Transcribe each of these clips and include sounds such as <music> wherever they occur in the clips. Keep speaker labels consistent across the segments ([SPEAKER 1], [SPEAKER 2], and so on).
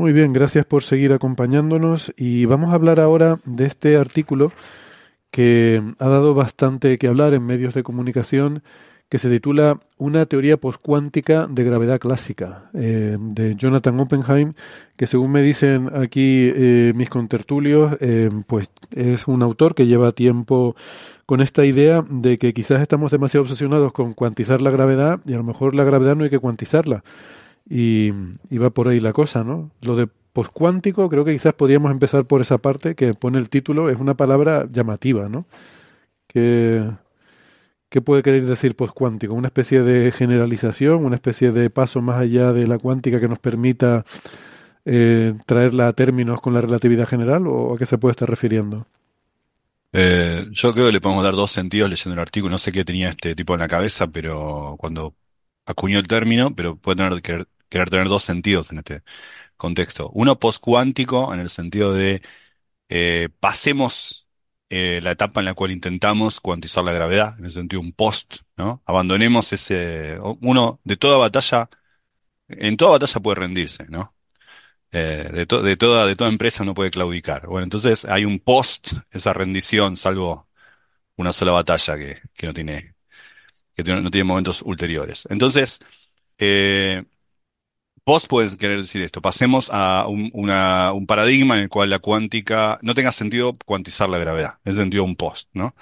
[SPEAKER 1] Muy bien, gracias por seguir acompañándonos y vamos a hablar ahora de este artículo que ha dado bastante que hablar en medios de comunicación que se titula Una teoría poscuántica de gravedad clásica, eh, de Jonathan Oppenheim, que según me dicen aquí eh, mis contertulios, eh, pues es un autor que lleva tiempo con esta idea de que quizás estamos demasiado obsesionados con cuantizar la gravedad y a lo mejor la gravedad no hay que cuantizarla. Y, y va por ahí la cosa, ¿no? Lo de poscuántico, creo que quizás podríamos empezar por esa parte que pone el título, es una palabra llamativa, ¿no? Que ¿Qué puede querer decir poscuántico? ¿Una especie de generalización, una especie de paso más allá de la cuántica que nos permita eh, traerla a términos con la relatividad general o a qué se puede estar refiriendo?
[SPEAKER 2] Eh, yo creo que le podemos dar dos sentidos leyendo el artículo. No sé qué tenía este tipo en la cabeza, pero cuando acuñó el término, pero puede tener, querer, querer tener dos sentidos en este contexto. Uno poscuántico en el sentido de eh, pasemos eh, la etapa en la cual intentamos cuantizar la gravedad, en el sentido un post, ¿no? Abandonemos ese, uno de toda batalla, en toda batalla puede rendirse, ¿no? Eh, de, de, toda, de toda empresa no puede claudicar. Bueno, entonces hay un post, esa rendición, salvo una sola batalla que, que no tiene, que no tiene momentos ulteriores. Entonces, eh, Post puedes querer decir esto. Pasemos a un, paradigma en el cual la cuántica no tenga sentido cuantizar la gravedad. En sentido un post, ¿no?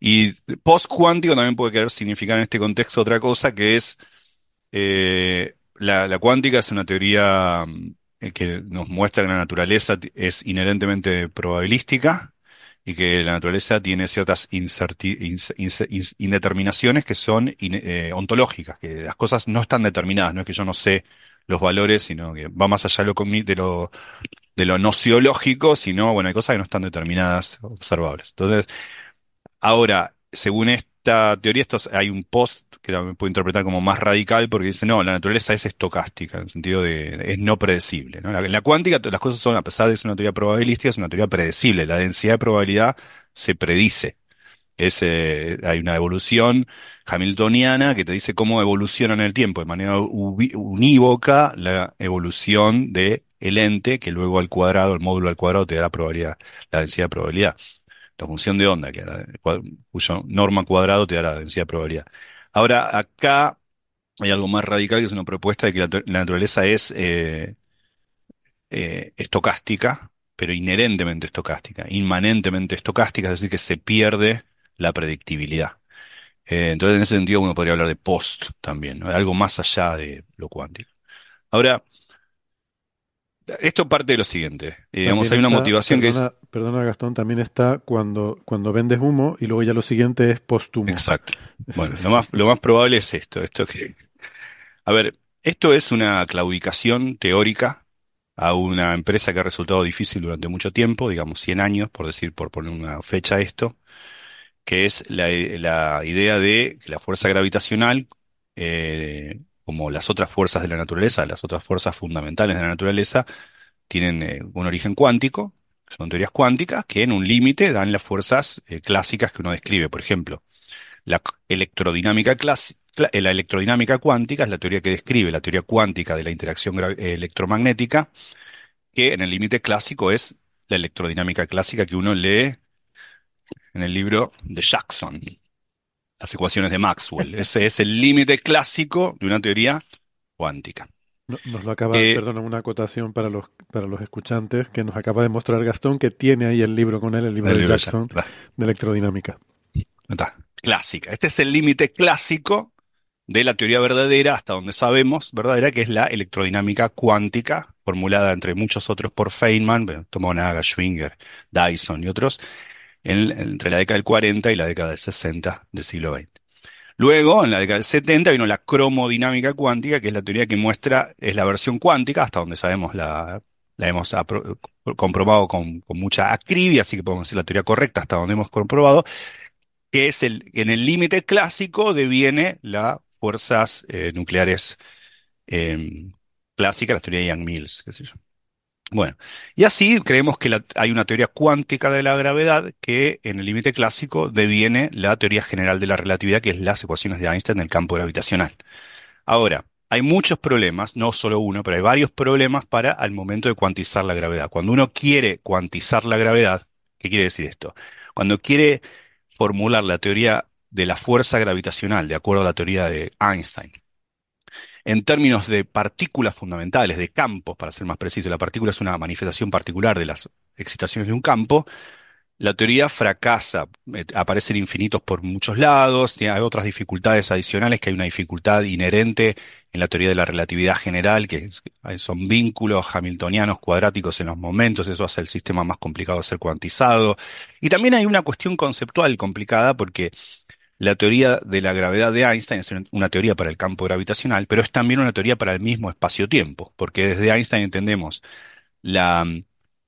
[SPEAKER 2] Y post cuántico también puede querer significar en este contexto otra cosa que es eh, la, cuántica es una teoría eh, que nos muestra que la naturaleza es inherentemente probabilística y que la naturaleza tiene ciertas indeterminaciones que son eh, ontológicas, que las cosas no están determinadas, no es que yo no sé los valores, sino que va más allá de lo, de lo, nociológico, sino, bueno, hay cosas que no están determinadas, observables. Entonces, ahora, según esta teoría, esto, hay un post que también puedo interpretar como más radical, porque dice, no, la naturaleza es estocástica, en el sentido de, es no predecible. ¿no? La, la cuántica, las cosas son, a pesar de ser una teoría probabilística, es una teoría predecible. La densidad de probabilidad se predice. Hay una evolución hamiltoniana que te dice cómo evoluciona en el tiempo, de manera unívoca, la evolución de el ente, que luego al cuadrado, el módulo al cuadrado, te da la probabilidad, la densidad de probabilidad. La función de onda, que cuyo norma cuadrado te da la densidad de probabilidad. Ahora, acá hay algo más radical, que es una propuesta de que la, naturaleza es eh, eh, estocástica, pero inherentemente estocástica, inmanentemente estocástica, es decir, que se pierde la predictibilidad. Eh, entonces, en ese sentido, uno podría hablar de post también, ¿no? algo más allá de lo cuántico. Ahora, esto parte de lo siguiente. Eh, digamos, hay una motivación
[SPEAKER 1] que
[SPEAKER 2] es.
[SPEAKER 1] Perdona, Gastón, también está cuando, cuando vendes humo y luego ya lo siguiente es póstumo.
[SPEAKER 2] Exacto. Bueno, lo más, lo más probable es esto. esto que... A ver, esto es una claudicación teórica a una empresa que ha resultado difícil durante mucho tiempo, digamos 100 años, por decir, por poner una fecha a esto, que es la, idea de que la fuerza gravitacional, eh, como las otras fuerzas de la naturaleza, las otras fuerzas fundamentales de la naturaleza, tienen eh, un origen cuántico, son teorías cuánticas que en un límite dan las fuerzas eh, clásicas que uno describe. Por ejemplo, la electrodinámica clásica la electrodinámica cuántica es la teoría que describe la teoría cuántica de la interacción electromagnética, que en el límite clásico es la electrodinámica clásica que uno lee en el libro de Jackson, las ecuaciones de Maxwell. Ese es el límite clásico de una teoría cuántica.
[SPEAKER 1] nos lo acaba, eh, perdona, una acotación para los, para los escuchantes que nos acaba de mostrar Gastón, que tiene ahí el libro con él, el libro de Jackson de electrodinámica.
[SPEAKER 2] Está. Clásica. Este es el límite clásico de la teoría verdadera, hasta donde sabemos verdadera, que es la electrodinámica cuántica, formulada entre muchos otros por Feynman, Tomonaga, Schwinger, Dyson y otros, entre la década del 40 y la década del 60 del siglo XX. Luego, en la década del 70, vino la cromodinámica cuántica, que es la teoría que muestra, es la versión cuántica, hasta donde sabemos la, la hemos comprobado con, con, mucha acribia, así que podemos decir la teoría correcta hasta donde hemos comprobado, que es el, en el límite clásico deviene las fuerzas eh, nucleares em, clásicas, la teoría de Young-Mills, qué sé yo. Bueno, y así creemos que hay una teoría cuántica de la gravedad que en el límite clásico deviene la teoría general de la relatividad, que es las ecuaciones de Einstein en el campo gravitacional. Ahora, hay muchos problemas, no solo uno, pero hay varios problemas para al momento de cuantizar la gravedad. Cuando uno quiere cuantizar la gravedad, ¿qué quiere decir esto? Cuando quiere formular la teoría de la fuerza gravitacional, de acuerdo a la teoría de Einstein, en términos de partículas fundamentales, de campos, para ser más preciso, la partícula es una manifestación particular de las excitaciones de un campo, la teoría fracasa, eh, aparecen infinitos por muchos lados, hay otras dificultades adicionales, que hay una dificultad inherente en la teoría de la relatividad general, que son vínculos hamiltonianos cuadráticos en los momentos, eso hace el sistema más complicado de ser cuantizado. Y también hay una cuestión conceptual complicada porque la teoría de la gravedad de Einstein es una teoría para el campo gravitacional, pero es también una teoría para el mismo espacio-tiempo, porque desde Einstein entendemos la,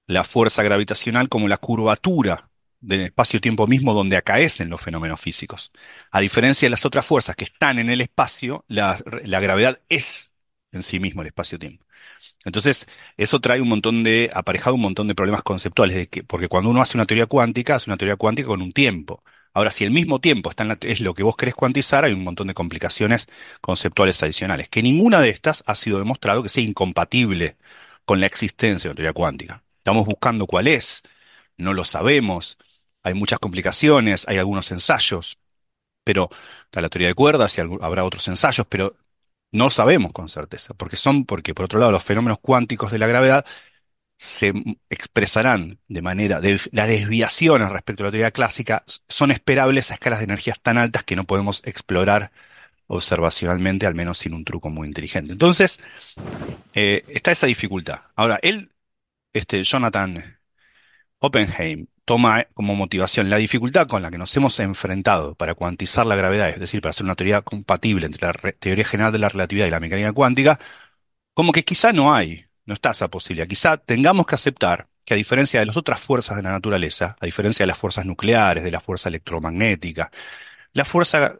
[SPEAKER 2] la fuerza gravitacional como la curvatura del espacio-tiempo mismo donde acaecen los fenómenos físicos. A diferencia de las otras fuerzas que están en el espacio, la, la gravedad es en sí mismo el espacio-tiempo. Entonces, eso trae un montón de, aparejado un montón de problemas conceptuales, porque cuando uno hace una teoría cuántica, hace una teoría cuántica con un tiempo. Ahora, si el mismo tiempo es lo que vos querés cuantizar, hay un montón de complicaciones conceptuales adicionales, que ninguna de estas ha sido demostrado que sea incompatible con la existencia de una teoría cuántica. Estamos buscando cuál es, no lo sabemos, hay muchas complicaciones, hay algunos ensayos, pero está la teoría de cuerdas y habrá otros ensayos, pero no sabemos con certeza, porque son, porque por otro lado los fenómenos cuánticos de la gravedad se expresarán de manera, de, las desviaciones respecto a la teoría clásica son esperables a escalas de energías tan altas que no podemos explorar observacionalmente, al menos sin un truco muy inteligente. Entonces, eh, está esa dificultad. Ahora, él, este, Jonathan Oppenheim, toma como motivación la dificultad con la que nos hemos enfrentado para cuantizar la gravedad, es decir, para hacer una teoría compatible entre la teoría general de la relatividad y la mecánica cuántica, como que quizá no hay no está esa posibilidad. Quizá tengamos que aceptar que a diferencia de las otras fuerzas de la naturaleza, a diferencia de las fuerzas nucleares, de la fuerza electromagnética, la fuerza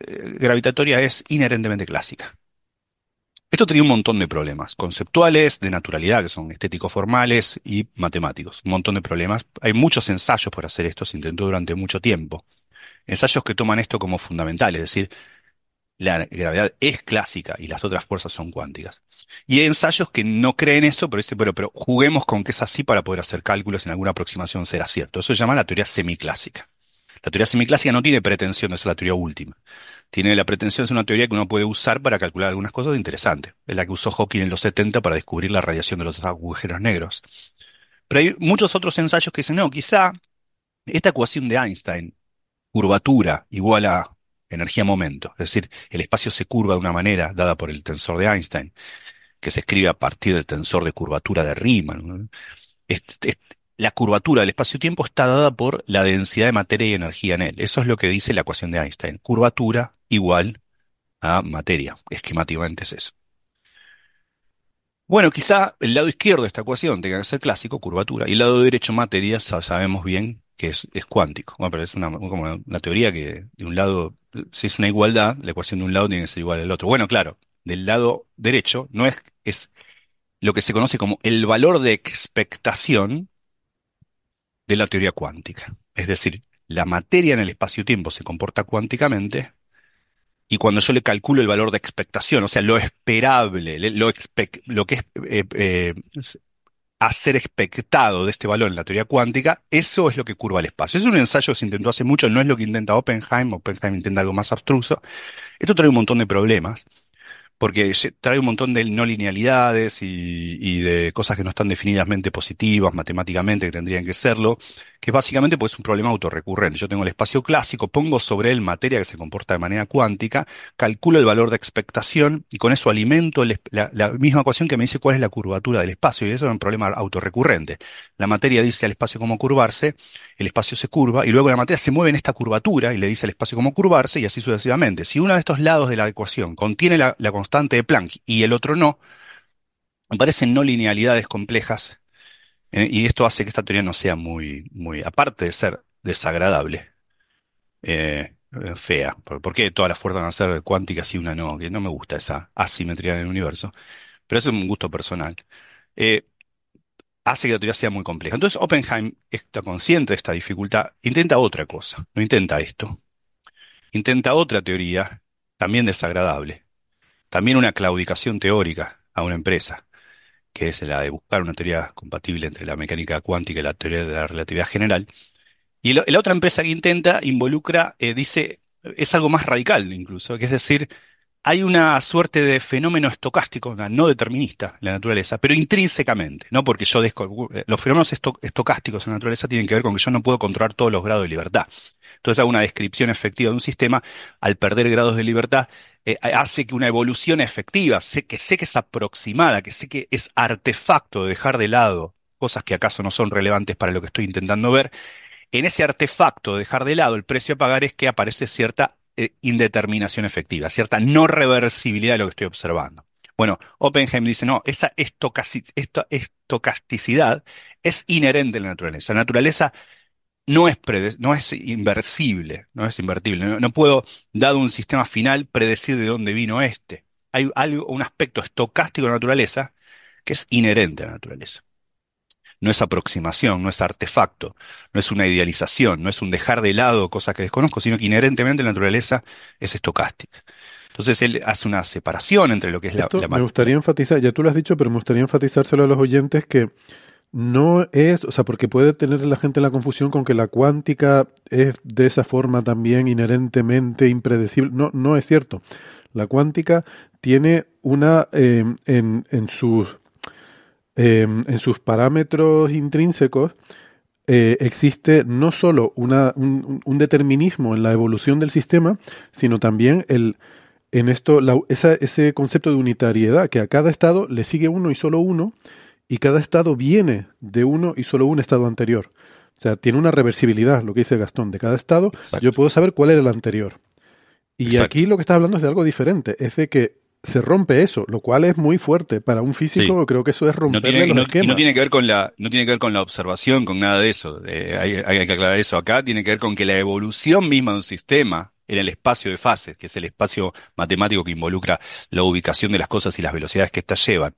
[SPEAKER 2] eh, gravitatoria es inherentemente clásica. Esto tenía un montón de problemas conceptuales, de naturalidad, que son estéticos formales y matemáticos. Un montón de problemas. Hay muchos ensayos por hacer esto, se intentó durante mucho tiempo. Ensayos que toman esto como fundamental, es decir, la gravedad es clásica y las otras fuerzas son cuánticas. Y hay ensayos que no creen eso, pero dicen, pero, juguemos con que es así para poder hacer cálculos en alguna aproximación será cierto. Eso se llama la teoría semiclásica. La teoría semiclásica no tiene pretensión de ser la teoría última. Tiene la pretensión de ser una teoría que uno puede usar para calcular algunas cosas interesantes. Es la que usó Hawking en los 70 para descubrir la radiación de los agujeros negros. Pero hay muchos otros ensayos que dicen, no, quizá esta ecuación de Einstein, curvatura igual a energía-momento. Es decir, el espacio se curva de una manera dada por el tensor de Einstein, que se escribe a partir del tensor de curvatura de Riemann. la curvatura del espacio-tiempo está dada por la densidad de materia y energía en él. Eso es lo que dice la ecuación de Einstein. Curvatura igual a materia. Esquemáticamente es eso. Bueno, quizá el lado izquierdo de esta ecuación tenga que ser clásico, curvatura, y el lado derecho, materia, sabemos bien que es, cuántico. Bueno, pero es como una teoría que de un lado, si es una igualdad, la ecuación de un lado tiene que ser igual al otro. Bueno, claro, del lado derecho no es, es lo que se conoce como el valor de expectación de la teoría cuántica. Es decir, la materia en el espacio-tiempo se comporta cuánticamente y cuando yo le calculo el valor de expectación, o sea, lo esperable, lo, lo que es eh, eh, a ser expectado de este valor en la teoría cuántica, eso es lo que curva el espacio. Es un ensayo que se intentó hace mucho, no es lo que intenta Oppenheim, Oppenheim intenta algo más abstruso. Esto trae un montón de problemas, porque trae un montón de no linealidades y, de cosas que no están definidamente positivas matemáticamente, que tendrían que serlo, que básicamente pues, es un problema autorrecurrente. Yo tengo el espacio clásico, pongo sobre él materia que se comporta de manera cuántica, calculo el valor de expectación y con eso alimento la, misma ecuación que me dice cuál es la curvatura del espacio, y eso es un problema autorrecurrente. La materia dice al espacio cómo curvarse, el espacio se curva, y luego la materia se mueve en esta curvatura y le dice al espacio cómo curvarse, y así sucesivamente. Si uno de estos lados de la ecuación contiene la, constante de Planck y el otro no, aparecen no linealidades complejas eh, y esto hace que esta teoría no sea muy, muy, aparte de ser desagradable, eh, fea. ¿Por qué todas las fuerzas van a ser cuánticas y una no? Que no me gusta esa asimetría en el universo, pero eso es un gusto personal. Eh, hace que la teoría sea muy compleja. Entonces Oppenheim está consciente de esta dificultad, intenta otra cosa, no intenta esto, intenta otra teoría también desagradable, también una claudicación teórica a una empresa, que es la de buscar una teoría compatible entre la mecánica cuántica y la teoría de la relatividad general. Y la otra empresa que intenta involucra, eh, dice, es algo más radical incluso, que es decir, hay una suerte de fenómeno estocástico, no determinista la naturaleza, pero intrínsecamente, ¿no? Porque yo los fenómenos estocásticos en la naturaleza tienen que ver con que yo no puedo controlar todos los grados de libertad. Entonces hago una descripción efectiva de un sistema, al perder grados de libertad, eh, hace que una evolución efectiva, sé que sé que es aproximada, que sé que es artefacto de dejar de lado cosas que acaso no son relevantes para lo que estoy intentando ver, en ese artefacto de dejar de lado el precio a pagar es que aparece cierta eh, indeterminación efectiva, cierta no reversibilidad de lo que estoy observando. Bueno, Oppenheim dice, no, esa estocasticidad es inherente en la naturaleza. La naturaleza no es, no es inversible, no es invertible. No, puedo, dado un sistema final, predecir de dónde vino este. Hay algo, un aspecto estocástico de la naturaleza que es inherente a la naturaleza no es aproximación, no es artefacto, no es una idealización, no es un dejar de lado cosas que desconozco, sino que inherentemente la naturaleza es estocástica. Entonces él hace una separación entre lo que es la,
[SPEAKER 1] la, Me gustaría enfatizar, ya tú lo has dicho, pero me gustaría enfatizárselo a los oyentes que no es, o sea, porque puede tener la gente la confusión con que la cuántica es de esa forma también inherentemente impredecible. No, no es cierto. La cuántica tiene una eh, en, en sus Em, en sus parámetros intrínsecos eh, existe no solo una, un, determinismo en la evolución del sistema, sino también el, en esto, ese concepto de unitariedad, que a cada estado le sigue uno y solo uno, y cada estado viene de uno y solo un estado anterior. O sea, tiene una reversibilidad, lo que dice Gastón, de cada estado, yo puedo saber cuál era el anterior. Y aquí lo que está hablando es de algo diferente, es de que se rompe eso, lo cual es muy fuerte. Para un físico creo que eso es romper
[SPEAKER 2] no tiene, no, tiene que ver con la, no tiene que ver con la observación, con nada de eso. Eh, hay, que aclarar eso acá. Tiene que ver con que la evolución misma de un sistema en el espacio de fases, que es el espacio matemático que involucra la ubicación de las cosas y las velocidades que éstas llevan.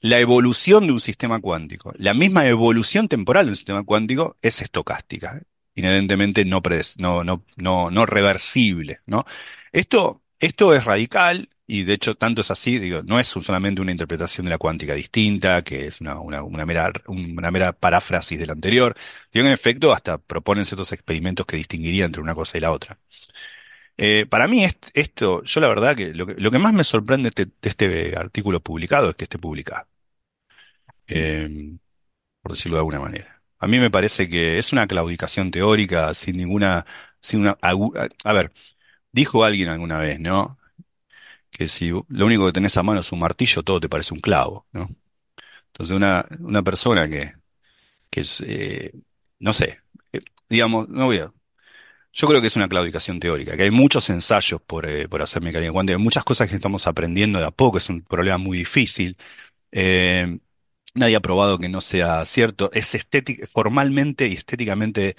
[SPEAKER 2] La evolución de un sistema cuántico, la misma evolución temporal de un sistema cuántico es estocástica, inherentemente no, no, no, no, no reversible, ¿no? Esto, esto es radical, y de hecho, tanto es así, digo, no es solamente una interpretación de la cuántica distinta, que es una, una, una mera, una mera paráfrasis de la anterior, y en efecto hasta proponen ciertos experimentos que distinguirían entre una cosa y la otra. Eh, para mí esto, yo la verdad que lo, que más me sorprende de este, artículo publicado es que esté publicado. Em, por decirlo de alguna manera. A mí me parece que es una claudicación teórica sin ninguna, sin una, a ver, dijo alguien alguna vez, ¿no? Que si lo único que tenés a mano es un martillo, todo te parece un clavo, ¿no? Entonces una, una persona que, que es, eh, no sé, eh, digamos, no voy a, yo creo que es una claudicación teórica, que hay muchos ensayos por, eh, por hacer mecánica cuántica, hay muchas cosas que estamos aprendiendo de a poco, es un problema muy difícil. nadie ha probado que no sea cierto, es estético, formalmente y estéticamente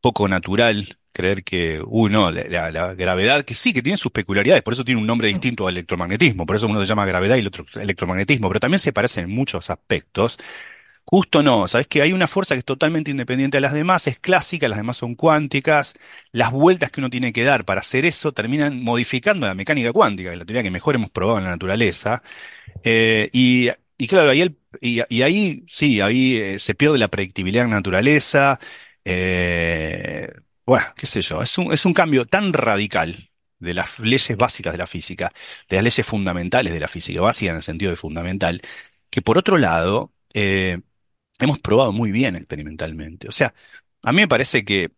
[SPEAKER 2] poco natural creer que, uno, la, gravedad, que sí, que tiene sus peculiaridades, por eso tiene un nombre distinto al electromagnetismo, por eso uno se llama gravedad y el otro electromagnetismo, pero también se parecen en muchos aspectos. Justo no, sabes que hay una fuerza que es totalmente independiente de las demás, es clásica, las demás son cuánticas, las vueltas que uno tiene que dar para hacer eso terminan modificando la mecánica cuántica, la teoría que mejor hemos probado en la naturaleza, eh, y, y, claro, ahí, y, ahí sí, ahí eh, se pierde la predictibilidad en la naturaleza, eh, bueno, qué sé yo, es un, es un cambio tan radical de las leyes básicas de la física, de las leyes fundamentales de la física, básica en el sentido de fundamental, que por otro lado eh, hemos probado muy bien experimentalmente. O sea, a mí me parece que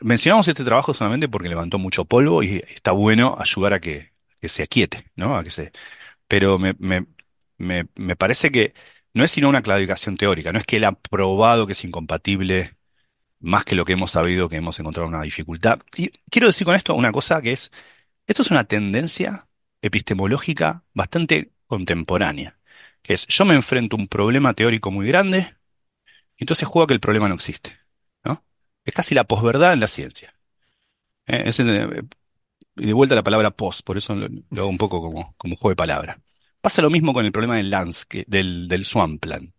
[SPEAKER 2] mencionamos este trabajo solamente porque levantó mucho polvo y está bueno ayudar a que, que se aquiete, ¿no? A que se, pero me, me, me, me parece que no es sino una claudicación teórica, no es que él ha probado que es incompatible más que lo que hemos sabido que hemos encontrado una dificultad. Y quiero decir con esto una cosa que es, esto es una tendencia epistemológica bastante contemporánea, que es yo me enfrento a un problema teórico muy grande, y entonces juego que el problema no existe, ¿no? Es casi la posverdad en la ciencia. Eh, eh, y de vuelta la palabra post, por eso lo, hago un poco como, como juego de palabras. Pasa lo mismo con el problema del Lance, del, del Swampland.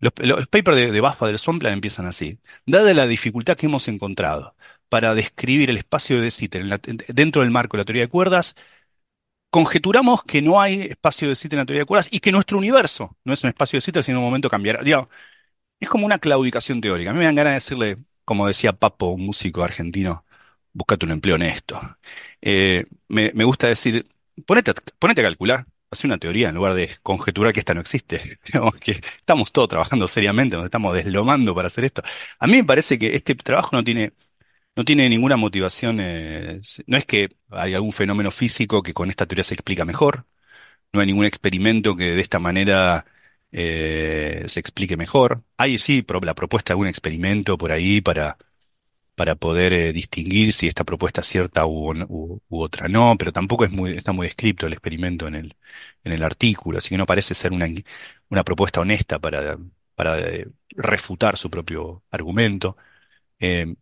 [SPEAKER 2] Los, los papers de, de Baffa del Swampland empiezan así. Dada la dificultad que hemos encontrado para describir el espacio de Sitter dentro del marco de la teoría de cuerdas, conjeturamos que no hay espacio de Sitter en la teoría de cuerdas y que nuestro universo no es un espacio de Sitter, sino un momento cambiará. es como una claudicación teórica. A mí me dan ganas de decirle, como decía Papo, un músico argentino, búscate un empleo honesto. Eh, me, me, gusta decir, ponete, ponete a calcular hace una teoría en lugar de conjeturar que esta no existe. <laughs> que estamos todos trabajando seriamente, nos estamos deslomando para hacer esto. A mí me parece que este trabajo no tiene, no tiene ninguna motivación. Eh, no es que hay algún fenómeno físico que con esta teoría se explica mejor. No hay ningún experimento que de esta manera eh, se explique mejor. Hay sí la propuesta de algún experimento por ahí para para poder eh, distinguir si esta propuesta es cierta u, otra no, pero tampoco es muy, está muy descrito el experimento en el, artículo, así que no parece ser una, propuesta honesta para, eh, refutar su propio argumento. Eh,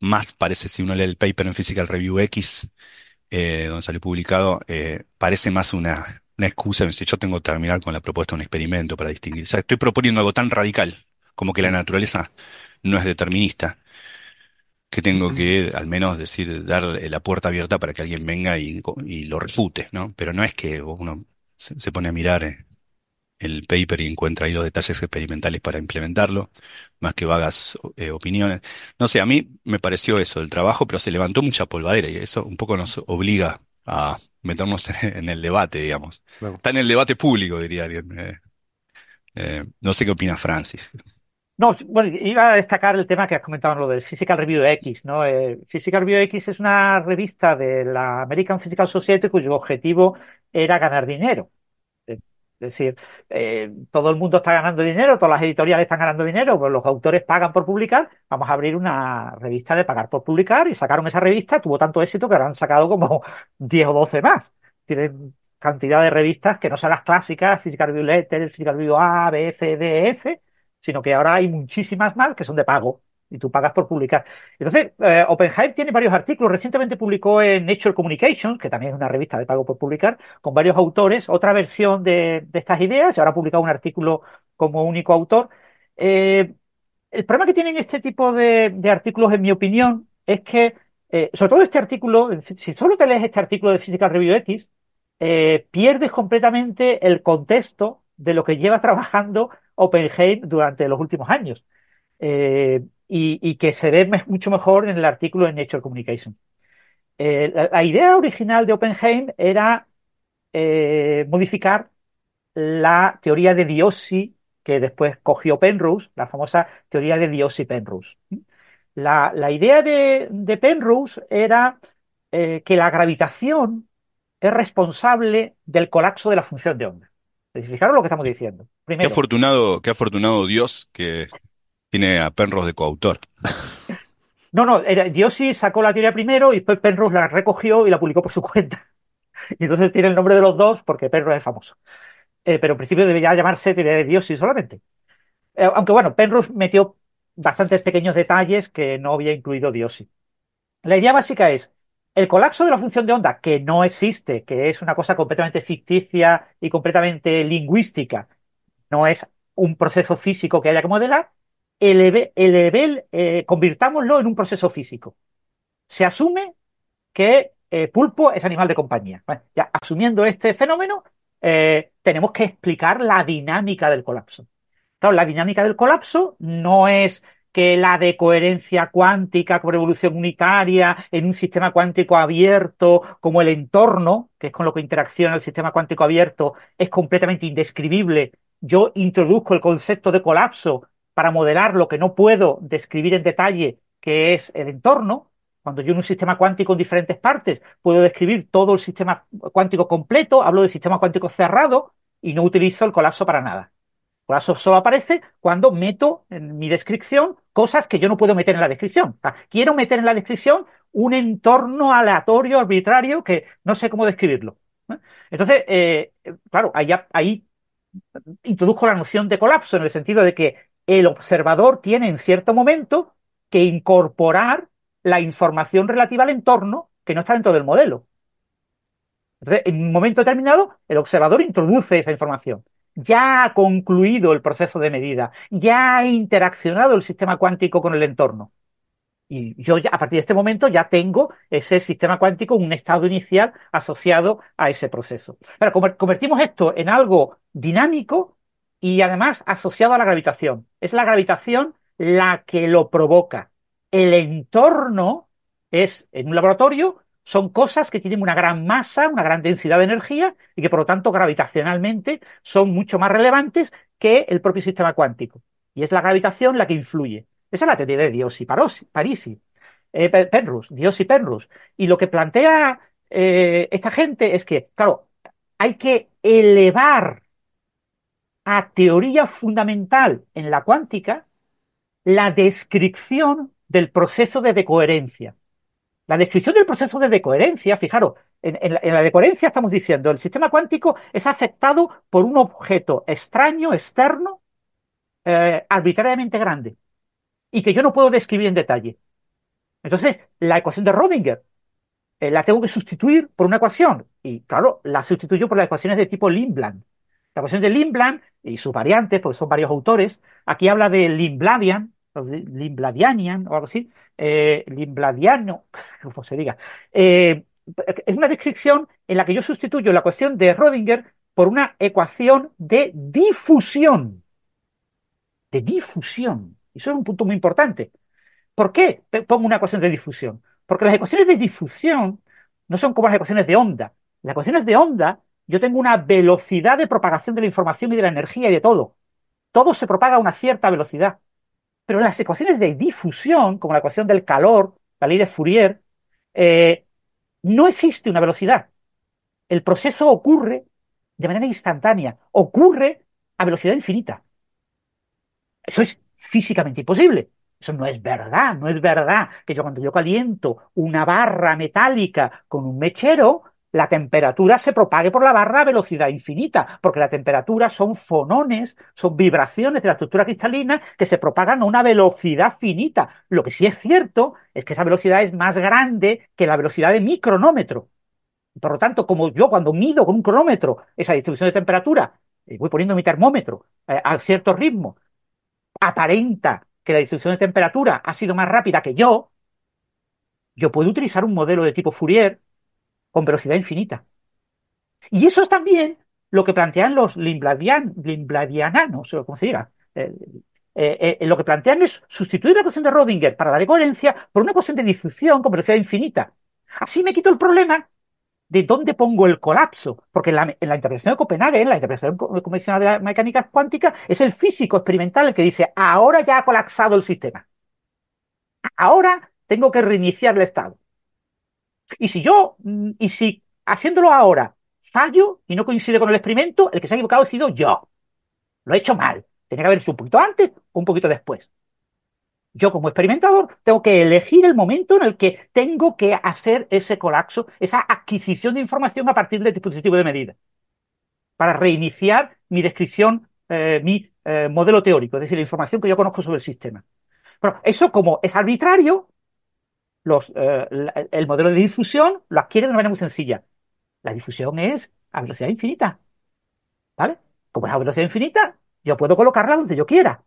[SPEAKER 2] más parece, si uno lee el paper en Physical Review X, donde salió publicado, parece más una, una excusa, si yo tengo que terminar con la propuesta de un experimento para distinguir. O sea, estoy proponiendo algo tan radical como que la naturaleza no es determinista que tengo que al menos decir, dar la puerta abierta para que alguien venga y, lo refute, ¿no? Pero no es que uno se, pone a mirar eh, el paper y encuentra ahí los detalles experimentales para implementarlo, más que vagas eh, opiniones. No sé, a mí me pareció eso el trabajo, pero se levantó mucha polvadera y eso un poco nos obliga a meternos <laughs> en el debate, digamos. Está en el debate público, diría alguien. Eh, no sé qué opina Francis.
[SPEAKER 3] No, bueno, iba a destacar el tema que has comentado, lo del Physical Review X, ¿no? Eh, Physical Review X es una revista de la American Physical Society cuyo objetivo era ganar dinero. Es decir, eh, todo el mundo está ganando dinero, todas las editoriales están ganando dinero, pues los autores pagan por publicar, vamos a abrir una revista de pagar por publicar y sacaron esa revista, tuvo tanto éxito que ahora han sacado como <laughs> 10 o 12 más. Tienen cantidad de revistas que no son las clásicas, Physical Review Letter, Physical Review A, B, C, D, F, sino que ahora hay muchísimas más que son de pago y tú pagas por publicar. Entonces, eh, tiene varios artículos. Recientemente publicó en Nature Communications, que también es una revista de pago por publicar, con varios autores, otra versión de, estas ideas. Y ahora ha publicado un artículo como único autor. Eh, el problema que tienen este tipo de, artículos, en mi opinión, es que, eh, sobre todo este artículo, si solo te lees este artículo de Physical Review X, pierdes completamente el contexto de lo que lleva trabajando OpenHeim durante los últimos años eh, y, que se ve mucho mejor en el artículo en Nature Communication. Eh, la, idea original de OpenHeim era eh, modificar la teoría de Diossi que después cogió Penrose, la famosa teoría de Diossi-Penrose. La, idea de, de Penrose era que la gravitación es responsable del colapso de la función de onda. Fijaros lo que estamos diciendo.
[SPEAKER 2] qué afortunado, qué afortunado Dios que tiene a Penrose de coautor.
[SPEAKER 3] No, no, Dios sí sacó la teoría primero y después Penrose la recogió y la publicó por su <laughs> cuenta. Y entonces tiene el nombre de los dos porque Penrose es famoso. Eh, pero en principio debería llamarse teoría de Dios sí solamente. Eh, aunque bueno, Penrose metió bastantes pequeños detalles que no había incluido Dios La idea básica es, el colapso de la función de onda, que no existe, que es una cosa completamente ficticia y completamente lingüística, no es un proceso físico que haya que modelar, el eh, convirtámoslo en un proceso físico. Se asume que eh, pulpo es animal de compañía. ya, asumiendo este fenómeno, eh, tenemos que explicar la dinámica del colapso. Claro, la dinámica del colapso no es que la decoherencia cuántica como evolución unitaria en un sistema cuántico abierto como el entorno, que es con lo que interacciona el sistema cuántico abierto, es completamente indescribible. Yo introduzco el concepto de colapso para modelar lo que no puedo describir en detalle, que es el entorno. Cuando yo en un sistema cuántico en diferentes partes puedo describir todo el sistema cuántico completo, hablo de sistema cuántico cerrado y no utilizo el colapso para nada. El colapso solo aparece cuando meto en mi descripción cosas que yo no puedo meter en la descripción. quiero meter en la descripción un entorno aleatorio, arbitrario, que no sé cómo describirlo. Entonces, eh, claro, ahí, ahí introduzco la noción de colapso en el sentido de que el observador tiene en cierto momento que incorporar la información relativa al entorno que no está dentro del modelo. Entonces, en un momento determinado, el observador introduce esa información. Ya ha concluido el proceso de medida, ya ha interaccionado el sistema cuántico con el entorno. Y yo ya, a partir de este momento ya tengo ese sistema cuántico, un estado inicial asociado a ese proceso. Pero convertimos esto en algo dinámico y además asociado a la gravitación. Es la gravitación la que lo provoca. El entorno es, en un laboratorio, son cosas que tienen una gran masa, una gran densidad de energía y que por lo tanto gravitacionalmente son mucho más relevantes que el propio sistema cuántico. Y es la gravitación la que influye. Esa es la teoría de Dios y Parisi, eh, Penrose, Dios y Penrose. Y lo que plantea eh, esta gente es que, claro, hay que elevar a teoría fundamental en la cuántica la descripción del proceso de decoherencia. La descripción del proceso de decoherencia, fijaros, en, la, decoherencia estamos diciendo, el sistema cuántico es afectado por un objeto extraño, externo, eh, arbitrariamente grande, y que yo no puedo describir en detalle. Entonces, la ecuación de Rodinger eh, la tengo que sustituir por una ecuación, y claro, la sustituyo por las ecuaciones de tipo Lindblad. La ecuación de Lindblad y sus variantes, porque son varios autores, aquí habla de Lindbladian, Lindbladianian o algo así, eh, Lindbladiano, <laughs> como se diga. Eh, es una descripción en la que yo sustituyo la ecuación de Rodinger por una ecuación de difusión. De difusión. Y eso es un punto muy importante. ¿Por qué pongo una ecuación de difusión? Porque las ecuaciones de difusión no son como las ecuaciones de onda. Las ecuaciones de onda, yo tengo una velocidad de propagación de la información y de la energía y de todo. Todo se propaga a una cierta velocidad. Pero las ecuaciones de difusión, como la ecuación del calor, la ley de Fourier, eh, no existe una velocidad. El proceso ocurre de manera instantánea, ocurre a velocidad infinita. Eso es físicamente imposible. Eso no es verdad, no es verdad que yo cuando yo caliento una barra metálica con un mechero, la temperatura se propague por la barra a velocidad infinita, porque la temperatura son fonones, son vibraciones de la estructura cristalina que se propagan a una velocidad finita. Lo que sí es cierto es que esa velocidad es más grande que la velocidad de mi cronómetro. Por lo tanto, como yo cuando mido con un cronómetro esa distribución de temperatura, eh, voy poniendo mi termómetro eh, a cierto ritmo, aparenta que la distribución de temperatura ha sido más rápida que yo, yo puedo utilizar un modelo de tipo Fourier con velocidad infinita. Y eso es también lo que plantean los Limbladian, Limbladiananos, o como se diga. Eh, eh, eh, lo que plantean es sustituir la ecuación de Rodinger para la decoherencia por una ecuación de difusión con velocidad infinita. Así me quito el problema de dónde pongo el colapso, porque en la, en la interpretación de Copenhague, en la interpretación convencional de la mecánica cuántica, es el físico experimental el que dice, ahora ya ha colapsado el sistema. Ahora tengo que reiniciar el estado. Y si yo, mm, y si haciéndolo ahora fallo y no coincide con el experimento, el que se ha equivocado ha sido yo. Lo he hecho mal. Tenía que haber sido un poquito antes o un poquito después. Yo como experimentador tengo que elegir el momento en el que tengo que hacer ese colapso, esa adquisición de información a partir del dispositivo de medida, para reiniciar mi descripción, eh, mi eh, modelo teórico, es decir, la información que yo conozco sobre el sistema. Pero eso como es arbitrario, eh, el modelo de difusión lo adquiere de una manera muy sencilla. La difusión es a velocidad infinita. ¿Vale? Como es a velocidad infinita, yo puedo colocarla donde yo quiera.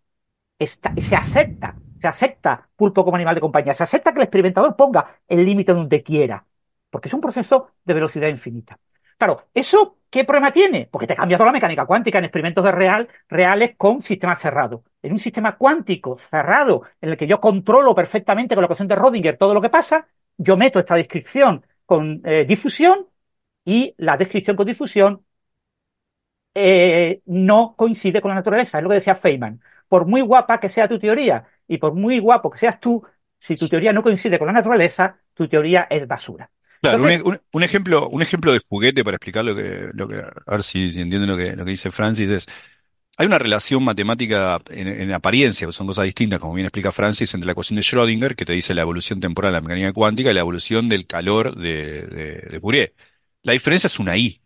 [SPEAKER 3] se acepta, se acepta pulpo como animal de compañía, se acepta que el experimentador ponga el límite donde quiera, porque es un proceso de velocidad infinita. Claro, ¿eso qué problema tiene? Porque te cambia toda la mecánica cuántica en experimentos de real, reales con sistemas cerrados. En un sistema cuántico cerrado, en el que yo controlo perfectamente con la ecuación de Rodinger todo lo que pasa, yo meto esta descripción con eh, difusión y la descripción con difusión eh, no coincide con la naturaleza. Es lo que decía Feynman. Por muy guapa que sea tu teoría y por muy guapo que seas tú, si tu teoría no coincide con la naturaleza, tu teoría es basura.
[SPEAKER 2] Claro, un, ejemplo, un ejemplo de juguete para explicar lo que, lo que a ver si, entienden lo que, lo que dice Francis es, hay una relación matemática en, apariencia, que son cosas distintas, como bien explica Francis, entre la ecuación de Schrödinger, que te dice la evolución temporal de la mecánica cuántica, y la evolución del calor de, de, Fourier. La diferencia es una I,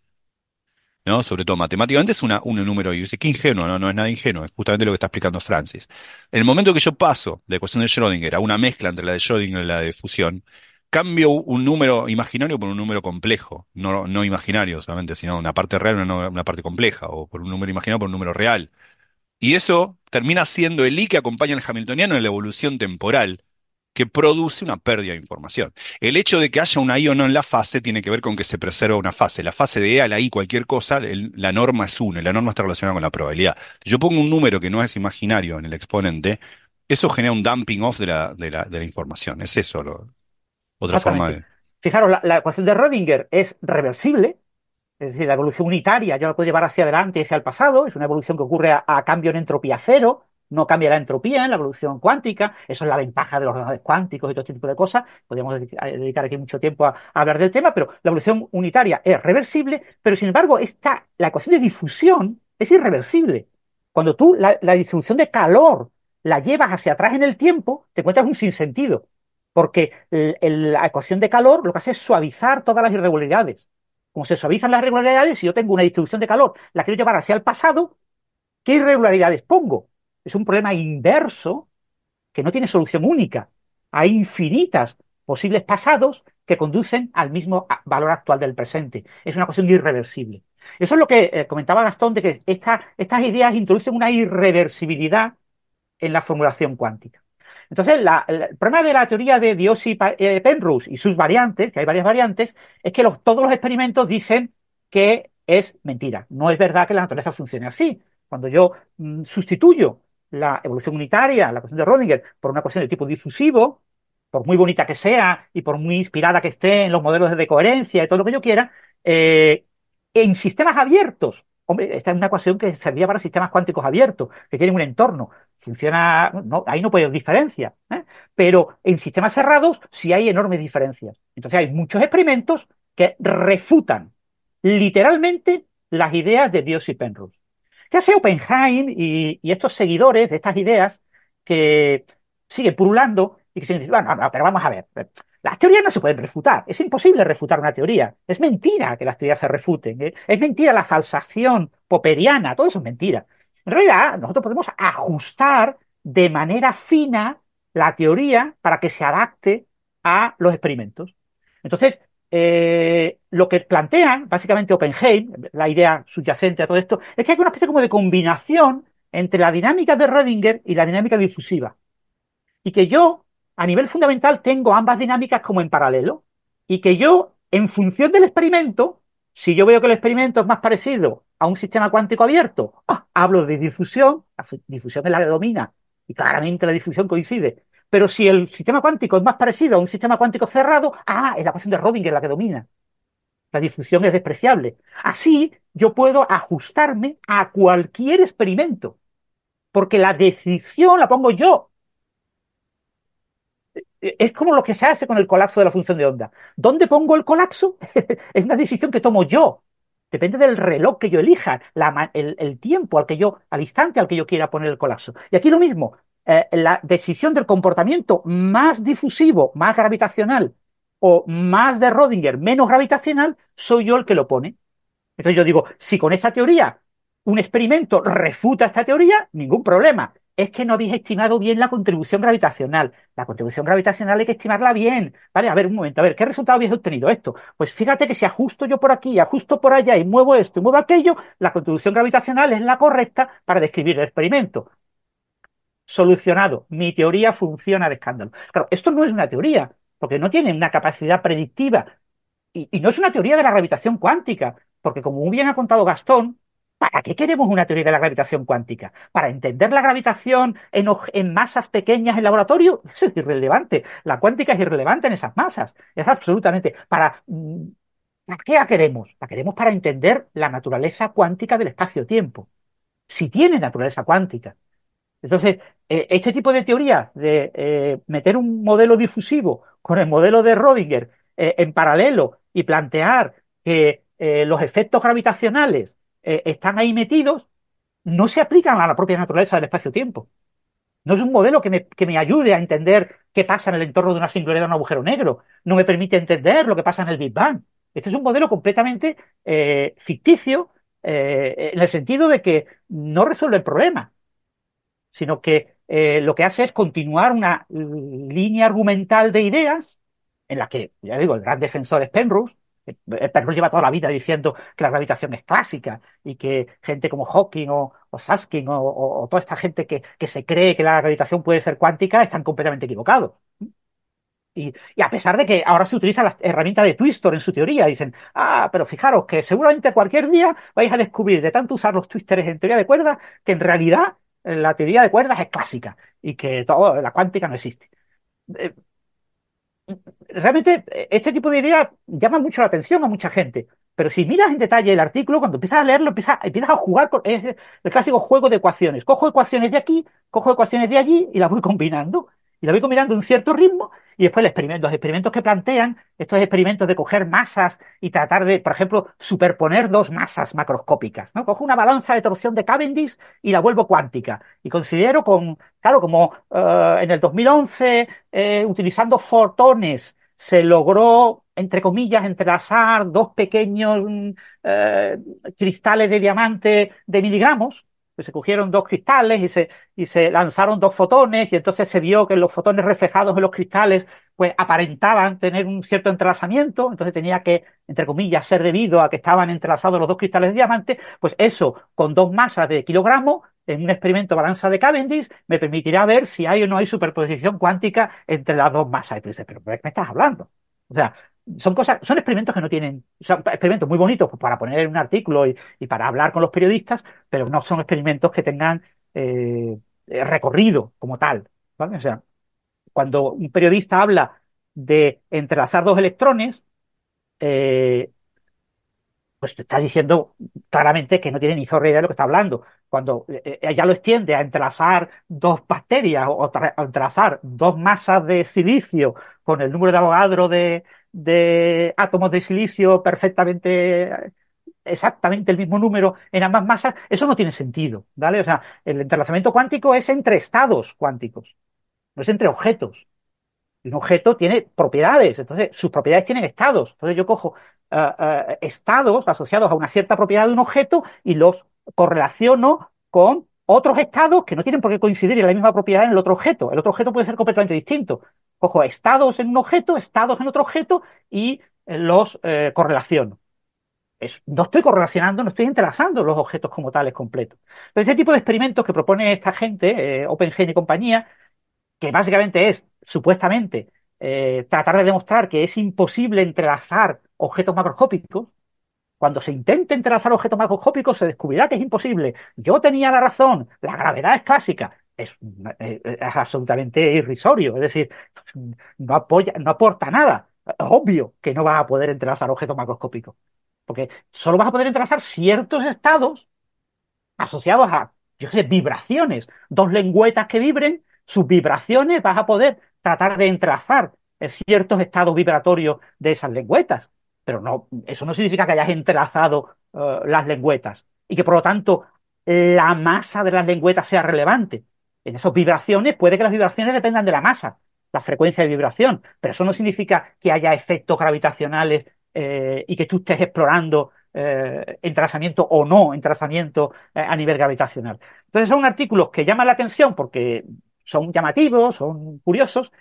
[SPEAKER 2] ¿no? Sobre todo matemáticamente es una, un número I. Dice, qué ingenuo, no, no es nada ingenuo, es justamente lo que está explicando Francis. En el momento que yo paso de la ecuación de Schrödinger a una mezcla entre la de Schrödinger y la de fusión, cambio un número imaginario por un número complejo, no, no imaginario solamente, sino una parte real, una, parte compleja, o por un número imaginario por un número real. Y eso termina siendo el I que acompaña al hamiltoniano en la evolución temporal, que produce una pérdida de información. El hecho de que haya una I o no en la fase tiene que ver con que se preserva una fase. La fase de E a la I, cualquier cosa, la norma es 1 y la norma está relacionada con la probabilidad. Si yo pongo un número que no es imaginario en el exponente, eso genera un dumping off de la, de la, de la información. Es eso lo, otra forma de...
[SPEAKER 3] Fijaros, la, ecuación de Rödinger es reversible, es decir, la evolución unitaria yo la puedo llevar hacia adelante y hacia el pasado, es una evolución que ocurre a, cambio en entropía cero, no cambia la entropía en la evolución cuántica, eso es la ventaja de los ordenadores cuánticos y todo este tipo de cosas, podríamos dedicar aquí mucho tiempo a, hablar del tema, pero la evolución unitaria es reversible, pero sin embargo esta, la ecuación de difusión es irreversible. Cuando tú la, la distribución de calor la llevas hacia atrás en el tiempo, te encuentras un sinsentido porque la ecuación de calor lo que hace es suavizar todas las irregularidades. Como se suavizan las irregularidades, si yo tengo una distribución de calor, la quiero llevar hacia el pasado, ¿qué irregularidades pongo? Es un problema inverso que no tiene solución única. Hay infinitas posibles pasados que conducen al mismo valor actual del presente. Es una cuestión irreversible. Eso es lo que eh, comentaba Gastón, de que estas ideas introducen una irreversibilidad en la formulación cuántica. Entonces, el problema de la teoría de Diossi eh, Penrose y sus variantes, que hay varias variantes, es que todos los experimentos dicen que es mentira. No es verdad que la naturaleza funcione así. Cuando yo mm, sustituyo la evolución unitaria, la cuestión de Rödinger, por una cuestión de tipo difusivo, por muy bonita que sea y por muy inspirada que esté en los modelos de coherencia y todo lo que yo quiera, eh, en sistemas abiertos, Hombre, esta es una ecuación que servía para sistemas cuánticos abiertos, que tienen un entorno. Funciona, no, ahí no puede haber diferencia. ¿eh? Pero en sistemas cerrados sí hay enormes diferencias. Entonces hay muchos experimentos que refutan literalmente las ideas de Dios y Penrose. ¿Qué hace Oppenheim y, estos seguidores de estas ideas que siguen purulando y que siguen diciendo, bueno, no, pero vamos a ver. Las teorías no se pueden refutar. Es imposible refutar una teoría. Es mentira que las teorías se refuten. ¿eh? Es mentira la falsación poperiana. Todo eso es mentira. En realidad, nosotros podemos ajustar de manera fina la teoría para que se adapte a los experimentos. Entonces, eh, lo que plantean, básicamente Oppenheim, la idea subyacente a todo esto, es que hay una especie como de combinación entre la dinámica de Rödinger y la dinámica difusiva. Y que yo a nivel fundamental tengo ambas dinámicas como en paralelo y que yo, en función del experimento, si yo veo que el experimento es más parecido a un sistema cuántico abierto, ah, hablo de difusión, la difusión es la que domina y claramente la difusión coincide. Pero si el sistema cuántico es más parecido a un sistema cuántico cerrado, ah, es la ecuación de Rödinger la que domina. La difusión es despreciable. Así yo puedo ajustarme a cualquier experimento, porque la decisión la pongo yo, es como lo que se hace con el colapso de la función de onda. ¿Dónde pongo el colapso? <laughs> es una decisión que tomo yo. Depende del reloj que yo elija, el, tiempo al que yo, al instante al que yo quiera poner el colapso. Y aquí lo mismo, eh, la decisión del comportamiento más difusivo, más gravitacional, o más de Rodinger, menos gravitacional, soy yo el que lo pone. Entonces yo digo, si con esta teoría un experimento refuta esta teoría, ningún problema es que no habéis estimado bien la contribución gravitacional. La contribución gravitacional hay que estimarla bien. Vale, a ver, un momento, a ver, ¿qué resultado habéis obtenido esto? Pues fíjate que si ajusto yo por aquí, ajusto por allá y muevo esto y muevo aquello, la contribución gravitacional es la correcta para describir el experimento. Solucionado. Mi teoría funciona de escándalo. Claro, esto no es una teoría, porque no tiene una capacidad predictiva y, no es una teoría de la gravitación cuántica, porque como muy bien ha contado Gastón, ¿Para qué queremos una teoría de la gravitación cuántica? ¿Para entender la gravitación en, masas pequeñas en laboratorio? <laughs> Eso es irrelevante. La cuántica es irrelevante en esas masas. Es absolutamente. Para, mm, ¿Para qué la queremos? La queremos para entender la naturaleza cuántica del espacio-tiempo. Si tiene naturaleza cuántica. Entonces, eh, este tipo de teoría de eh, meter un modelo difusivo con el modelo de Rödinger eh, en paralelo y plantear que los efectos gravitacionales están ahí metidos, no se aplican a la propia naturaleza del espacio-tiempo. No es un modelo que me, que me, ayude a entender qué pasa en el entorno de una singularidad de un agujero negro. No me permite entender lo que pasa en el Big Bang. Este es un modelo completamente ficticio en el sentido de que no resuelve el problema sino que eh, lo que hace es continuar una línea argumental de ideas en la que, ya digo, el gran defensor es Penrose. Eh, Penrose lleva toda la vida diciendo que la gravitación es clásica y que gente como Hawking o, o Saskin o, toda esta gente que, se cree que la gravitación puede ser cuántica están completamente equivocados. Y, y, a pesar de que ahora se utiliza la herramienta de Twistor en su teoría, dicen, ah, pero fijaros que seguramente cualquier día vais a descubrir de tanto usar los twisters en teoría de cuerdas que en realidad la teoría de cuerdas es clásica y que todo, la cuántica no existe. Eh, realmente este tipo de ideas llama mucho la atención a mucha gente, pero si miras en detalle el artículo, cuando empiezas a leerlo, empiezas, empiezas a jugar con el clásico juego de ecuaciones. Cojo ecuaciones de aquí, cojo ecuaciones de allí y las voy <laughs> combinando y la voy combinando a un cierto ritmo y después los experimentos que plantean, estos experimentos de coger masas y tratar de, por ejemplo, superponer dos masas macroscópicas. Cojo una balanza de torsión de Cavendish y la vuelvo cuántica. Y considero con, claro, como eh, en el 2011, eh, utilizando fotones, se logró, entre comillas, entrelazar dos pequeños mm, eh, cristales de diamante de miligramos, se cogieron dos cristales y se, y se lanzaron dos fotones y entonces se vio que los fotones reflejados en los cristales pues aparentaban tener un cierto entrelazamiento, entonces tenía que, entre comillas, ser debido a que estaban entrelazados los dos cristales de diamante, pues eso con dos masas de kilogramos en un experimento balanza de Cavendish me permitirá ver si hay o no hay superposición cuántica entre las dos masas. Y tú dices, pero ¿de qué me estás hablando? O sea, son cosas, son experimentos que no tienen, son experimentos muy bonitos pues, para poner en un artículo y, para hablar con los periodistas, pero no son experimentos que tengan eh, recorrido como tal. O sea, cuando un periodista habla de entrelazar dos electrones, eh, pues te está diciendo claramente que no tiene ni zorra idea de lo que está hablando. Cuando eh, ella lo extiende a entrelazar dos bacterias o, entrelazar dos masas de silicio con el número de Avogadro de, de átomos de silicio perfectamente exactamente el mismo número en ambas masas, eso no tiene sentido, ¿vale? O sea, el entrelazamiento cuántico es entre estados cuánticos, no es entre objetos. Un objeto tiene propiedades, entonces sus propiedades tienen estados. Entonces yo cojo eh, eh, estados asociados a una cierta propiedad de un objeto y los correlaciono con otros estados que no tienen por qué coincidir en la misma propiedad en el otro objeto. El otro objeto puede ser completamente distinto cojo estados en un objeto, estados en otro objeto y eh, los eh, correlaciono. no estoy correlacionando, no estoy entrelazando los objetos como tales completos. Entonces, este tipo de experimentos que propone esta gente, eh, OpenGen y compañía, que básicamente es, supuestamente, tratar de demostrar que es imposible entrelazar objetos macroscópicos, cuando se intente entrelazar objetos macroscópicos se descubrirá que es imposible. Yo tenía la razón, la gravedad es clásica. Es, absolutamente irrisorio, es decir, no apoya, no aporta nada. Es obvio que no vas a poder entrelazar objetos macroscópicos, porque solo vas a poder entrelazar ciertos estados asociados a, yo sé, vibraciones, dos lengüetas que vibren, sus vibraciones vas a poder tratar de entrelazar ciertos estados vibratorios de esas lengüetas, pero no, eso no significa que hayas entrelazado eh, las lengüetas y que por lo tanto la masa de las lengüetas sea relevante en esas vibraciones puede que las vibraciones dependan de la masa, la frecuencia de vibración, pero eso no significa que haya efectos gravitacionales eh, y que tú estés explorando eh, entrelazamiento o no entrelazamiento eh, a nivel gravitacional. Entonces son artículos que llaman la atención porque son llamativos, son curiosos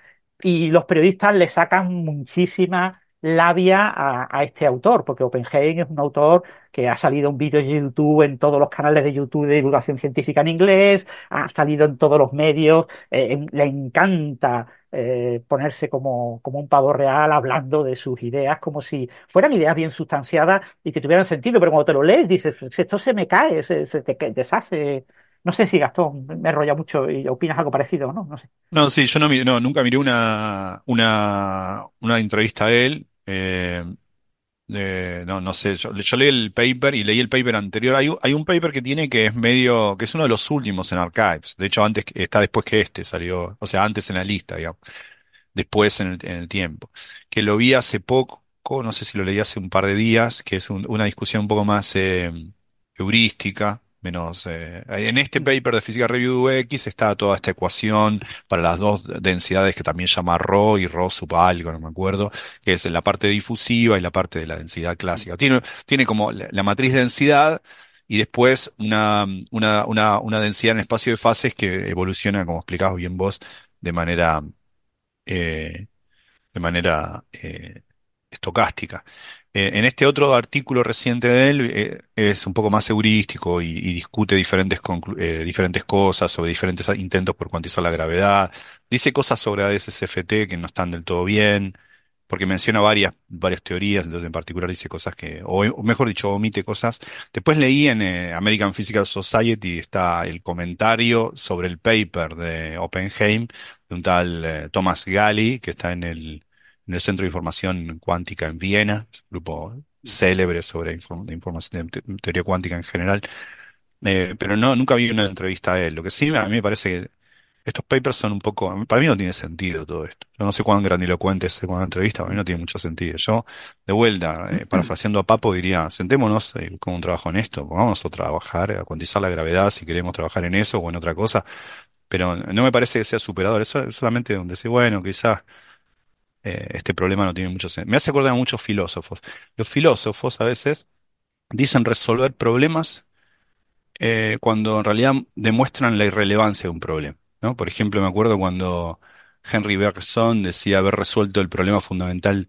[SPEAKER 3] y los periodistas le sacan muchísima labia a, este autor, porque Oppenheim es un autor que ha salido un vídeo de YouTube en todos los canales de YouTube de divulgación científica en inglés, ha salido en todos los medios, eh, le encanta eh, ponerse como, como un pavo real hablando de sus ideas como si fueran ideas bien sustanciadas y que tuvieran sentido, pero cuando te lo lees dices, esto se me cae, se, te deshace no sé si Gastón me enrolla mucho y opinas algo parecido, ¿no? No sé.
[SPEAKER 2] No, sí, yo no, no nunca miré una, una, una entrevista a él. Eh, no, no sé, yo, leí el paper y leí el paper anterior. Hay, un paper que tiene que es medio, que es uno de los últimos en Archives. De hecho, antes está después que este salió, o sea, antes en la lista, digamos. Después en el, en el tiempo. Que lo vi hace poco, no sé si lo leí hace un par de días, que es una discusión un poco más eh, heurística menos eh, en este paper de Física Review X está toda esta ecuación para las dos densidades que también llama Rho y Rho sub algo, no me acuerdo, que es la parte difusiva y la parte de la densidad clásica. Tiene, tiene como la, matriz de densidad y después una, una, una, una densidad en espacio de fases que evoluciona, como explicabas bien vos, de manera, eh, de manera eh, estocástica. Eh, en este otro artículo reciente de él eh, es un poco más heurístico y, discute diferentes, eh, diferentes cosas sobre diferentes intentos por cuantizar la gravedad. Dice cosas sobre ADS-CFT que no están del todo bien, porque menciona varias, varias teorías, entonces en particular dice cosas que, o, mejor dicho, omite cosas. Después leí en American Physical Society, está el comentario sobre el paper de Oppenheim, de un tal Thomas Galli, que está en el en el Centro de Información Cuántica en Viena, grupo célebre sobre información de teoría cuántica en general. Eh, pero no, nunca vi una entrevista a él. Lo que sí a mí me parece que estos papers son un poco, para mí no tiene sentido todo esto. Yo no sé cuán grandilocuente es una entrevista, para mí no tiene mucho sentido. Yo, de vuelta, eh, parafraseando a Papo, diría, sentémonos eh, con un trabajo en esto, vamos a trabajar, a cuantizar la gravedad si queremos trabajar en eso o en otra cosa, pero no me parece que sea superador, eso es solamente donde dice, bueno, quizás eh, este problema no tiene mucho sentido. Me hace acordar a muchos filósofos. Los filósofos a veces dicen resolver problemas eh, cuando en realidad demuestran la irrelevancia de un problema. ¿no? Por ejemplo, me acuerdo cuando Henry Bergson decía haber resuelto el problema fundamental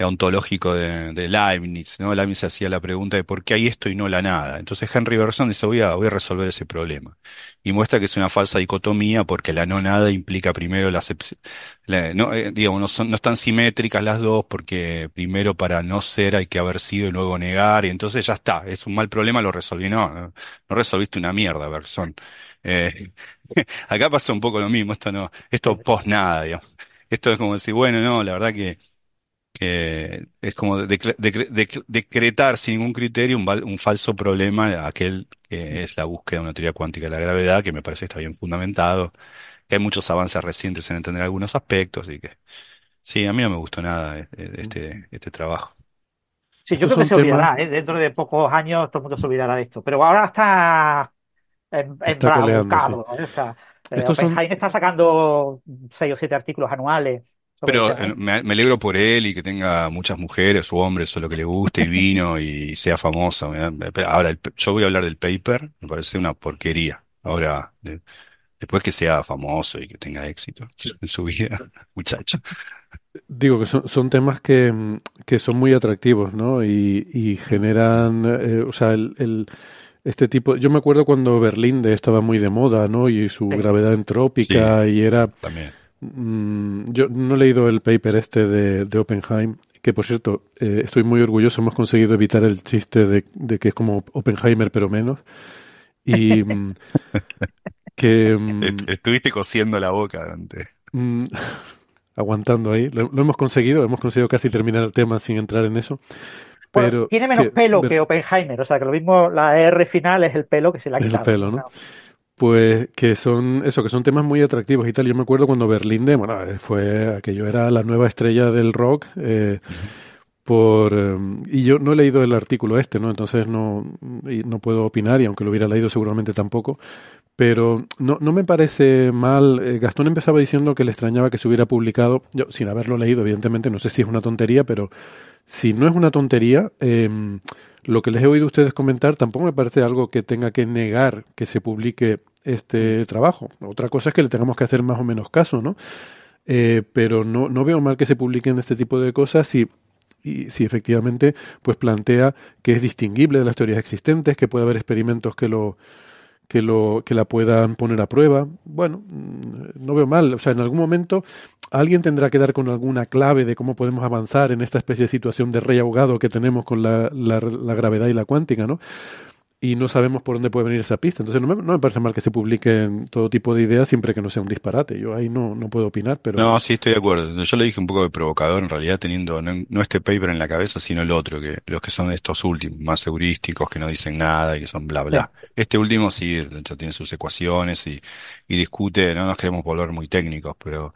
[SPEAKER 2] ontológico de, Leibniz, ¿no? Leibniz hacía la pregunta de por qué hay esto y no la nada. Entonces Henry Bergson dice, voy a, voy a resolver ese problema. Y muestra que es una falsa dicotomía porque la no nada implica primero la, no, eh, digamos, no, son, no están simétricas las dos porque primero para no ser hay que haber sido y luego negar y entonces ya está, es un mal problema, lo resolví. No, no, resolviste una mierda, Bergson. Eh, <laughs> acá pasa un poco lo mismo, esto no, esto post nada, digamos. Esto es como decir, bueno, no, la verdad que que es como decretar sin ningún criterio un, falso problema, aquel que es la búsqueda de una teoría cuántica de la gravedad, que me parece que está bien fundamentado, que hay muchos avances recientes en entender algunos aspectos, y que sí, a mí no me gustó nada eh, eh, este, este trabajo.
[SPEAKER 3] Sí, yo creo que se olvidará, ¿eh? dentro de pocos años todo el mundo se olvidará de esto, pero ahora está en, está sacando seis o siete artículos anuales
[SPEAKER 2] pero eh, me, alegro por él y que tenga muchas mujeres o hombres o lo que le guste y vino y sea famoso. Ahora, yo voy a hablar del paper, me parece una porquería. Ahora, después que sea famoso y que tenga éxito en su vida, <laughs> muchacho.
[SPEAKER 1] Digo que son, temas que, que, son muy atractivos, ¿no? Y, generan, eh, o sea, el, este tipo. Yo me acuerdo cuando Berlín estaba muy de moda, ¿no? Y su gravedad entrópica y era.
[SPEAKER 2] También
[SPEAKER 1] Mm, yo no he leído el paper este de, de Oppenheim, que por cierto, eh, estoy muy orgulloso, hemos conseguido evitar el chiste de, que es como Oppenheimer pero menos. Y mm, <laughs> que... Mm,
[SPEAKER 2] estuviste cosiendo la boca durante...
[SPEAKER 1] aguantando ahí. Lo, hemos conseguido, hemos conseguido casi terminar el tema sin entrar en eso. Pero
[SPEAKER 3] tiene menos pelo que Oppenheimer, o sea que lo mismo la R final es el pelo que se le ha quitado.
[SPEAKER 1] el pelo, ¿no? Pues que son eso, que son temas muy atractivos y tal. Yo me acuerdo cuando Berlín de, bueno, fue aquello era la nueva estrella del rock. Eh, por eh, y yo no he leído el artículo este, ¿no? Entonces no, no puedo opinar y aunque lo hubiera leído seguramente tampoco. Pero no, no me parece mal. Eh, Gastón empezaba diciendo que le extrañaba que se hubiera publicado, yo sin haberlo leído, evidentemente, no sé si es una tontería, pero si no es una tontería, eh, lo que les he oído a ustedes comentar tampoco me parece algo que tenga que negar que se publique este mm. trabajo. Otra cosa es que le tengamos que hacer más o menos caso, ¿no? Eh, pero no, no veo mal que se publiquen este tipo de cosas y, y si efectivamente pues plantea que es distinguible de las teorías existentes, que puede haber experimentos que lo que lo que la puedan poner a prueba. Bueno, mm, no veo mal, o sea, en algún momento alguien tendrá que dar con alguna clave de cómo podemos avanzar en esta especie de situación de rey ahogado que tenemos con la, la, la gravedad y la cuántica, ¿no? Y no sabemos por dónde puede venir esa pista. Entonces no me, no me, parece mal que se publiquen todo tipo de ideas siempre que no sea un disparate. Yo ahí no, no puedo opinar, pero...
[SPEAKER 2] No, sí, estoy de acuerdo. Yo lo dije un poco de provocador, en realidad teniendo no, no, este paper en la cabeza, sino el otro, que los que son estos últimos, más heurísticos, que no dicen nada y que son bla, bla. Sí. Este último sí, de hecho tiene sus ecuaciones y, y discute, no nos queremos volver muy técnicos, pero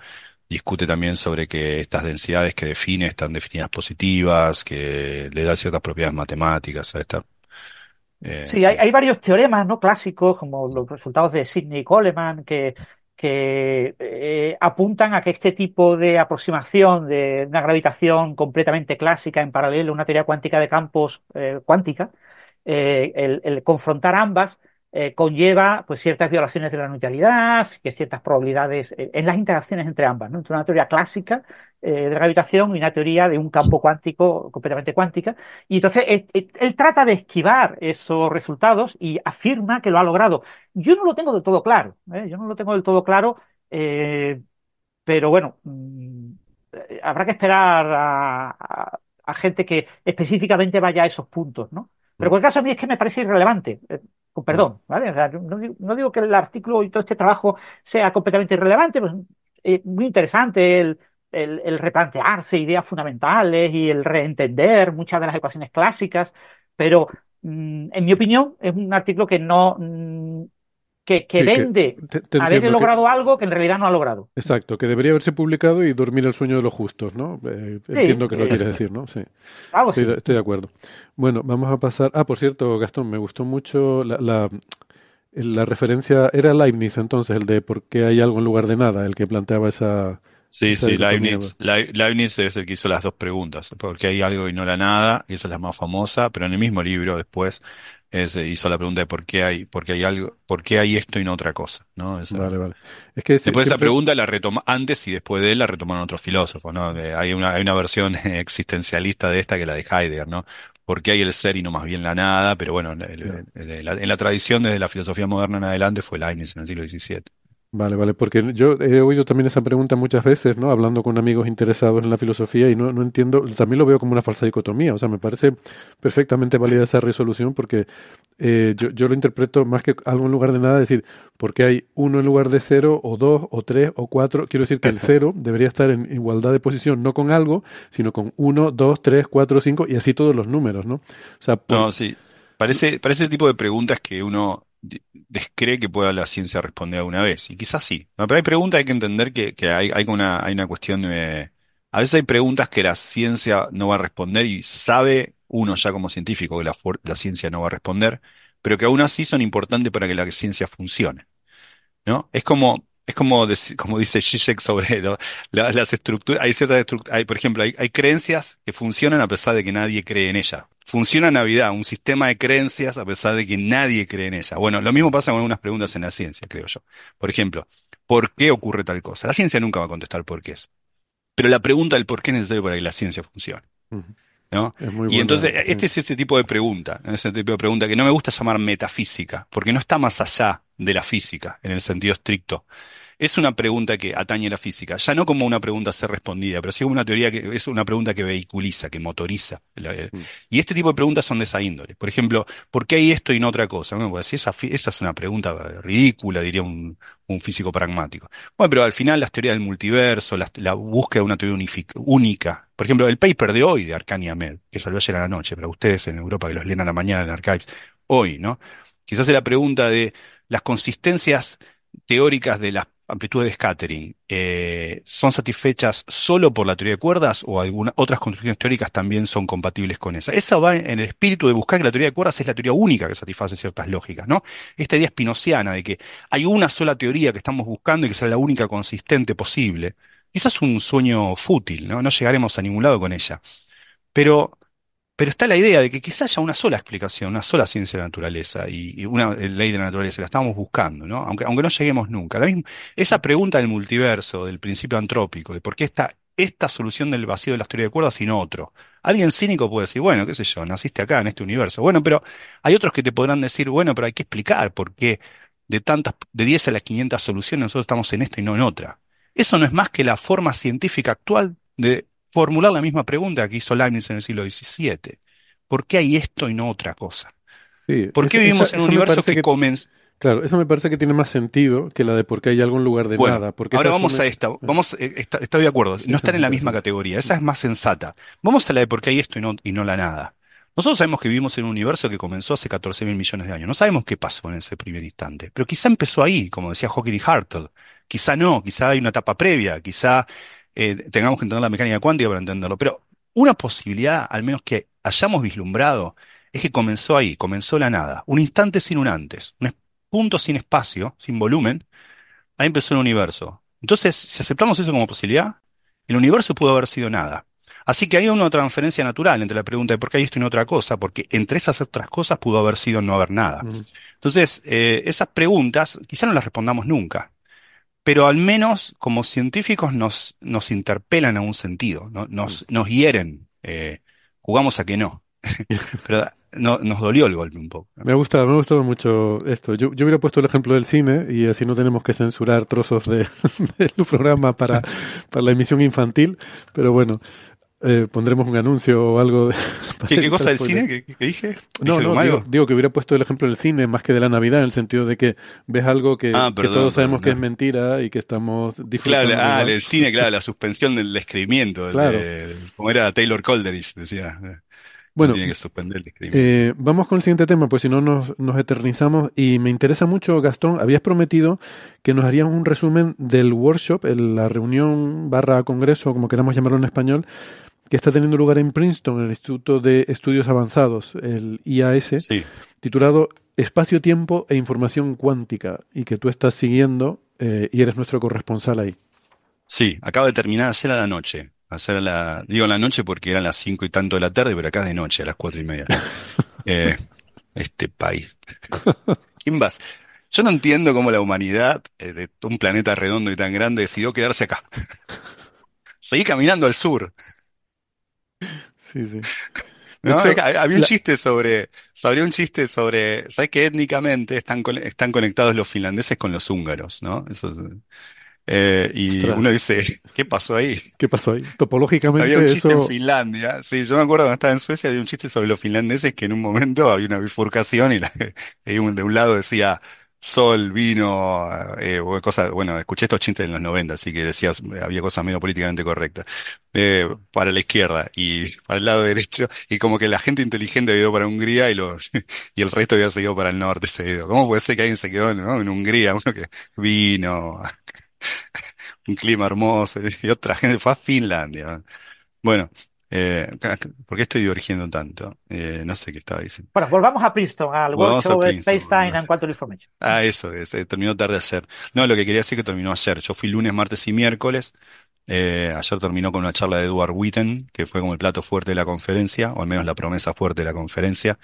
[SPEAKER 2] discute también sobre que estas densidades que define están definidas positivas, que le da ciertas propiedades matemáticas a esta
[SPEAKER 3] eh, sí, sí. Hay, hay, varios teoremas ¿no? clásicos, como los resultados de Sidney Coleman, que, que eh, apuntan a que este tipo de aproximación de una gravitación completamente clásica en paralelo a una teoría cuántica de campos eh, cuántica, el, el, confrontar ambas eh, conlleva pues ciertas violaciones de la neutralidad, que ciertas probabilidades eh, en las interacciones entre ambas, ¿no? entre una teoría clásica eh, de gravitación y una teoría de un campo cuántico completamente cuántica. Y entonces él, trata de esquivar esos resultados y afirma que lo ha logrado. Yo no lo tengo del todo claro, yo no lo tengo del todo claro, pero bueno, mmm, habrá que esperar a, a, a gente que específicamente vaya a esos puntos, ¿no? Pero en cualquier caso a mí es que me parece irrelevante. Con perdón, ¿vale? O sea, no, no, digo que el artículo y todo este trabajo sea completamente irrelevante, pues eh, muy interesante el, el, el, replantearse ideas fundamentales y el reentender muchas de las ecuaciones clásicas, pero mmm, en mi opinión es un artículo que no mmm, que, que sí, vende que te, te haber logrado que... algo que en realidad no ha logrado.
[SPEAKER 1] Exacto, que debería haberse publicado y dormir el sueño de los justos, ¿no? Eh, sí, entiendo que lo quieres decir, ¿no? Sí.
[SPEAKER 3] Claro,
[SPEAKER 1] estoy, estoy, de acuerdo. Bueno, vamos a pasar. Ah, por cierto, Gastón, me gustó mucho la, la, la referencia. Era Leibniz entonces, el de por qué hay algo en lugar de nada, el que planteaba esa.
[SPEAKER 2] Sí, esa sí, Leibniz, Leibniz es el que hizo las dos preguntas, porque hay algo y no la nada, y esa es la más famosa, pero en el mismo libro después es, hizo la pregunta de por qué hay, por qué hay algo, por qué hay esto y no otra cosa, ¿no? Esa,
[SPEAKER 1] vale, vale. Es que
[SPEAKER 2] después
[SPEAKER 1] siempre...
[SPEAKER 2] esa pregunta la retoma antes y después de él la retomaron otros filósofos, ¿no? De, hay una, hay una versión <laughs> existencialista de esta que la de Heidegger, ¿no? ¿Por qué hay el ser y no más bien la nada? Pero bueno, el, el, el, en la tradición desde la filosofía moderna en adelante fue Leibniz en el siglo XVII.
[SPEAKER 1] Vale, vale, porque yo he oído también esa pregunta muchas veces, ¿no? Hablando con amigos interesados en la filosofía y no, no entiendo, también lo veo como una falsa dicotomía, o sea, me parece perfectamente válida esa resolución porque eh, yo, yo, lo interpreto más que algo en lugar de nada, decir, porque hay uno en lugar de cero, o dos, o tres, o cuatro, quiero decir que el cero debería estar en igualdad de posición, no con algo, sino con uno, dos, tres, cuatro, cinco, y así todos los números, ¿no? O
[SPEAKER 2] sea, por... No, sí, parece, parece ese tipo de preguntas que uno descree que pueda la ciencia responder alguna vez. Y quizás sí. Pero hay preguntas, hay que entender que, hay, hay, una, hay una cuestión de... A veces hay preguntas que la ciencia no va a responder y sabe uno ya como científico que la ciencia no va a responder, pero que aún así son importantes para que la ciencia funcione. ¿No? Es como, es como, como dice Zizek sobre las, estructuras, hay ciertas estructuras, hay, por ejemplo, hay, hay creencias que funcionan a pesar de que nadie cree en ellas funciona Navidad, un sistema de creencias a pesar de que nadie cree en ella. Bueno, lo mismo pasa con algunas preguntas en la ciencia, creo yo. Por ejemplo, ¿por qué ocurre tal cosa? La ciencia nunca va a contestar por qué es. Pero la pregunta del por qué es necesario para que la ciencia funcione. ¿No? y entonces, este es este tipo de pregunta, este tipo de pregunta que no me gusta llamar metafísica, porque no está más allá de la física, en el sentido estricto es una pregunta que atañe a la física, ya no como una pregunta a ser respondida, pero sí como una teoría que es una pregunta que vehiculiza, que motoriza. Mm. Y este tipo de preguntas son de esa índole. Por ejemplo, ¿por qué hay esto y no otra cosa? Bueno, pues esa, esa es una pregunta ridícula, diría un, un físico pragmático. Bueno, pero al final las teorías del multiverso, la, la búsqueda de una teoría única. Por ejemplo, el paper de hoy de Arcani Ahmed, que salió ayer a la noche, para ustedes en Europa que los leen a la mañana en Archives, hoy, ¿no? Quizás es la pregunta de las consistencias teóricas de las amplitudes de scattering eh, son satisfechas solo por la teoría de cuerdas o algunas otras construcciones teóricas también son compatibles con esa. Esa va en el espíritu de buscar que la teoría de cuerdas es la teoría única que satisface ciertas lógicas, ¿no? Esta idea espinociana de que hay una sola teoría que estamos buscando y que sea la única consistente posible. Quizás es un sueño fútil, ¿no? No llegaremos a ningún lado con ella. Pero pero está la idea de que quizás haya una sola explicación, una sola ciencia de la naturaleza y, una ley de la naturaleza, la estamos buscando, ¿no? Aunque, aunque no lleguemos nunca. Misma, esa pregunta del multiverso, del principio antrópico, de por qué está esta solución del vacío de la teoría de cuerdas y no otro. Alguien cínico puede decir, bueno, qué sé yo, naciste acá en este universo. Bueno, pero hay otros que te podrán decir, bueno, pero hay que explicar por qué de tantas, de 10 a las 500 soluciones nosotros estamos en esta y no en otra. Eso no es más que la forma científica actual de formular la misma pregunta que hizo Leibniz en el siglo XVII. ¿Por qué hay esto y no otra cosa?
[SPEAKER 1] Sí,
[SPEAKER 2] ¿Por qué vivimos
[SPEAKER 1] esa-
[SPEAKER 2] en un universo que,
[SPEAKER 1] que-
[SPEAKER 2] comenzó?
[SPEAKER 1] Claro, eso me parece que tiene más sentido que la de por qué hay algo en lugar de
[SPEAKER 2] Bueno,
[SPEAKER 1] nada. Porque
[SPEAKER 2] ahora vamos a esta. Vamos, eh, está- estoy de acuerdo. No están en la misma categoría. Esa es más sensata. Vamos a la de por qué hay esto y no, y no la nada. Nosotros sabemos que vivimos en un universo que comenzó hace 14 mil millones de años. No sabemos qué pasó en ese primer instante. Pero quizá empezó ahí, como decía Hawking y Hartle. Quizá no, quizá hay una etapa previa, quizá eh, tengamos que entender la mecánica cuántica para entenderlo. Pero una posibilidad, al menos que hayamos vislumbrado, es que comenzó ahí, comenzó la nada. Un instante sin un antes. Un punto sin espacio, sin volumen. Ahí empezó el universo. Entonces, si aceptamos eso como posibilidad, el universo pudo haber sido nada. Así que hay una transferencia natural entre la pregunta de por qué hay esto y no otra cosa, porque entre esas otras cosas pudo haber sido no haber nada.
[SPEAKER 1] Ujú.
[SPEAKER 2] Entonces, eh, esas preguntas quizá no las respondamos nunca, pero al menos como científicos nos, nos interpelan a un sentido, ¿no? nos, nos hieren, eh, jugamos a que no, <laughs> pero no- nos dolió el golpe un poco.
[SPEAKER 1] Me ha gustado, me ha gustado mucho esto. Yo, yo hubiera puesto el ejemplo del cine y así no tenemos que censurar trozos de, <laughs> del programa para, para la emisión infantil, pero bueno, eh, pondremos un anuncio o algo. de- <laughs>
[SPEAKER 2] ¿Qué, cosa del cine que, que dije?
[SPEAKER 1] No,
[SPEAKER 2] ¿Dije
[SPEAKER 1] no, digo, que hubiera puesto el ejemplo del cine más que de la Navidad, en el sentido de que ves algo que,
[SPEAKER 2] Ah,
[SPEAKER 1] que todos sabemos
[SPEAKER 2] perdón,
[SPEAKER 1] que es mentira y que estamos
[SPEAKER 2] Claro,
[SPEAKER 1] disfrutando.
[SPEAKER 2] ah,
[SPEAKER 1] igual.
[SPEAKER 2] el cine, claro, la suspensión del describimiento,
[SPEAKER 1] Claro.
[SPEAKER 2] de- como era Taylor Coleridge, decía,
[SPEAKER 1] Bueno,
[SPEAKER 2] tiene que suspender el describimiento.
[SPEAKER 1] Eh, vamos con el siguiente tema, pues si no nos, nos eternizamos. Y me interesa mucho, Gastón, habías prometido que nos harías un resumen del workshop, el- la reunión barra congreso, como queramos llamarlo en español, que está teniendo lugar en Princeton, en el Instituto de Estudios Avanzados, el IAS,
[SPEAKER 2] Sí.
[SPEAKER 1] titulado Espacio, Tiempo e Información Cuántica, y que tú estás siguiendo eh, y eres nuestro corresponsal ahí.
[SPEAKER 2] Sí, acaba de terminar ayer a la noche. Ayer a la, digo a la noche porque eran las cinco y tanto de la tarde, pero acá es de noche, a las cuatro y media. <laughs> Eh, este país. ¿Quién vas? Yo no entiendo cómo la humanidad, eh, de un planeta redondo y tan grande, decidió quedarse acá. <laughs> Seguí caminando al sur.
[SPEAKER 1] Sí, sí. <laughs> De
[SPEAKER 2] ¿no?
[SPEAKER 1] hecho,
[SPEAKER 2] Había un
[SPEAKER 1] la-
[SPEAKER 2] chiste sobre, había un chiste sobre, ¿sabes que étnicamente están, están conectados los finlandeses con los húngaros, ¿no? Eso es, eh, y
[SPEAKER 1] Ostras.
[SPEAKER 2] uno dice, ¿qué pasó ahí?
[SPEAKER 1] ¿Qué pasó ahí? Topológicamente
[SPEAKER 2] Había un chiste en. Finlandia. Sí, yo me acuerdo cuando estaba en Suecia, había un chiste sobre los finlandeses que en un momento había una bifurcación y, la- <laughs> y de un lado decía sol, vino, eh, cosas, bueno, escuché estos chistes en los 90, así que decías, había cosas medio políticamente correctas, eh, para la izquierda y <laughs> para el lado derecho, y como que la gente inteligente había ido para Hungría y los, <laughs> y el resto había seguido para el norte. ¿Cómo puede ser que alguien se quedó, ¿no? en Hungría? Uno que vino, <laughs> un clima hermoso, y otra gente fue a Finlandia. Bueno, eh, ¿por qué estoy divergiendo tanto? Eh, no sé qué estaba diciendo.
[SPEAKER 3] Bueno, volvamos a Princeton, al de
[SPEAKER 2] Princeton,
[SPEAKER 3] Space-Time
[SPEAKER 2] bueno.
[SPEAKER 3] and Quantum Information.
[SPEAKER 2] Ah, eso, es, eh, terminó tarde ayer. No, lo que quería decir que terminó ayer. Yo fui lunes, martes y miércoles. Eh, ayer terminó con una charla de Edward Witten, que fue como el plato fuerte de la conferencia, o al menos la promesa fuerte de la conferencia.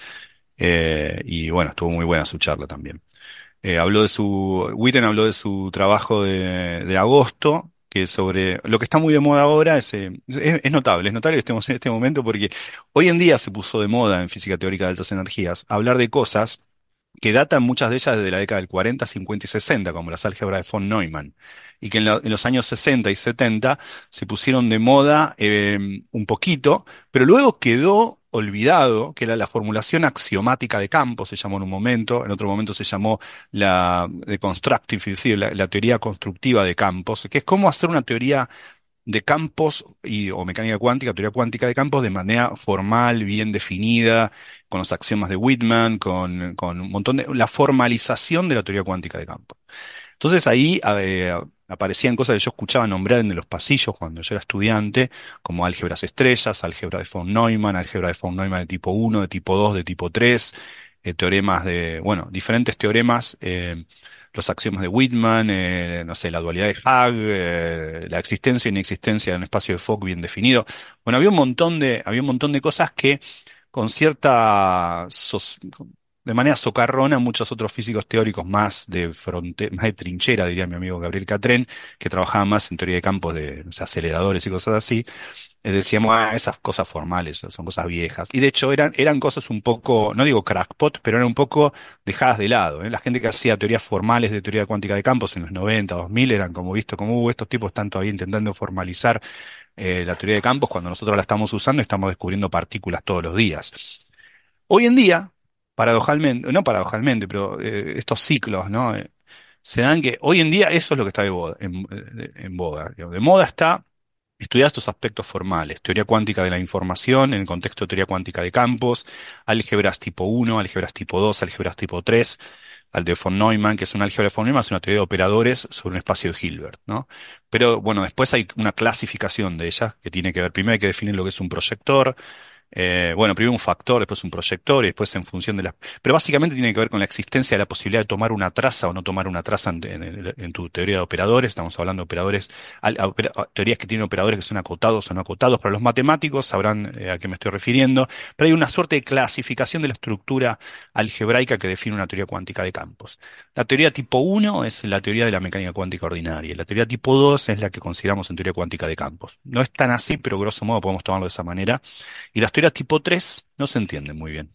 [SPEAKER 2] Eh, y bueno, estuvo muy buena su charla también. Eh, habló de su, Witten habló de su trabajo de, de agosto, que sobre lo que está muy de moda ahora es, eh, es, es notable, es notable que estemos en este momento porque hoy en día se puso de moda en física teórica de altas energías hablar de cosas que datan muchas de ellas desde la década del 40, 50 y 60, como las álgebras de von Neumann, y que en los años 60 y 70 se pusieron de moda eh, un poquito, pero luego quedó olvidado que era la formulación axiomática de campos, se llamó en un momento, en otro momento se llamó la de constructive, la, teoría constructiva de campos, que es cómo hacer una teoría de campos y, o mecánica cuántica, teoría cuántica de campos de manera formal, bien definida, con los axiomas de Whitman, con, con un montón de, la formalización de la teoría cuántica de campos. Entonces ahí aparecían cosas que yo escuchaba nombrar en los pasillos cuando yo era estudiante, como álgebras estrellas, álgebra de von Neumann, álgebra de von Neumann de tipo 1, de tipo 2, de tipo 3, eh, teoremas de, bueno, diferentes teoremas, eh, los axiomas de Whitman, eh, no sé, la dualidad de eh, la existencia e inexistencia de un espacio de Fock bien definido. Bueno, había un montón de, había un montón de cosas que con cierta, de manera socarrona muchos otros físicos teóricos más de fronte, más de trinchera, diría mi amigo Gabriel Catrén, que trabajaban más en teoría de campos de aceleradores y cosas así, eh, decíamos, ah, esas cosas formales, son cosas viejas. Y de hecho eran, eran cosas un poco, no digo crackpot, pero eran un poco dejadas de lado. ¿eh? La gente que hacía teorías formales de teoría cuántica de campos en los 90, 2000 eran como visto, como hubo estos tipos están todavía intentando formalizar eh, la teoría de campos cuando nosotros la estamos usando estamos descubriendo partículas todos los días. Hoy en día, paradojalmente, no paradojalmente, pero eh, estos ciclos, ¿no? Eh, se dan que hoy en día eso es lo que está de, boda, en, en boda. De moda está estudiar estos aspectos formales, teoría cuántica de la información en el contexto de teoría cuántica de campos, álgebras tipo 1, álgebras tipo 2, álgebras tipo 3, al de von Neumann, que es un álgebra de von Neumann, es una teoría de operadores sobre un espacio de Hilbert, ¿no? Pero bueno, después hay una clasificación de ellas que tiene que ver, primero hay que definir lo que es un proyector, eh, bueno, primero un factor, después un proyector y después en función de la... Pero básicamente tiene que ver con la existencia de la posibilidad de tomar una traza o no tomar una traza en, tu teoría de operadores. Estamos hablando de operadores, teorías que tienen operadores que son acotados o no acotados. Para los matemáticos sabrán eh, a qué me estoy refiriendo. Pero hay una suerte de clasificación de la estructura algebraica que define una teoría cuántica de campos. La teoría tipo 1 es la teoría de la mecánica cuántica ordinaria. La teoría tipo 2 es la que consideramos en teoría cuántica de campos. No es tan así, pero grosso modo podemos tomarlo de esa manera. Y las teorías tipo 3 no se entienden muy bien.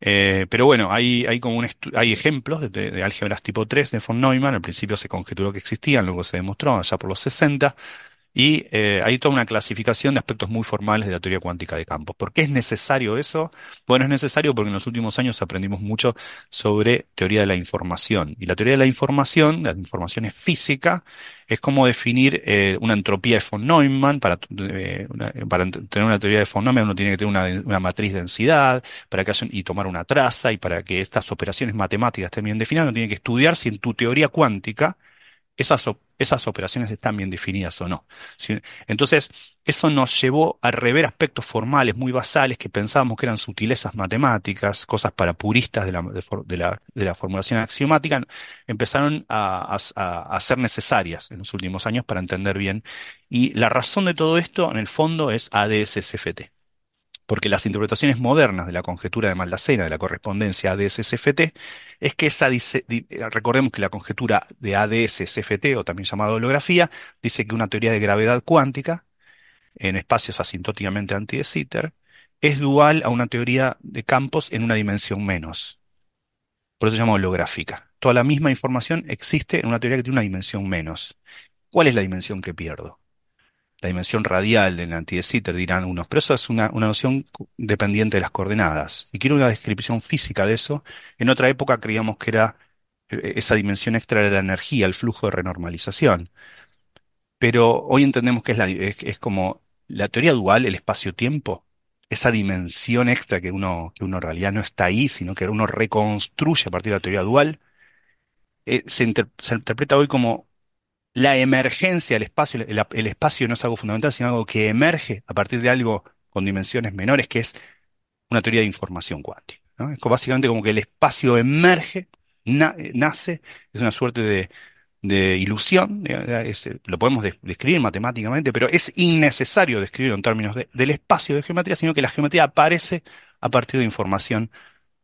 [SPEAKER 2] Eh, pero bueno, hay, hay como un hay ejemplos de, de, álgebras tipo 3 de von Neumann. Al principio se conjeturó que existían, luego se demostró allá por los 60. Y eh, hay toda una clasificación de aspectos muy formales de la teoría cuántica de campos. ¿Por qué es necesario eso? Bueno, es necesario porque en los últimos años aprendimos mucho sobre teoría de la información. Y la teoría de la información, la información es física, es como definir eh, una entropía de von Neumann. Para, eh, para tener una teoría de von Neumann uno tiene que tener una, matriz de densidad para que haya, y tomar una traza y para que estas operaciones matemáticas estén bien definidas uno tiene que estudiar si en tu teoría cuántica esas, operaciones están bien definidas o no. Entonces, eso nos llevó a rever aspectos formales muy basales que pensábamos que eran sutilezas matemáticas, cosas para puristas de la, formulación axiomática, empezaron a, a, ser necesarias en los últimos años para entender bien. Y la razón de todo esto, en el fondo, es ADS-SFT porque las interpretaciones modernas de la conjetura de Maldacena, de la correspondencia ADS-SFT, es que esa dice, recordemos que la conjetura de ADS-SFT, o también llamada holografía, dice que una teoría de gravedad cuántica, en espacios asintóticamente anti de Sitter, es dual a una teoría de campos en una dimensión menos. Por eso se llama holográfica. Toda la misma información existe en una teoría que tiene una dimensión menos. ¿Cuál es la dimensión que pierdo? La dimensión radial del anti dirán unos, pero eso es una, noción dependiente de las coordenadas. Y quiero una descripción física de eso. En otra época creíamos que era eh, esa dimensión extra de la energía, el flujo de renormalización. Pero hoy entendemos que es, la, es, como la teoría dual, el espacio-tiempo, esa dimensión extra que uno, que uno en realidad no está ahí, sino que uno reconstruye a partir de la teoría dual, eh, se interpreta hoy como la emergencia del espacio, el, espacio no es algo fundamental, sino algo que emerge a partir de algo con dimensiones menores, que es una teoría de información cuántica. Es básicamente como que el espacio emerge, nace, es una suerte de, ilusión, lo podemos describir matemáticamente, pero es innecesario describirlo en términos del espacio de geometría, sino que la geometría aparece a partir de información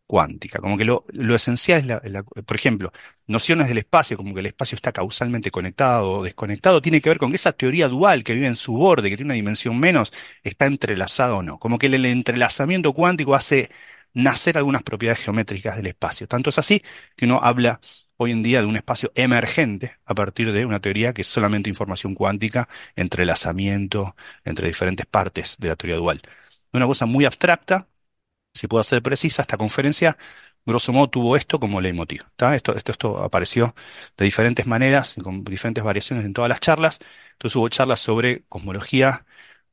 [SPEAKER 2] cuántica. Como que lo, esencial es, la, por ejemplo, nociones del espacio, como que el espacio está causalmente conectado o desconectado, tiene que ver con que esa teoría dual que vive en su borde, que tiene una dimensión menos, está entrelazada o no. Como que el, entrelazamiento cuántico hace nacer algunas propiedades geométricas del espacio. Tanto es así que uno habla hoy en día de un espacio emergente a partir de una teoría que es solamente información cuántica, entrelazamiento entre diferentes partes de la teoría dual. Una cosa muy abstracta, si puedo ser precisa, esta conferencia, grosso modo, tuvo esto como leitmotiv. Esto, esto, esto apareció de diferentes maneras, con diferentes variaciones en todas las charlas. Entonces hubo charlas sobre cosmología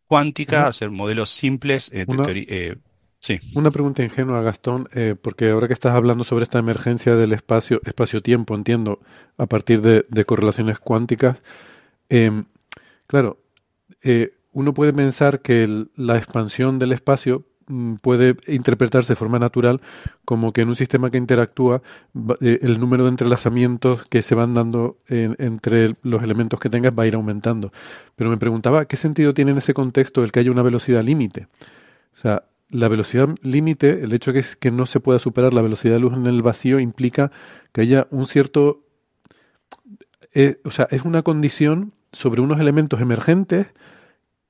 [SPEAKER 2] cuántica, hacer modelos simples. Eh,
[SPEAKER 1] una,
[SPEAKER 2] eh,
[SPEAKER 1] sí. una pregunta ingenua, Gastón, eh, porque ahora que estás hablando sobre esta emergencia del espacio, espacio-tiempo, entiendo, a partir de, de correlaciones cuánticas, em, claro, uno puede pensar que la expansión del espacio puede interpretarse de forma natural como que en un sistema que interactúa eh, el número de entrelazamientos que se van dando entre los elementos que tengas va a ir aumentando. Pero me preguntaba, ¿qué sentido tiene en ese contexto el que haya una velocidad límite? O sea, la velocidad límite, el hecho que, es, que no se pueda superar la velocidad de luz en el vacío implica que haya un cierto... eh, o sea, es una condición sobre unos elementos emergentes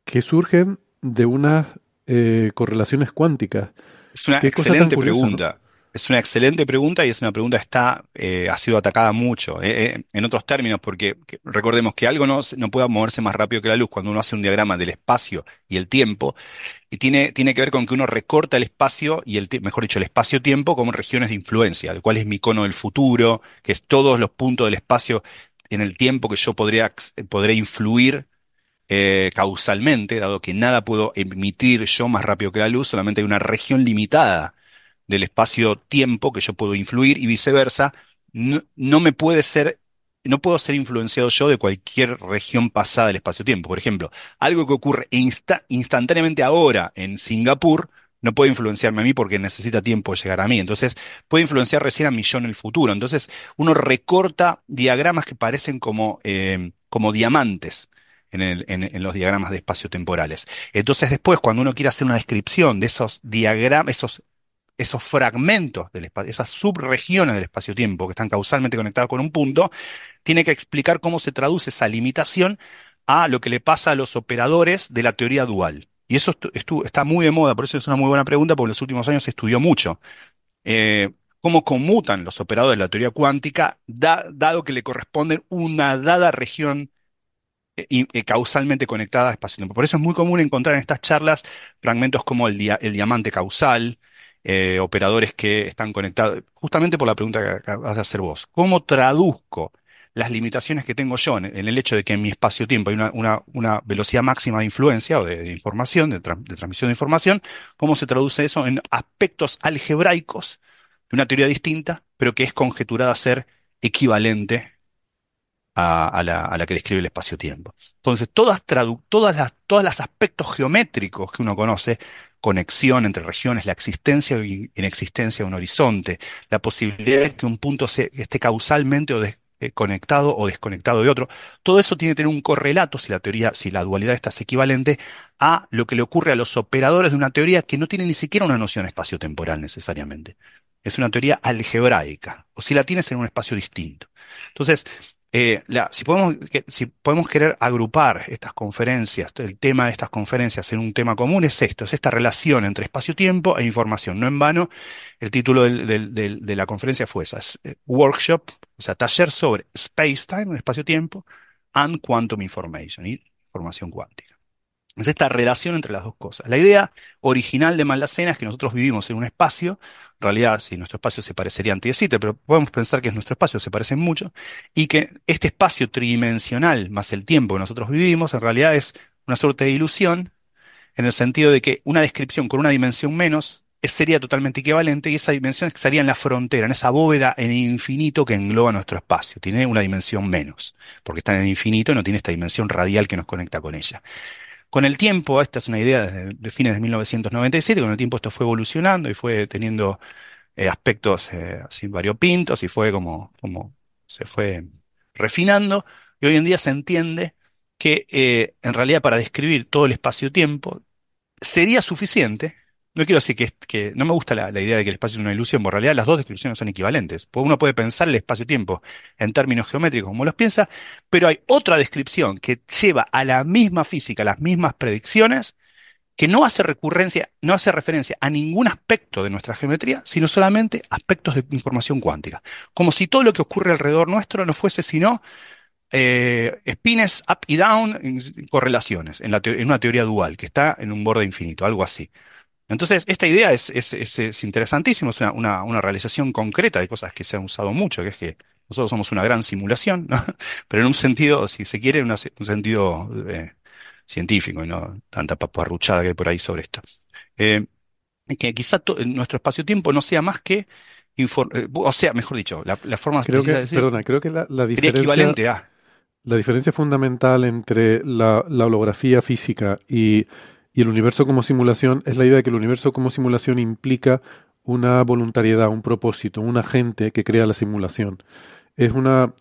[SPEAKER 1] que surgen de unas eh, correlaciones cuánticas.
[SPEAKER 2] Es una excelente pregunta. Es una excelente pregunta y es una pregunta que está, eh, ha sido atacada mucho. eh, eh, en otros términos, porque que- recordemos que algo no, no puede moverse más rápido que la luz cuando uno hace un diagrama del espacio y el tiempo, y tiene, tiene que ver con que uno recorta el espacio y el, mejor dicho, el espacio-tiempo como regiones de influencia, el cual es mi cono del futuro, que es todos los puntos del espacio en el tiempo que yo podría, podré influir eh, causalmente, dado que nada puedo emitir yo más rápido que la luz, solamente hay una región limitada del espacio-tiempo que yo puedo influir y viceversa, no, no me puede ser, no puedo ser influenciado yo de cualquier región pasada del espacio-tiempo. Por ejemplo, algo que ocurre insta- instantáneamente ahora en Singapur no puede influenciarme a mí porque necesita tiempo de llegar a mí. Entonces, puede influenciar recién a mí yo en el futuro. Entonces, uno recorta diagramas que parecen como, eh, como diamantes. En, los diagramas de espacio-temporales. Entonces, después, cuando uno quiere hacer una descripción de esos diagramas, esos fragmentos del espacio, esas subregiones del espacio-tiempo que están causalmente conectadas con un punto, tiene que explicar cómo se traduce esa limitación a lo que le pasa a los operadores de la teoría dual. Y eso está muy de moda, por eso es una muy buena pregunta, porque en los últimos años se estudió mucho. Eh, cómo conmutan los operadores de la teoría cuántica, da- dado que le corresponden una dada región eh, y- eh, causalmente conectada a espacio-tiempo. Por eso es muy común encontrar en estas charlas fragmentos como el, dia- el diamante causal, eh, operadores que están conectados, justamente por la pregunta que acabas de hacer vos. ¿Cómo traduzco las limitaciones que tengo yo en, el hecho de que en mi espacio-tiempo hay una, velocidad máxima de influencia o de, información, de transmisión de información? ¿Cómo se traduce eso en aspectos algebraicos de una teoría distinta, pero que es conjeturada a ser equivalente a, la, que describe el espacio-tiempo. Entonces, todas, las, todos los aspectos geométricos que uno conoce, conexión entre regiones, la existencia o in- inexistencia de un horizonte, la posibilidad de que un punto esté causalmente o eh, conectado o desconectado de otro, todo eso tiene que tener un correlato, si la teoría, si la dualidad está es equivalente, a lo que le ocurre a los operadores de una teoría que no tiene ni siquiera una noción espacio-temporal necesariamente. Es una teoría algebraica, o si la tienes en un espacio distinto. Entonces, eh, si podemos, querer agrupar estas conferencias, el tema de estas conferencias en un tema común es esto, es esta relación entre espacio-tiempo e información. No en vano, el título de la conferencia fue esa, es, eh, Workshop, o sea, taller sobre space-time, espacio-tiempo, and quantum information, y información cuántica. Es esta relación entre las dos cosas. La idea original de Malacena es que nosotros vivimos en un espacio, realidad, si nuestro espacio se parecería a Antiesite, pero podemos pensar que es nuestro espacio, se parecen mucho, y que este espacio tridimensional más el tiempo que nosotros vivimos, en realidad es una suerte de ilusión, en el sentido de que una descripción con una dimensión menos sería totalmente equivalente, y esa dimensión estaría en la frontera, en esa bóveda en el infinito que engloba nuestro espacio. Tiene una dimensión menos, porque está en el infinito y no tiene esta dimensión radial que nos conecta con ella. Con el tiempo, esta es una idea de, fines de 1997, con el tiempo esto fue evolucionando y fue teniendo eh, aspectos eh, así variopintos y fue como, como se fue refinando. Y hoy en día se entiende que eh, en realidad para describir todo el espacio-tiempo sería suficiente. No quiero decir que, que no me gusta la, idea de que el espacio es una ilusión, porque en realidad las dos descripciones son equivalentes. Uno puede pensar el espacio-tiempo en términos geométricos como los piensa, pero hay otra descripción que lleva a la misma física, las mismas predicciones, que no hace recurrencia, no hace referencia a ningún aspecto de nuestra geometría, sino solamente aspectos de información cuántica. Como si todo lo que ocurre alrededor nuestro no fuese sino eh, spines up y down correlaciones, en una teoría dual, que está en un borde infinito, algo así. Entonces, esta idea es, es, es, es interesantísima, es una, una, una realización concreta de cosas que se han usado mucho, que es que nosotros somos una gran simulación, ¿no? <laughs> Pero en un sentido, si se quiere, en una- un sentido eh, científico y no tanta paparruchada que hay por ahí sobre esto. Eh, que quizá nuestro espacio-tiempo no sea más que, eh, o sea, mejor dicho, la, la forma
[SPEAKER 1] Creo
[SPEAKER 2] precisa de
[SPEAKER 1] que,
[SPEAKER 2] decir,
[SPEAKER 1] perdona, creo que la, diferencia,
[SPEAKER 2] equivalente a.
[SPEAKER 1] la diferencia fundamental entre la, la holografía física y, y el universo como simulación es la idea de que el universo como simulación implica una voluntariedad, un propósito, un agente que crea la simulación. Es una,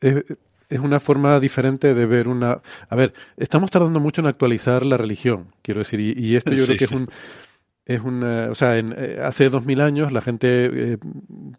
[SPEAKER 1] es, es una forma diferente de ver una... A ver, estamos tardando mucho en actualizar la religión, quiero decir, y, y esto yo
[SPEAKER 2] Sí,
[SPEAKER 1] creo que
[SPEAKER 2] sí.
[SPEAKER 1] es un... es una, o sea, en, eh, hace dos mil años la gente eh,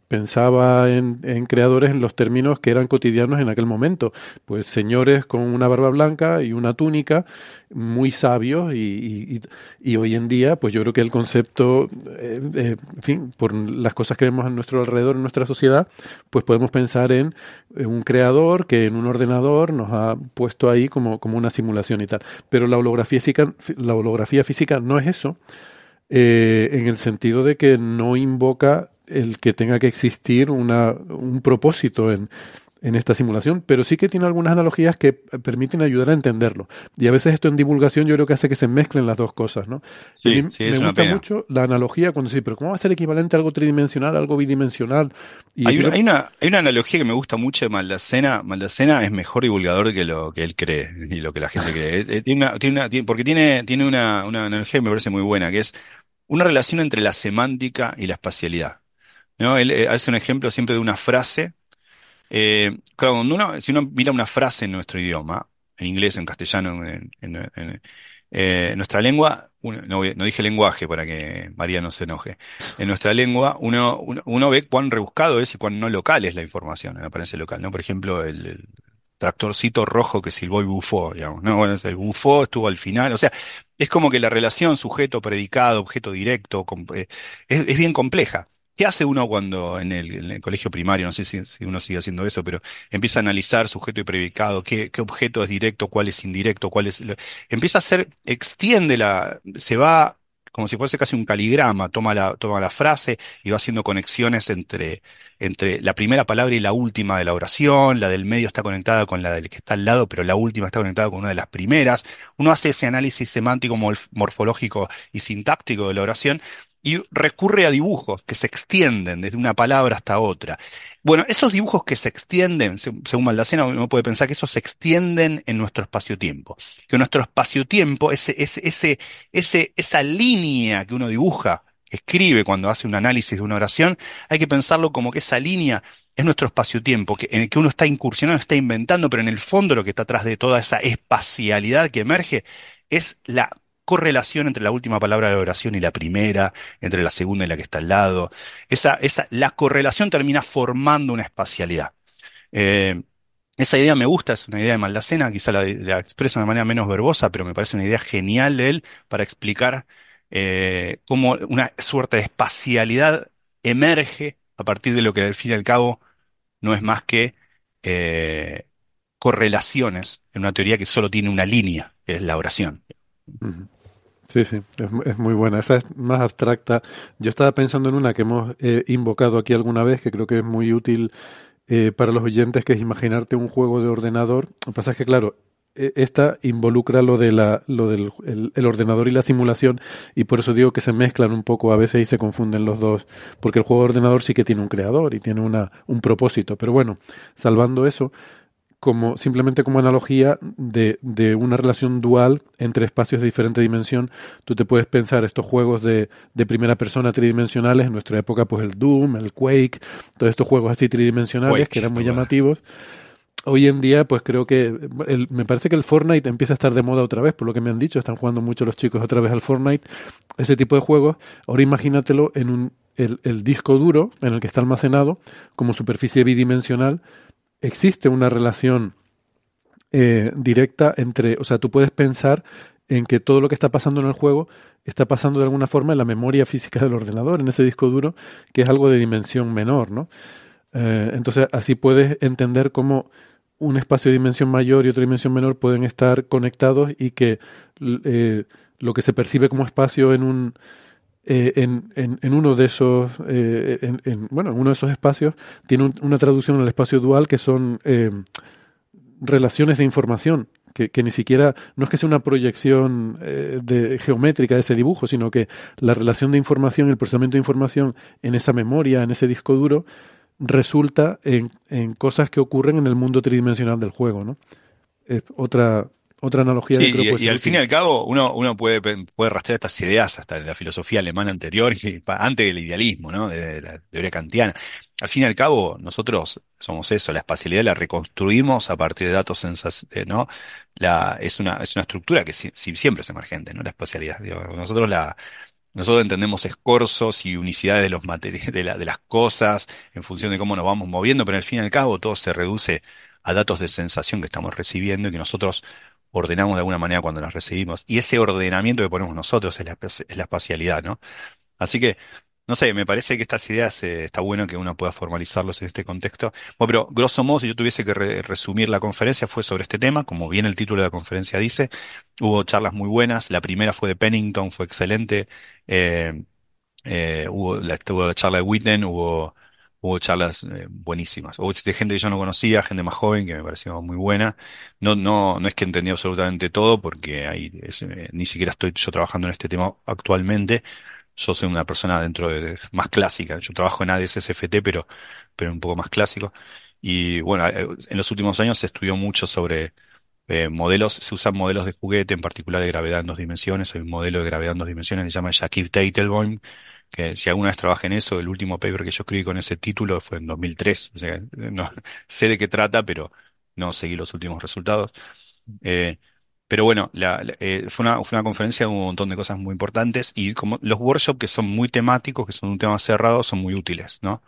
[SPEAKER 1] pensaba en, en, creadores en los términos que eran cotidianos en aquel momento. Pues señores con una barba blanca y una túnica, muy sabios, y, y, hoy en día, pues yo creo que el concepto, eh, en fin, por las cosas que vemos a nuestro alrededor, en nuestra sociedad, pues podemos pensar en un creador que en un ordenador nos ha puesto ahí como, como una simulación y tal. Pero la holografía física, la holografía física no es eso eh, en el sentido de que no invoca el que tenga que existir una, un propósito en, en esta simulación, pero sí que tiene algunas analogías que permiten ayudar a entenderlo. Y a veces esto en divulgación yo creo que hace que se mezclen las dos cosas, ¿no?
[SPEAKER 2] Sí, sí,
[SPEAKER 1] me gusta mucho la analogía cuando sí, pero ¿cómo va a ser equivalente a algo tridimensional, algo bidimensional?
[SPEAKER 2] Y hay, una, hay, una, hay una analogía que me gusta mucho de Maldacena. Maldacena es mejor divulgador que lo que él cree y lo que la gente cree. <laughs> Eh, eh, tiene una, tiene una, tiene, porque tiene, tiene una, una analogía que me parece muy buena, que es una relación entre la semántica y la espacialidad. ¿no? Él eh, hace un ejemplo siempre de una frase. Eh, claro, cuando uno, si uno mira una frase en nuestro idioma, en inglés, en castellano, en, eh, nuestra lengua, no, dije lenguaje para que María no se enoje. En nuestra lengua, uno, uno, ve cuán rebuscado es y cuán no local es la información en apariencia local. ¿no? Por ejemplo, el, tractorcito rojo que silbó y bufó, digamos, ¿no? Bueno, el bufó estuvo al final, o sea, es como que la relación sujeto-predicado, objeto directo, eh, es, bien compleja. ¿Qué hace uno cuando en el, colegio primario, no sé si, si, uno sigue haciendo eso, pero empieza a analizar sujeto y predicado, qué, qué objeto es directo, cuál es indirecto, cuál es... Empieza a hacer, extiende la, se va como si fuese casi un caligrama, toma la, toma la frase y va haciendo conexiones entre, entre la primera palabra y la última de la oración, la del medio está conectada con la del que está al lado, pero la última está conectada con una de las primeras. Uno hace ese análisis semántico, morfológico y sintáctico de la oración y recurre a dibujos que se extienden desde una palabra hasta otra. Bueno, esos dibujos que se extienden, según Maldacena, uno puede pensar que esos se extienden en nuestro espacio-tiempo. Que nuestro espacio-tiempo, ese, ese, ese, esa línea que uno dibuja, escribe cuando hace un análisis de una oración, hay que pensarlo como que esa línea es nuestro espacio-tiempo, que, en el que uno está incursionando, está inventando, pero en el fondo lo que está atrás de toda esa espacialidad que emerge es la correlación entre la última palabra de la oración y la primera, entre la segunda y la que está al lado. Esa, esa, la correlación termina formando una espacialidad. Eh, esa idea me gusta, es una idea de Maldacena, quizá la, la, expresa de una manera menos verbosa, pero me parece una idea genial de él para explicar eh, cómo una suerte de espacialidad emerge a partir de lo que al fin y al cabo no es más que eh, correlaciones en una teoría que solo tiene una línea, que es la oración.
[SPEAKER 1] Sí, sí, es, muy buena. Esa es más abstracta. Yo estaba pensando en una que hemos eh, invocado aquí alguna vez, que creo que es muy útil eh, para los oyentes, que es imaginarte un juego de ordenador. Lo que pasa es que, claro, e, esta involucra lo, de la, lo del el, el ordenador y la simulación, y por eso digo que se mezclan un poco a veces y se confunden los dos, porque el juego de ordenador sí que tiene un creador y tiene una, un propósito. Pero bueno, salvando eso, como simplemente como analogía de, de, una relación dual entre espacios de diferente dimensión. Tú te puedes pensar estos juegos de, de, primera persona tridimensionales, en nuestra época pues el Doom, el Quake, todos estos juegos así tridimensionales Quake, que eran muy llamativos. Hoy en día pues creo que el, me parece que el Fortnite empieza a estar de moda otra vez, por lo que me han dicho, están jugando mucho los chicos otra vez al Fortnite, ese tipo de juegos. Ahora imagínatelo en un, el, el disco duro en el que está almacenado como superficie bidimensional existe una relación eh, directa entre, o sea, tú puedes pensar en que todo lo que está pasando en el juego está pasando de alguna forma en la memoria física del ordenador, en ese disco duro, que es algo de dimensión menor, ¿no? Eh, entonces, así puedes entender cómo un espacio de dimensión mayor y otra dimensión menor pueden estar conectados y que eh, lo que se percibe como espacio en un eh, en, en, en, uno de esos, eh, en, en, bueno, en uno de esos espacios tiene un, una traducción al espacio dual que son eh, relaciones de información, que, que, ni siquiera, no es que sea una proyección de, geométrica de ese dibujo, sino que la relación de información, el procesamiento de información en esa memoria, en ese disco duro, resulta en, en cosas que ocurren en el mundo tridimensional del juego, ¿no? Es otra, otra analogía
[SPEAKER 2] sí, de y, y al fin y al cabo uno, uno puede, puede rastrear estas ideas hasta la filosofía alemana anterior y antes del idealismo, ¿no? De, de, la teoría kantiana. Al fin y al cabo, nosotros somos eso, la espacialidad la reconstruimos a partir de datos sensacionales, ¿no? La, es una, es una estructura que si, si, siempre es emergente, ¿no? La espacialidad. Digo, nosotros la, nosotros entendemos escorzos y unicidades de los materiales, <laughs> de, la- de las cosas en función de cómo nos vamos moviendo, pero al fin y al cabo todo se reduce a datos de sensación que estamos recibiendo y que nosotros ordenamos de alguna manera cuando las recibimos. Y ese ordenamiento que ponemos nosotros es la, es la espacialidad, ¿no? Así que, no sé, me parece que estas ideas eh, está bueno que uno pueda formalizarlos en este contexto. Bueno, pero grosso modo, si yo tuviese que re- resumir la conferencia, fue sobre este tema, como bien el título de la conferencia dice. Hubo charlas muy buenas. La primera fue de Pennington, fue excelente. Eh, eh, hubo la, hubo la charla de Witten, hubo, hubo charlas eh, buenísimas. Hubo de gente que yo no conocía, gente más joven que me pareció muy buena. No, no, no es que entendí absolutamente todo, porque ahí eh, ni siquiera estoy yo trabajando en este tema actualmente. Yo soy una persona dentro de, más clásica. Yo trabajo en ADSSFT, pero, pero un poco más clásico. Y bueno, eh, en los últimos años se estudió mucho sobre eh, modelos, se usan modelos de juguete, en particular de gravedad en dos dimensiones. Hay un modelo de gravedad en dos dimensiones que se llama Jacques Teitelbaum, que si alguna vez trabajé en eso, el último paper que yo escribí con ese título fue en 2003. O sea, <laughs> no sé de qué trata, pero no seguí los últimos resultados. Eh, pero bueno, eh, fue una, fue una conferencia con un montón de cosas muy importantes y como los workshops que son muy temáticos, que son un tema cerrado, son muy útiles, ¿no?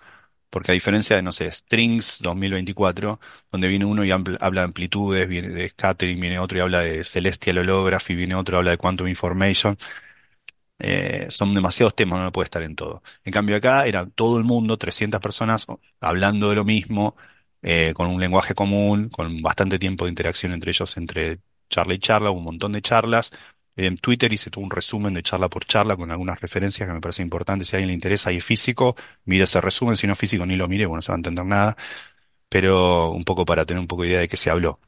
[SPEAKER 2] Porque a diferencia de, no sé, Strings 2024, donde viene uno y habla de amplitudes, viene de scattering, viene otro y habla de celestial holography, viene otro y habla de quantum information, eh, son demasiados temas, no puede estar en todo. En cambio acá era todo el mundo, 300 personas hablando de lo mismo, eh, con un lenguaje común, con bastante tiempo de interacción entre ellos, entre charla y charla, un montón de charlas. En Twitter hice todo un resumen de charla por charla con algunas referencias que me parece importante. Si a alguien le interesa y es físico, mire ese resumen. Si no es físico, ni lo mire, bueno, no se va a entender nada. Pero un poco para tener un poco de idea de qué se habló.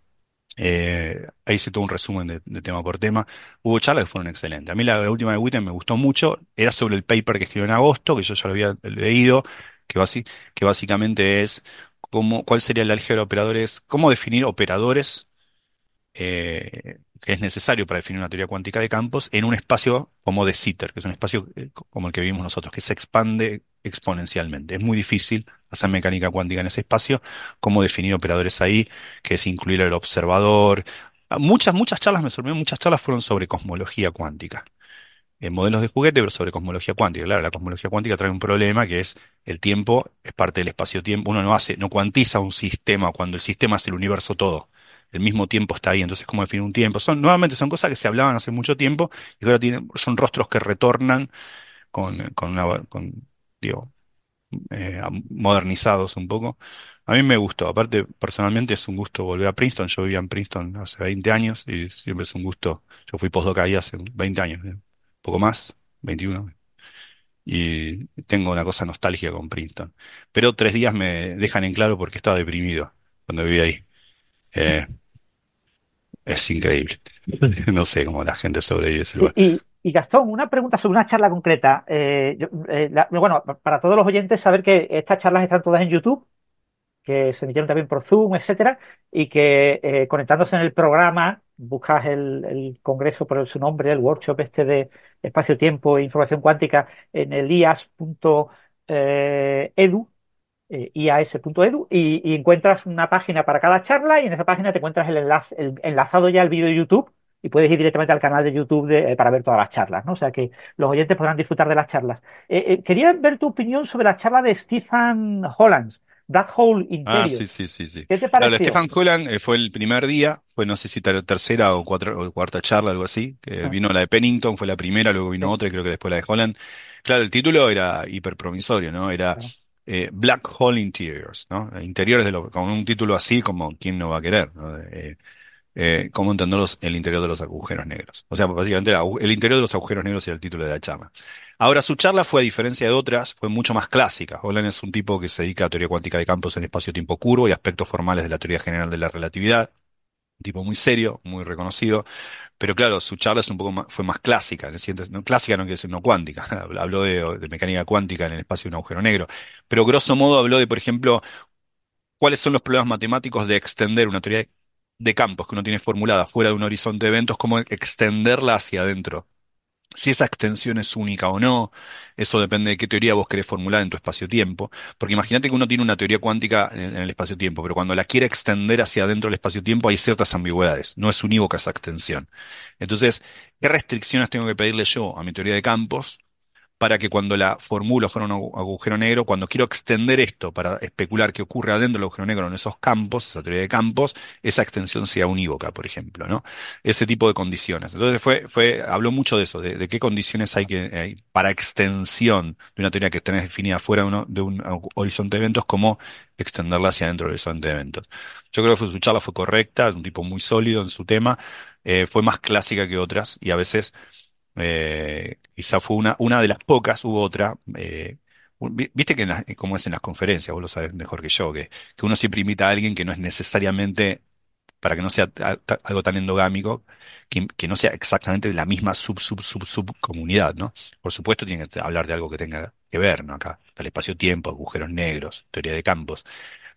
[SPEAKER 2] Eh, ahí hice todo un resumen de, tema por tema. Hubo charlas que fueron excelentes. A mí la, última de Witten me gustó mucho. Era sobre el paper que escribió en agosto, que yo ya lo había leído, que, básicamente es cómo, cuál sería el álgebra de operadores, cómo definir operadores eh, que es necesario para definir una teoría cuántica de campos en un espacio como de Sitter, que es un espacio eh, co- como el que vivimos nosotros, que se expande exponencialmente. Es muy difícil hacer mecánica cuántica en ese espacio, cómo definir operadores ahí, que es incluir el observador. Ah, Muchas, muchas charlas me sorprendieron, muchas charlas fueron sobre cosmología cuántica en modelos de juguete, pero sobre cosmología cuántica. Claro, la cosmología cuántica trae un problema que es el tiempo es parte del espacio-tiempo. Uno no hace, no cuantiza un sistema cuando el sistema es el universo todo. El mismo tiempo está ahí, entonces ¿cómo definir un tiempo? Son, nuevamente son cosas que se hablaban hace mucho tiempo y ahora tienen, son rostros que retornan con, con una, con, digo, eh, modernizados un poco. A mí me gustó, aparte personalmente es un gusto volver a Princeton, yo vivía en Princeton hace 20 años y siempre es un gusto, yo fui postdoc ahí hace 20 años, eh, poco más, 21, y tengo una cosa nostálgica con Princeton. Pero tres días me dejan en claro porque estaba deprimido cuando vivía ahí. Eh, es increíble. <laughs> No sé cómo la gente sobrevive ese
[SPEAKER 3] Sí,
[SPEAKER 2] lugar.
[SPEAKER 3] y, y Gastón, una pregunta sobre una charla concreta. Eh, eh, bueno, para todos los oyentes, saber que estas charlas están todas en YouTube, que se emitieron también por Zoom, etcétera, y que eh, conectándose en el programa, buscas el, congreso por su nombre, el workshop este de espacio-tiempo e información cuántica en el ias.edu, ias.edu, y, y encuentras una página para cada charla, y en esa página te encuentras el enlace, el- enlazado ya al vídeo de YouTube. Y puedes ir directamente al canal de YouTube de- eh, para ver todas las charlas, ¿no? O sea que los oyentes podrán disfrutar de las charlas. Eh, eh, quería ver tu opinión sobre la charla de Stephen Hollands, Dark Hole
[SPEAKER 2] Ah,
[SPEAKER 3] Interior.
[SPEAKER 2] sí, sí, sí, sí.
[SPEAKER 3] ¿Qué te
[SPEAKER 2] Claro,
[SPEAKER 3] pareció?
[SPEAKER 2] Stefan Holland eh, fue el primer día, fue no sé si ter- tercera o, cuatro- o cuarta charla, algo así,
[SPEAKER 3] Ah,
[SPEAKER 2] vino la de Pennington, fue la primera, luego vino otra y creo que después la de Holland. Claro, el título era hiperpromisorio, ¿no? Era
[SPEAKER 3] claro.
[SPEAKER 2] eh, Black Hole Interiors, ¿no? Interiores de lo, con un título así como ¿quién no va a querer? ¿no? Eh, cómo entender los- el interior de los agujeros negros. O sea, básicamente el interior de los agujeros negros era el título de la charla. Ahora, su charla fue, a diferencia de otras, fue mucho más clásica. Holland es un tipo que se dedica a teoría cuántica de campos en espacio-tiempo curvo y aspectos formales de la teoría general de la relatividad. Un tipo muy serio, muy reconocido. Pero claro, su charla es un poco más, fue más clásica, no, clásica no quiere decir no cuántica. <laughs> Habló de, de mecánica cuántica en el espacio de un agujero negro. Pero grosso modo habló de, por ejemplo, cuáles son los problemas matemáticos de extender una teoría de campos que uno tiene formulada fuera de un horizonte de eventos, cómo extenderla hacia adentro. Si esa extensión es única o no, eso depende de qué teoría vos querés formular en tu espacio-tiempo. Porque imagínate que uno tiene una teoría cuántica en, en el espacio-tiempo, pero cuando la quiere extender hacia adentro del espacio-tiempo hay ciertas ambigüedades. No es unívoca esa extensión. Entonces, ¿qué restricciones tengo que pedirle yo a mi teoría de campos para que cuando la formulo fuera un agujero negro, cuando quiero extender esto para especular qué ocurre adentro del agujero negro en esos campos, esa teoría de campos, esa extensión sea unívoca, por ejemplo, ¿no? Ese tipo de condiciones. Entonces fue, fue, habló mucho de eso, de, qué condiciones hay que, hay para extensión de una teoría que tenés definida fuera de, un horizonte de eventos, como extenderla hacia dentro del horizonte de eventos. Yo creo que su charla fue correcta, es un tipo muy sólido en su tema, eh, fue más clásica que otras y a veces eh, quizá fue una, una de las pocas, hubo otra. Eh, viste que como es en las conferencias, vos lo sabes mejor que yo, que, que uno siempre imita a alguien que no es necesariamente, para que no sea algo tan endogámico, que, que, no sea exactamente de la misma sub, sub, sub, sub comunidad, ¿no? Por supuesto tiene que hablar de algo que tenga que ver, ¿no? Acá, el espacio-tiempo, agujeros negros, teoría de campos.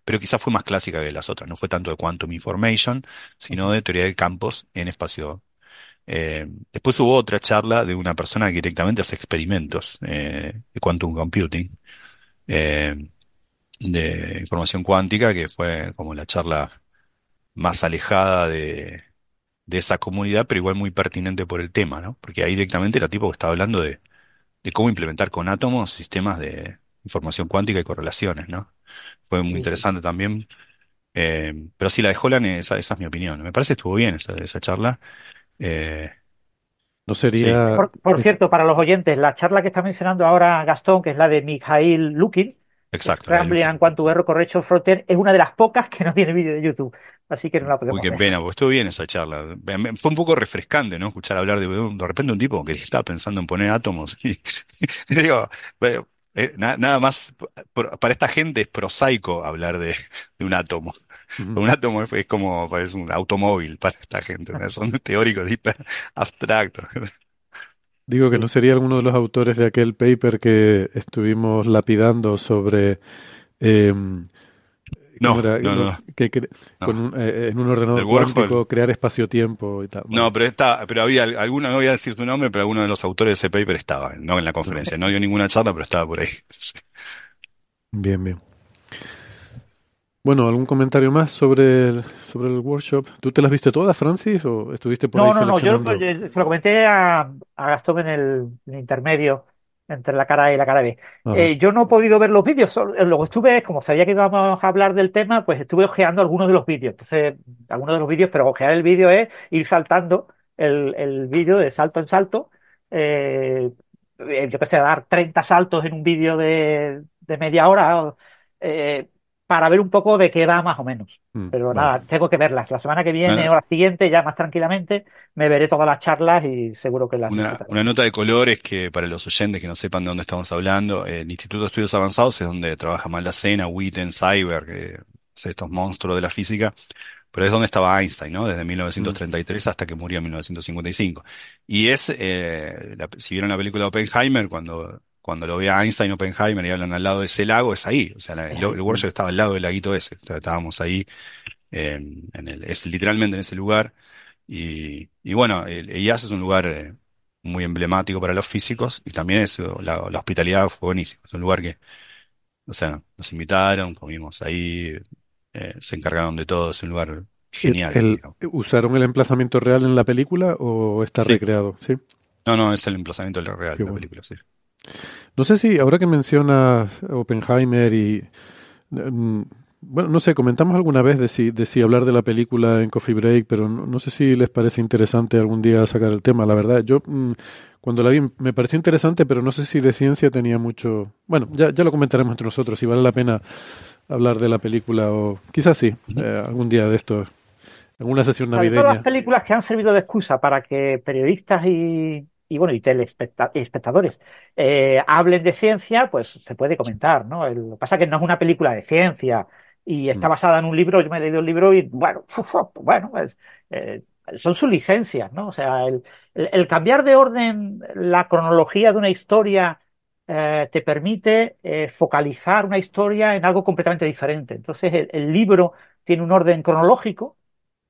[SPEAKER 2] Pero quizá fue más clásica que las otras, no fue tanto de quantum information, sino de teoría de campos en espacio eh, después hubo otra charla de una persona que directamente hace experimentos eh, de quantum computing, eh, de información cuántica, que fue como la charla más alejada de, de esa comunidad, pero igual muy pertinente por el tema, ¿no? Porque ahí directamente era tipo que estaba hablando de, de cómo implementar con átomos sistemas de información cuántica y correlaciones, ¿no? Fue muy interesante también. pero sí, la de Holland, esa, esa es mi opinión. Me parece que estuvo bien esa, esa charla. Eh,
[SPEAKER 1] no sería.
[SPEAKER 3] Por, cierto, para los oyentes, la charla que está mencionando ahora Gastón, que es la de Mikhail Lukin,
[SPEAKER 2] Exacto.
[SPEAKER 3] Scrambling and Quantum Error Correction Frontier, es una de las pocas que no tiene vídeo de YouTube. Así que no la podemos
[SPEAKER 2] Uy, qué pena, porque estuvo bien esa charla. Fue un poco refrescante, ¿no? Escuchar hablar de, de repente un tipo que estaba pensando en poner átomos. Y, <laughs> digo, eh, nada más, para esta gente es prosaico hablar de un átomo. Un átomo es, como es un automóvil para esta gente, son <laughs> teóricos hiper abstractos.
[SPEAKER 1] Digo que no sería alguno de los autores de aquel paper que estuvimos lapidando sobre eh,
[SPEAKER 2] no, no, no,
[SPEAKER 1] Que, Con eh, en un ordenador cuántico crear espacio-tiempo y tal.
[SPEAKER 2] No, pero está, pero había alguna, no voy a decir tu nombre, pero alguno de los autores de ese paper estaba, no en la <laughs> conferencia, no dio ninguna charla, pero estaba por ahí. <laughs>
[SPEAKER 1] Bien, bien. Bueno, ¿algún comentario más sobre el, sobre el workshop? ¿Tú te las viste todas, Francis, o estuviste por ahí
[SPEAKER 3] No, no, no, yo se lo comenté a, a Gastón en el, intermedio entre la cara A y la cara B. Eh, yo no he podido ver los vídeos, eh, luego estuve, como sabía que íbamos a hablar del tema, pues estuve ojeando algunos de los vídeos. Entonces, algunos de los vídeos, pero ojear el vídeo es ir saltando el, el vídeo de salto en salto. Eh, yo pensé dar 30 saltos en un vídeo de, de media hora. Eh, para ver un poco de qué va más o menos. Mm, Pero nada, tengo que verlas. La semana que viene o la siguiente, ya más tranquilamente, me veré todas las charlas y seguro que las.
[SPEAKER 2] Una, una nota de color es que para los oyentes que no sepan de dónde estamos hablando, el Instituto de Estudios Avanzados es donde trabaja Maldacena, Witten, Cyber, que estos monstruos de la física. Pero es donde estaba Einstein, ¿no? Desde 1933 hasta que murió en 1955. Y es, eh, si vieron la película Oppenheimer, cuando cuando lo ve a Einstein, Oppenheimer y hablan al lado de ese lago, es ahí. O sea, el, workshop estaba al lado del laguito ese. estábamos ahí, en el, es literalmente en ese lugar. Y, y bueno, el IAS es un lugar eh, muy emblemático para los físicos y también es, la, hospitalidad fue buenísima. Es un lugar que, o sea, nos invitaron, comimos ahí, eh, se encargaron de todo. Es un lugar genial.
[SPEAKER 1] ¿Usaron el emplazamiento real en la película o está recreado? Sí.
[SPEAKER 2] No, no, es el emplazamiento real de la película, sí.
[SPEAKER 1] No sé si ahora que mencionas Oppenheimer y... Mm, bueno, no sé, comentamos alguna vez de si, de si hablar de la película en Coffee Break, pero no, sé si les parece interesante algún día sacar el tema. La verdad, yo mm, cuando la vi me pareció interesante, pero no sé si de ciencia tenía mucho... Bueno, ya, ya lo comentaremos entre nosotros, si vale la pena hablar de la película o quizás sí, eh, algún día de esto, en una sesión navideña.
[SPEAKER 3] Todas las películas que han servido de excusa para que periodistas y y bueno, y telespectadores eh, hablen de ciencia, pues se puede comentar, ¿no? lo que pasa es que no es una película de ciencia y está mm. basada en un libro, yo me he leído el libro y bueno, <laughs> bueno, pues, eh, son sus licencias, ¿no? O sea, el, cambiar de orden la cronología de una historia eh, te permite focalizar una historia en algo completamente diferente. Entonces, el libro tiene un orden cronológico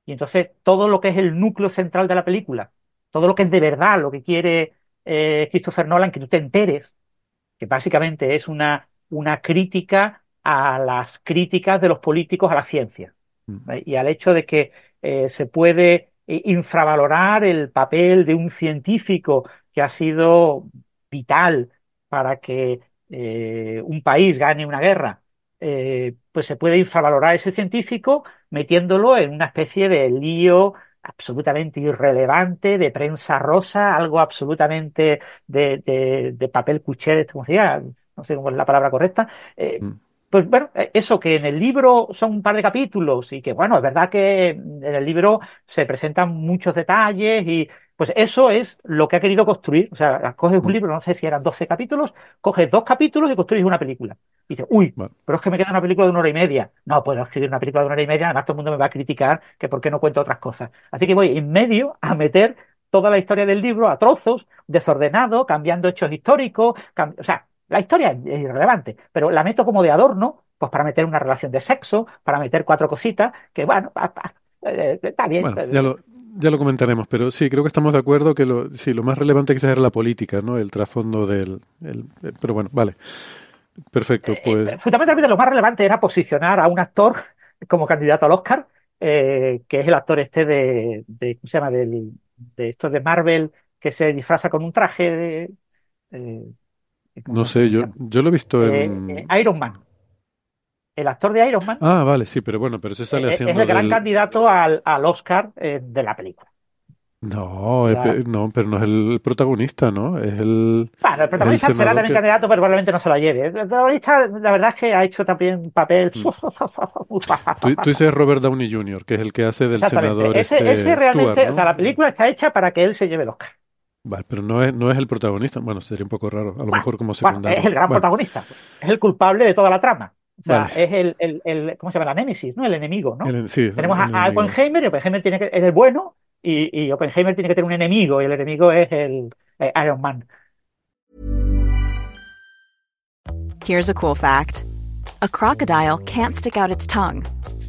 [SPEAKER 3] y entonces todo lo que es el núcleo central de la película todo lo que es de verdad, lo que quiere eh, Christopher Nolan, que tú te enteres, que básicamente es una, una crítica a las críticas de los políticos a la ciencia mm. y al hecho de que eh, se puede eh, infravalorar el papel de un científico que ha sido vital para que eh, un país gane una guerra, eh, pues se puede infravalorar ese científico metiéndolo en una especie de lío absolutamente irrelevante, de prensa rosa, algo absolutamente de, de, de papel cuché, como se diga, no sé cómo es la palabra correcta. Eh,
[SPEAKER 1] Mm.
[SPEAKER 3] pues bueno, eh, eso que en el libro son un par de capítulos y que bueno, es verdad que en el libro se presentan muchos detalles y pues eso es lo que ha querido construir. O sea, coges un
[SPEAKER 1] Mm.
[SPEAKER 3] libro, no sé si eran 12 capítulos, coges dos capítulos y construyes una película. Y dices, uy, pero es que me queda una película de una hora y media. No puedo escribir una película de una hora y media, además todo el mundo me va a criticar que por qué no cuento otras cosas. Así que voy en medio a meter toda la historia del libro a trozos, desordenado, cambiando hechos históricos, o sea, la historia es irrelevante, pero la meto como de adorno, pues para meter una relación de sexo, para meter cuatro cositas, que bueno, eh, está bien.
[SPEAKER 1] Bueno, ya lo, ya lo comentaremos, pero sí, creo que estamos de acuerdo que lo, sí, lo más relevante quizás era la política, ¿no? El trasfondo del... el- eh, pero bueno, vale. Perfecto,
[SPEAKER 3] Eh,
[SPEAKER 1] pues...
[SPEAKER 3] fundamentalmente lo más relevante era posicionar a un actor como candidato al Oscar, eh, que es el actor este de, de ¿cómo se llama? Del, de esto de Marvel, que se disfraza con un traje de... eh, ¿cómo
[SPEAKER 1] No sé, yo, yo lo he visto
[SPEAKER 3] Eh,
[SPEAKER 1] en...
[SPEAKER 3] eh, Iron Man. El actor de Iron Man
[SPEAKER 1] Ah, vale, sí, pero bueno, pero se sale
[SPEAKER 3] eh, es
[SPEAKER 1] haciendo
[SPEAKER 3] el gran
[SPEAKER 1] del...
[SPEAKER 3] candidato al, al Oscar eh, de la película.
[SPEAKER 1] No,
[SPEAKER 3] O
[SPEAKER 1] eh,
[SPEAKER 3] sea,
[SPEAKER 1] pe- no, pero no es el protagonista, ¿no? Es el,
[SPEAKER 3] Bueno, el
[SPEAKER 1] el
[SPEAKER 3] protagonista será también
[SPEAKER 1] que...
[SPEAKER 3] candidato, pero probablemente no se lo lleve. El protagonista, la verdad es que ha hecho también un papel.
[SPEAKER 1] Mm. <laughs> Tú, tú dices Robert Downey Jr., que es el que hace del senador
[SPEAKER 3] Ese,
[SPEAKER 1] este
[SPEAKER 3] ese realmente, o sea, la película está hecha para que él se lleve el Oscar.
[SPEAKER 1] Vale, pero no es, no es el protagonista. Bueno, sería un poco raro, a lo
[SPEAKER 3] Bueno,
[SPEAKER 1] mejor como
[SPEAKER 3] bueno, es
[SPEAKER 1] secundario.
[SPEAKER 3] el gran
[SPEAKER 1] Bueno,
[SPEAKER 3] protagonista. Es el culpable de toda la trama. O sea,
[SPEAKER 1] vale.
[SPEAKER 3] es el, el, el- ¿cómo se llama? La némesis, ¿no? El enemigo, ¿no?
[SPEAKER 1] El- sí,
[SPEAKER 3] Tenemos a,
[SPEAKER 1] el
[SPEAKER 3] a. Oppenheimer y Oppenheimer tiene que, es el bueno y, y Oppenheimer tiene que tener un enemigo y el enemigo es el eh, Iron Man.
[SPEAKER 4] Here's a cool fact a crocodile can't stick out its tongue.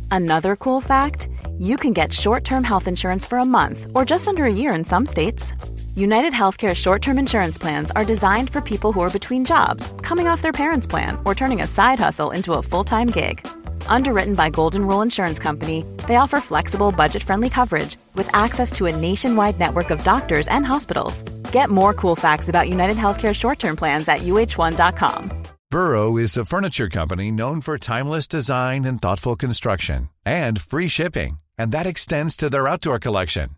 [SPEAKER 4] Another cool fact you can get short term health insurance for a month or just under a year in some states. United Healthcare short term insurance plans are designed for people who are between jobs, coming off their parents' plan, or turning a side hustle into a full time gig. Underwritten by Golden Rule Insurance Company, they offer flexible, budget friendly coverage with access to a nationwide network of doctors and hospitals. Get more cool facts about United Healthcare short term plans at uh1.com.
[SPEAKER 5] Burrow is a furniture company known for timeless design and thoughtful construction and free shipping, and that extends to their outdoor collection.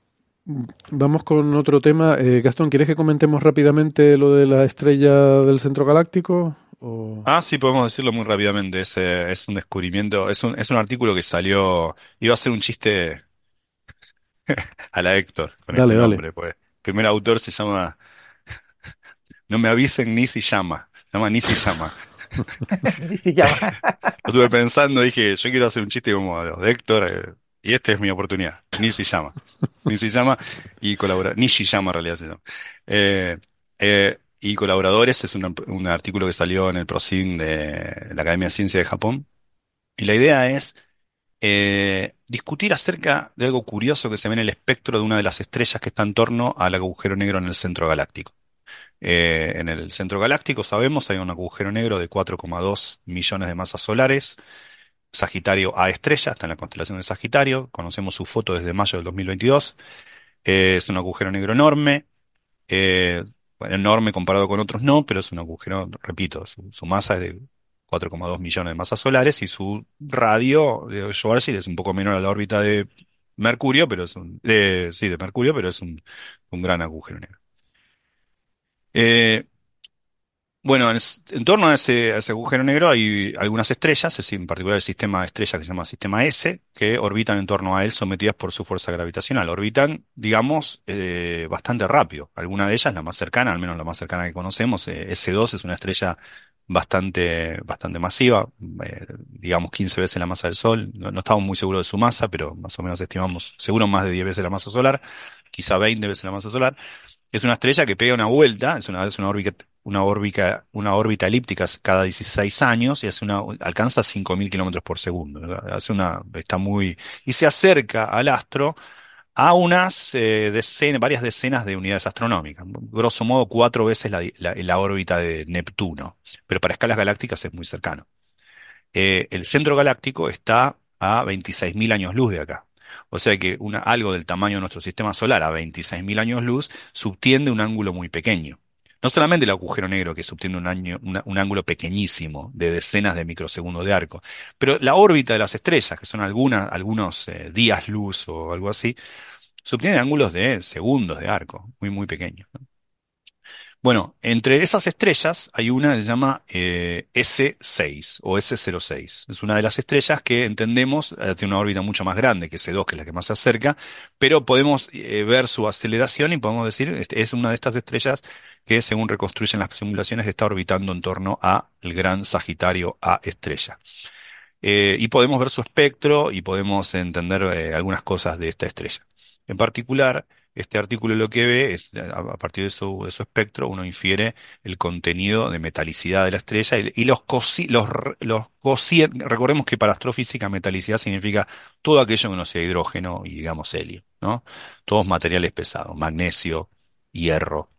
[SPEAKER 1] vamos con otro tema. Eh, Gastón, ¿quieres que comentemos rápidamente lo de la estrella del centro galáctico? O...
[SPEAKER 2] Ah, sí, podemos decirlo muy rápidamente. Es, eh, es un descubrimiento, es un, es un artículo que salió, iba a ser un chiste <laughs> a la Héctor con
[SPEAKER 1] Dale,
[SPEAKER 2] este
[SPEAKER 1] dale.
[SPEAKER 2] nombre, pues. El primer autor se llama, no me avisen ni si llama, se llama ni si llama. <laughs>
[SPEAKER 3] Y se llama. <laughs>
[SPEAKER 2] Lo estuve pensando, dije, yo quiero hacer un chiste como los de Héctor, eh, y esta es mi oportunidad. Ni si llama. Ni si llama y colabora, Nishi llama en realidad se llama. Eh, eh, y colaboradores es un, un artículo que salió en el ProSIN de la Academia de Ciencia de Japón. Y la idea es eh, discutir acerca de algo curioso que se ve en el espectro de una de las estrellas que está en torno al agujero negro en el centro galáctico. En el centro galáctico, sabemos, hay un agujero negro de 4,2 millones de masas solares. Sagitario A estrella, está en la constelación de Sagitario. Conocemos su foto desde mayo del 2022. Eh, es un agujero negro enorme. eh, enorme comparado con otros no, pero es un agujero, repito, su, su masa es de 4,2 millones de masas solares y su radio de Schwarzschild es un poco menor a la órbita de Mercurio, pero es un, de- sí, de Mercurio, pero es un, un gran agujero negro. Eh, bueno, en, torno a ese, agujero negro hay algunas estrellas, es en particular el sistema de estrellas que se llama sistema S, que orbitan en torno a él sometidas por su fuerza gravitacional. Orbitan, digamos, eh, bastante rápido. Alguna de ellas, la más cercana, al menos la más cercana que conocemos, eh, S2 es una estrella bastante, bastante masiva, eh, digamos 15 veces la masa del Sol. No, no estamos muy seguros de su masa, pero más o menos estimamos seguro más de 10 veces la masa solar, quizá 20 veces la masa solar. Es una estrella que pega una vuelta, es una, órbita, una órbita, una órbita elíptica cada 16 años y hace una, alcanza 5.000 kilómetros por segundo. Hace una, está muy, y se acerca al astro a unas eh, decenas, varias decenas de unidades astronómicas, grosso modo cuatro veces la, la- la órbita de Neptuno, pero para escalas galácticas es muy cercano. Eh, el centro galáctico está a 26.000 años luz de acá. O sea que una, algo del tamaño de nuestro sistema solar a 26.000 años luz subtiende un ángulo muy pequeño. No solamente el agujero negro que subtiende un, año- un ángulo pequeñísimo de decenas de microsegundos de arco, pero la órbita de las estrellas, que son algunas, algunos eh, días luz o algo así, subtienen ángulos de segundos de arco, muy, muy pequeños. Bueno, entre esas estrellas hay una que se llama eh, S6 o S06. Es una de las estrellas que entendemos eh, tiene una órbita mucho más grande que S2, que es la que más se acerca, pero podemos eh, ver su aceleración y podemos decir, este, es una de estas estrellas que según reconstruyen las simulaciones está orbitando en torno a el gran Sagitario A estrella. Y podemos ver su espectro y podemos entender algunas cosas de esta estrella. En particular, este artículo lo que ve es, a partir de su, de su espectro, uno infiere el contenido de metalicidad de la estrella y, los, cosi- los, recordemos que para astrofísica metalicidad significa todo aquello que no sea hidrógeno y digamos helio, ¿no? Todos materiales pesados, magnesio, hierro,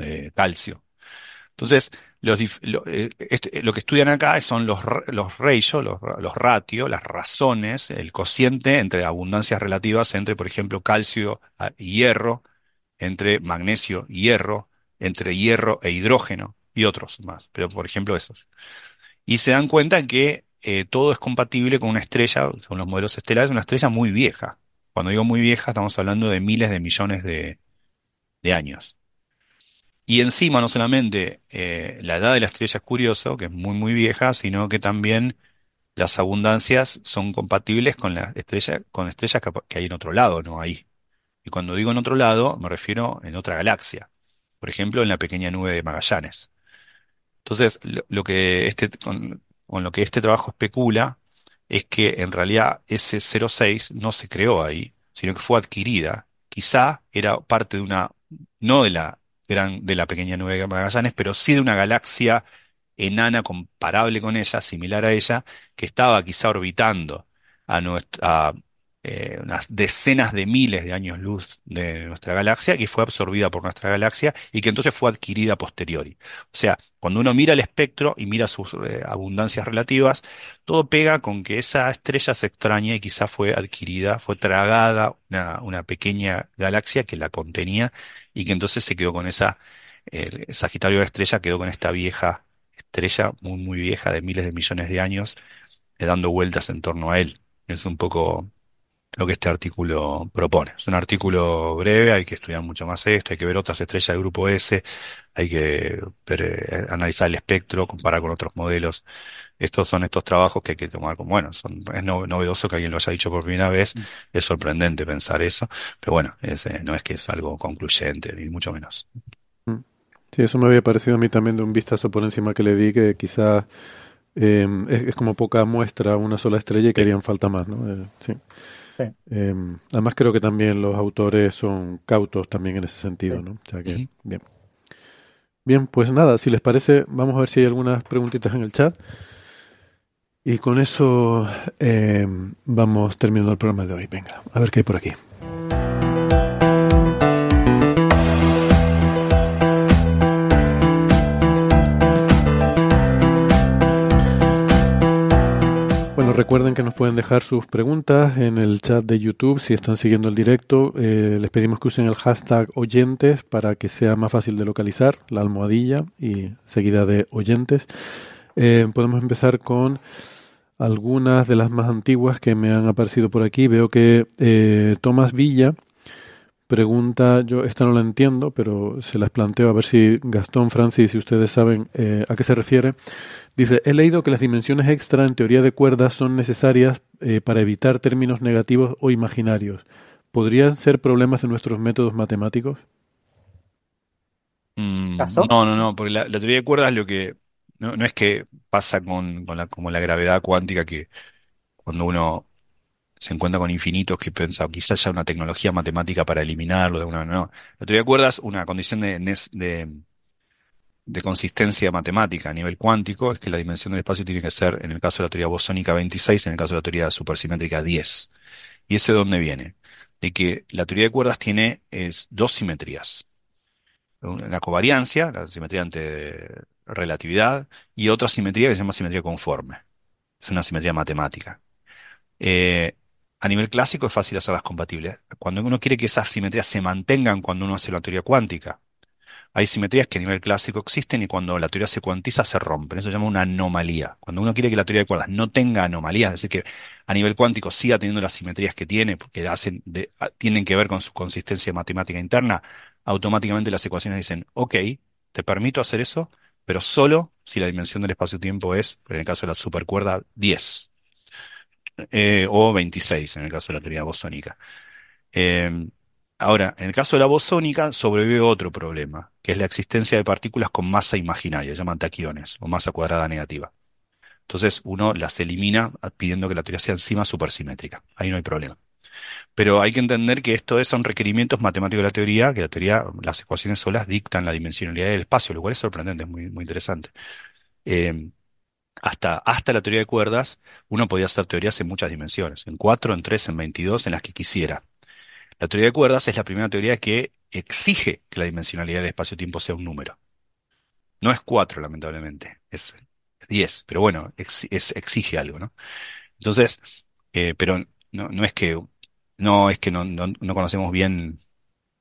[SPEAKER 2] eh, calcio. Entonces, los eh, este- lo que estudian acá son los, los ratios, los, ra- los ratios, las razones, el cociente entre abundancias relativas entre, por ejemplo, calcio ah, y hierro, entre magnesio y hierro, entre hierro e hidrógeno y otros más, pero por ejemplo esos. Y se dan cuenta que eh, todo es compatible con una estrella, con los modelos estelares, una estrella muy vieja. Cuando digo muy vieja, estamos hablando de miles de millones de años. Y encima no solamente eh, la edad de la estrella es curioso, que es muy muy vieja, sino que también las abundancias son compatibles con la estrella, con estrellas que, hay en otro lado, no ahí. Y cuando digo en otro lado, me refiero en otra galaxia. Por ejemplo, en la pequeña nube de Magallanes. Entonces, lo, lo que este, con lo que este trabajo especula es que en realidad ese 06 no se creó ahí, sino que fue adquirida. Quizá era parte de una, no de la de la pequeña nube de Magallanes, pero sí de una galaxia enana comparable con ella, similar a ella, que estaba quizá orbitando a, nuestra, a, eh, unas decenas de miles de años luz de nuestra galaxia, que fue absorbida por nuestra galaxia y que entonces fue adquirida posteriori. O sea, cuando uno mira el espectro y mira sus eh, abundancias relativas, todo pega con que esa estrella se extraña y quizá fue adquirida, fue tragada una, una pequeña galaxia que la contenía y que entonces se quedó con esa, el Sagitario de estrella quedó con esta vieja estrella, muy, muy vieja, de miles de millones de años, eh, dando vueltas en torno a él. Es un poco lo que este artículo propone. Es un artículo breve, hay que estudiar mucho más esto, hay que ver otras estrellas del grupo S, hay que ver, eh, analizar el espectro, comparar con otros modelos. Estos son estos trabajos que hay que tomar como, bueno, son, es no- novedoso que alguien lo haya dicho por primera vez, es sorprendente pensar eso, pero bueno, es, eh, no es que es algo concluyente, ni mucho menos.
[SPEAKER 1] Mm. Sí, eso me había parecido a mí también de un vistazo por encima que le di, que quizás eh, es, es como poca muestra una sola estrella y que harían falta más, ¿no? Eh, sí.
[SPEAKER 3] Sí.
[SPEAKER 1] Eh, además creo que también los autores son cautos también en ese sentido,
[SPEAKER 3] Sí.
[SPEAKER 1] ¿no? O sea que,
[SPEAKER 2] Ujú.
[SPEAKER 1] bien. Bien, pues nada, si les parece, vamos a ver si hay algunas preguntitas en el chat. Y con eso eh, vamos terminando el programa de hoy. Venga, a ver qué hay por aquí. Bueno, recuerden que nos pueden dejar sus preguntas en el chat de YouTube si están siguiendo el directo. Eh, les pedimos que usen el hashtag oyentes para que sea más fácil de localizar, la almohadilla y seguida de oyentes. Eh, podemos empezar con algunas de las más antiguas que me han aparecido por aquí. Veo que eh, Tomás Villa pregunta, yo esta no la entiendo, pero se las planteo a ver si Gastón, Francis, si ustedes saben eh, a qué se refiere. Dice, he leído que las dimensiones extra en teoría de cuerdas son necesarias eh, para evitar términos negativos o imaginarios. ¿Podrían ser problemas de nuestros métodos matemáticos?
[SPEAKER 2] Mm, no, no, no, porque la, la teoría de cuerdas lo que no, no es que pasa con, con la, como la gravedad cuántica que cuando uno se encuentra con infinitos que piensa quizás haya una tecnología matemática para eliminarlo de una no. La teoría de cuerdas, una condición de, de, de consistencia matemática a nivel cuántico es que la dimensión del espacio tiene que ser, en el caso de la teoría bosónica 26, en el caso de la teoría supersimétrica 10. ¿Y eso de dónde viene? De que la teoría de cuerdas tiene es, dos simetrías. La covariancia, la simetría ante relatividad, y otra simetría que se llama simetría conforme. Es una simetría matemática. Eh, a nivel clásico es fácil hacerlas compatibles. Cuando uno quiere que esas simetrías se mantengan cuando uno hace la teoría cuántica, hay simetrías que a nivel clásico existen y cuando la teoría se cuantiza se rompen. Eso se llama una anomalía. Cuando uno quiere que la teoría de cuerdas no tenga anomalías, es decir, que a nivel cuántico siga teniendo las simetrías que tiene, porque hacen tienen que ver con su consistencia matemática interna, automáticamente las ecuaciones dicen, ok, te permito hacer eso, pero solo si la dimensión del espacio-tiempo es, en el caso de la supercuerda, 10. Eh, o 26, en el caso de la teoría bosónica. Eh, Ahora, en el caso de la bosónica sobrevive otro problema, que es la existencia de partículas con masa imaginaria, llaman taquiones, o masa cuadrada negativa. Entonces uno las elimina pidiendo que la teoría sea encima supersimétrica. Ahí no hay problema. Pero hay que entender que esto son requerimientos matemáticos de la teoría, que la teoría, las ecuaciones solas dictan la dimensionalidad del espacio, lo cual es sorprendente, es muy, muy interesante. Eh, hasta, hasta la teoría de cuerdas, uno podía hacer teorías en muchas dimensiones, en 4, en 3, en 22, en las que quisiera. La teoría de cuerdas es la primera teoría que exige que la dimensionalidad del espacio-tiempo sea un número. No es 4, lamentablemente, es 10, pero bueno, exige algo, ¿no? Entonces, eh, pero no, no, es que no es que no, no, conocemos bien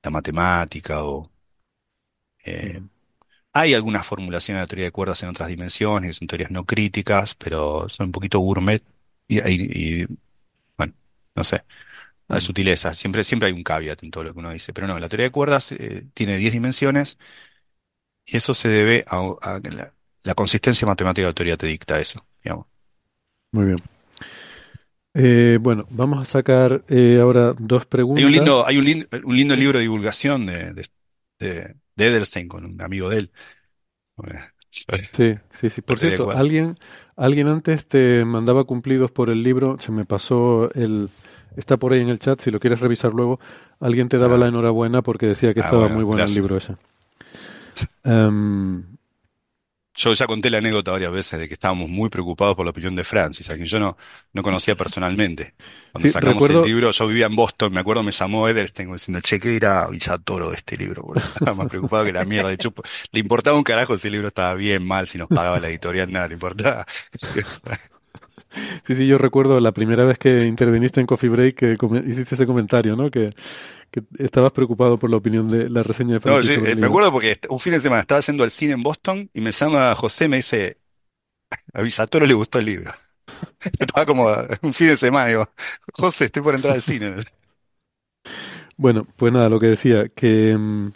[SPEAKER 2] la matemática o eh, hay algunas formulaciones de la teoría de cuerdas en otras dimensiones, son teorías no críticas, pero son un poquito gourmet y, y bueno, no sé. Hay sutileza, siempre, siempre hay un caveat en todo lo que uno dice. Pero no, la teoría de cuerdas eh, tiene 10 dimensiones y eso se debe a, la, consistencia matemática de la teoría te dicta eso, digamos.
[SPEAKER 1] Muy bien. Eh, bueno, vamos a sacar eh, ahora dos preguntas.
[SPEAKER 2] Hay un lindo, hay un lindo, libro de divulgación de, de, de, Edelstein con un amigo de él. <laughs>
[SPEAKER 1] Sí, sí, sí. Por cierto, alguien, alguien antes te mandaba cumplidos por el libro, se me pasó el, Está por ahí en el chat, si lo quieres revisar luego. Alguien te daba ah. la enhorabuena porque decía que ah, estaba muy bueno el libro ese. <laughs> Em,
[SPEAKER 2] yo ya conté la anécdota varias veces de que estábamos muy preocupados por la opinión de Francis, a quien yo no, no conocía personalmente. Cuando sacamos el libro, yo vivía en Boston, me acuerdo, me llamó Edelstein diciendo, che, ¿qué dirá Villatoro de este libro? estaba más preocupado que la mierda. De hecho, le importaba un carajo si el libro estaba bien, mal, si nos pagaba la editorial, nada le importaba.
[SPEAKER 1] Sí, sí, yo recuerdo la primera vez que interviniste en Coffee Break que hiciste ese comentario, ¿no? Que, estabas preocupado por la opinión de la reseña de
[SPEAKER 2] Francisco. No, sí, me acuerdo porque un fin de semana estaba yendo al cine en Boston y me llama José y me dice, a Visatoro le gustó el libro. <laughs> estaba como un fin de semana, digo, José, estoy por entrar al cine.
[SPEAKER 1] Bueno, pues nada, lo que decía, que, mm,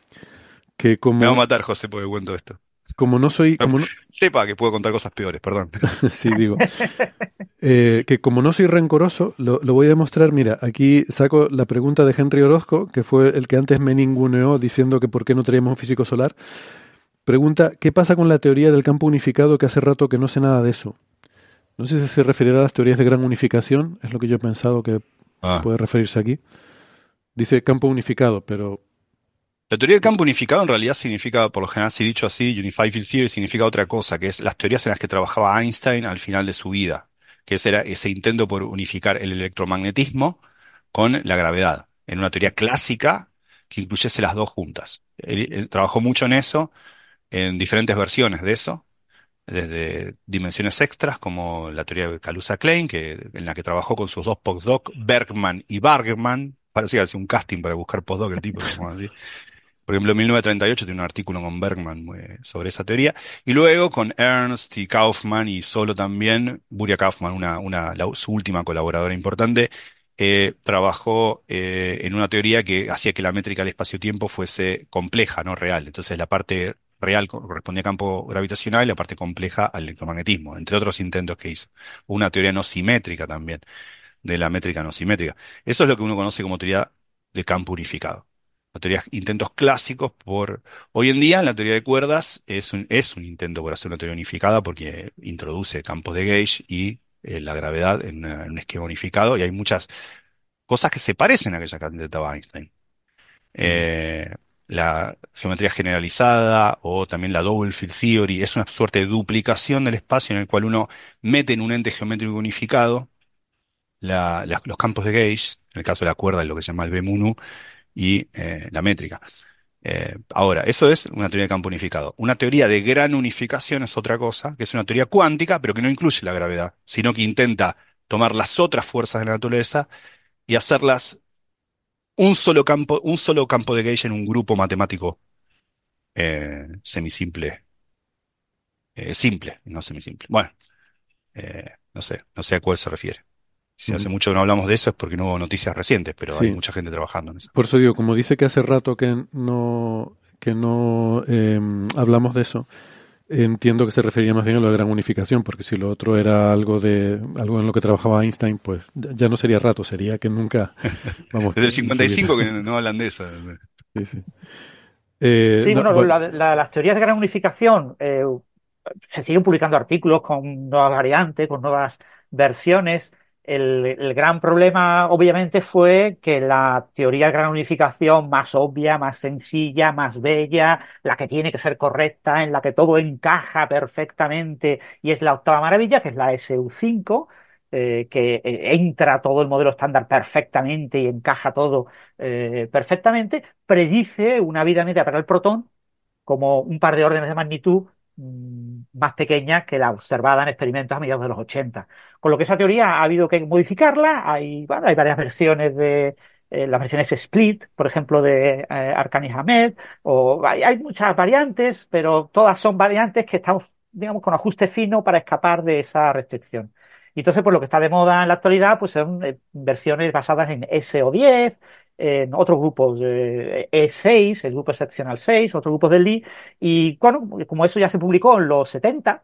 [SPEAKER 1] que como...
[SPEAKER 2] Me va a matar José porque cuento esto.
[SPEAKER 1] Como no soy. Como <laughs>
[SPEAKER 2] Sepa que puedo contar cosas peores, perdón. <laughs>
[SPEAKER 1] sí, digo. Eh, que como no soy rencoroso, lo, voy a demostrar. Mira, aquí saco la pregunta de Henry Orozco, que fue el que antes me ninguneó diciendo que por qué no traíamos un físico solar. Pregunta: ¿qué pasa con la teoría del campo unificado que hace rato que no sé nada de eso? No sé si se referirá a las teorías de gran unificación, es lo que yo he pensado que ah. puede referirse aquí. Dice campo unificado, pero
[SPEAKER 2] la teoría del campo unificado en realidad significa, por lo general, si dicho así, Unified Field Theory significa otra cosa, que es las teorías en las que trabajaba Einstein al final de su vida, que ese era ese intento por unificar el electromagnetismo con la gravedad, en una teoría clásica que incluyese las dos juntas. Él, trabajó mucho en eso, en diferentes versiones de eso, desde dimensiones extras como la teoría de Kaluza-Klein, que, en la que trabajó con sus dos postdocs, Bergman y Bargman, parecía un casting para buscar postdoc el tipo, por ejemplo, en 1938 tiene un artículo con Bergman sobre esa teoría. Y luego con Ernst y Kaufman y solo también, Buria Kaufman, una, su última colaboradora importante, eh, trabajó eh, en una teoría que hacía que la métrica del espacio-tiempo fuese compleja, no real. Entonces la parte real correspondía a campo gravitacional y la parte compleja al electromagnetismo, entre otros intentos que hizo. Una teoría no simétrica también, de la métrica no simétrica. Eso es lo que uno conoce como teoría de campo unificado la teoría, intentos clásicos por... Hoy en día la teoría de cuerdas es un, es un intento por hacer una teoría unificada porque introduce campos de gauge y eh, la gravedad en, en un esquema unificado y hay muchas cosas que se parecen a aquella que cantaba Einstein. Eh, la geometría generalizada o también la double field theory es una suerte de duplicación del espacio en el cual uno mete en un ente geométrico unificado la- la- los campos de gauge, en el caso de la cuerda, lo que se llama el B-MUNU, y eh, la métrica. Eh, ahora, eso es una teoría de campo unificado. Una teoría de gran unificación es otra cosa, que es una teoría cuántica, pero que no incluye la gravedad, sino que intenta tomar las otras fuerzas de la naturaleza y hacerlas un solo campo, un solo campo de gauge en un grupo matemático eh, semisimple, eh, simple, no semisimple. Bueno, eh, no sé, no sé a cuál se refiere. Si hace mucho que no hablamos de eso es porque no hubo noticias recientes, pero hay mucha gente trabajando en eso.
[SPEAKER 1] Por eso digo, como dice que hace rato que no, que no eh, hablamos de eso, entiendo que se refería más bien a lo de gran unificación, porque si lo otro era algo de algo en lo que trabajaba Einstein, pues ya no sería rato, sería que nunca <laughs> vamos.
[SPEAKER 2] Desde el
[SPEAKER 1] que
[SPEAKER 2] 55
[SPEAKER 1] hubiera-
[SPEAKER 2] que no hablan de eso.
[SPEAKER 1] Sí, sí. Eh,
[SPEAKER 3] Sí,
[SPEAKER 1] no,
[SPEAKER 3] bueno,
[SPEAKER 1] bueno,
[SPEAKER 3] la- la- las teorías de gran unificación, eh, se siguen publicando artículos con nuevas variantes, con nuevas versiones. El, gran problema, obviamente, fue que la teoría de gran unificación más obvia, más sencilla, más bella, la que tiene que ser correcta, en la que todo encaja perfectamente y es la octava maravilla, que es la SU5, eh, que eh, entra todo el modelo estándar perfectamente y encaja todo eh, perfectamente, predice una vida media para el protón como un par de órdenes de magnitud más pequeña que la observada en experimentos a mediados de los 80. Con lo que esa teoría ha habido que modificarla. Hay, bueno, hay varias versiones de eh, las versiones split, por ejemplo, de eh, Arcani Hamed, o hay, hay muchas variantes, pero todas son variantes que están, digamos, con ajuste fino para escapar de esa restricción. Y entonces, pues lo que está de moda en la actualidad, pues son eh, versiones basadas en SO10, en otros grupos, eh, E6, el grupo excepcional 6, otros grupos del Lee, y bueno, como eso ya se publicó en los 70,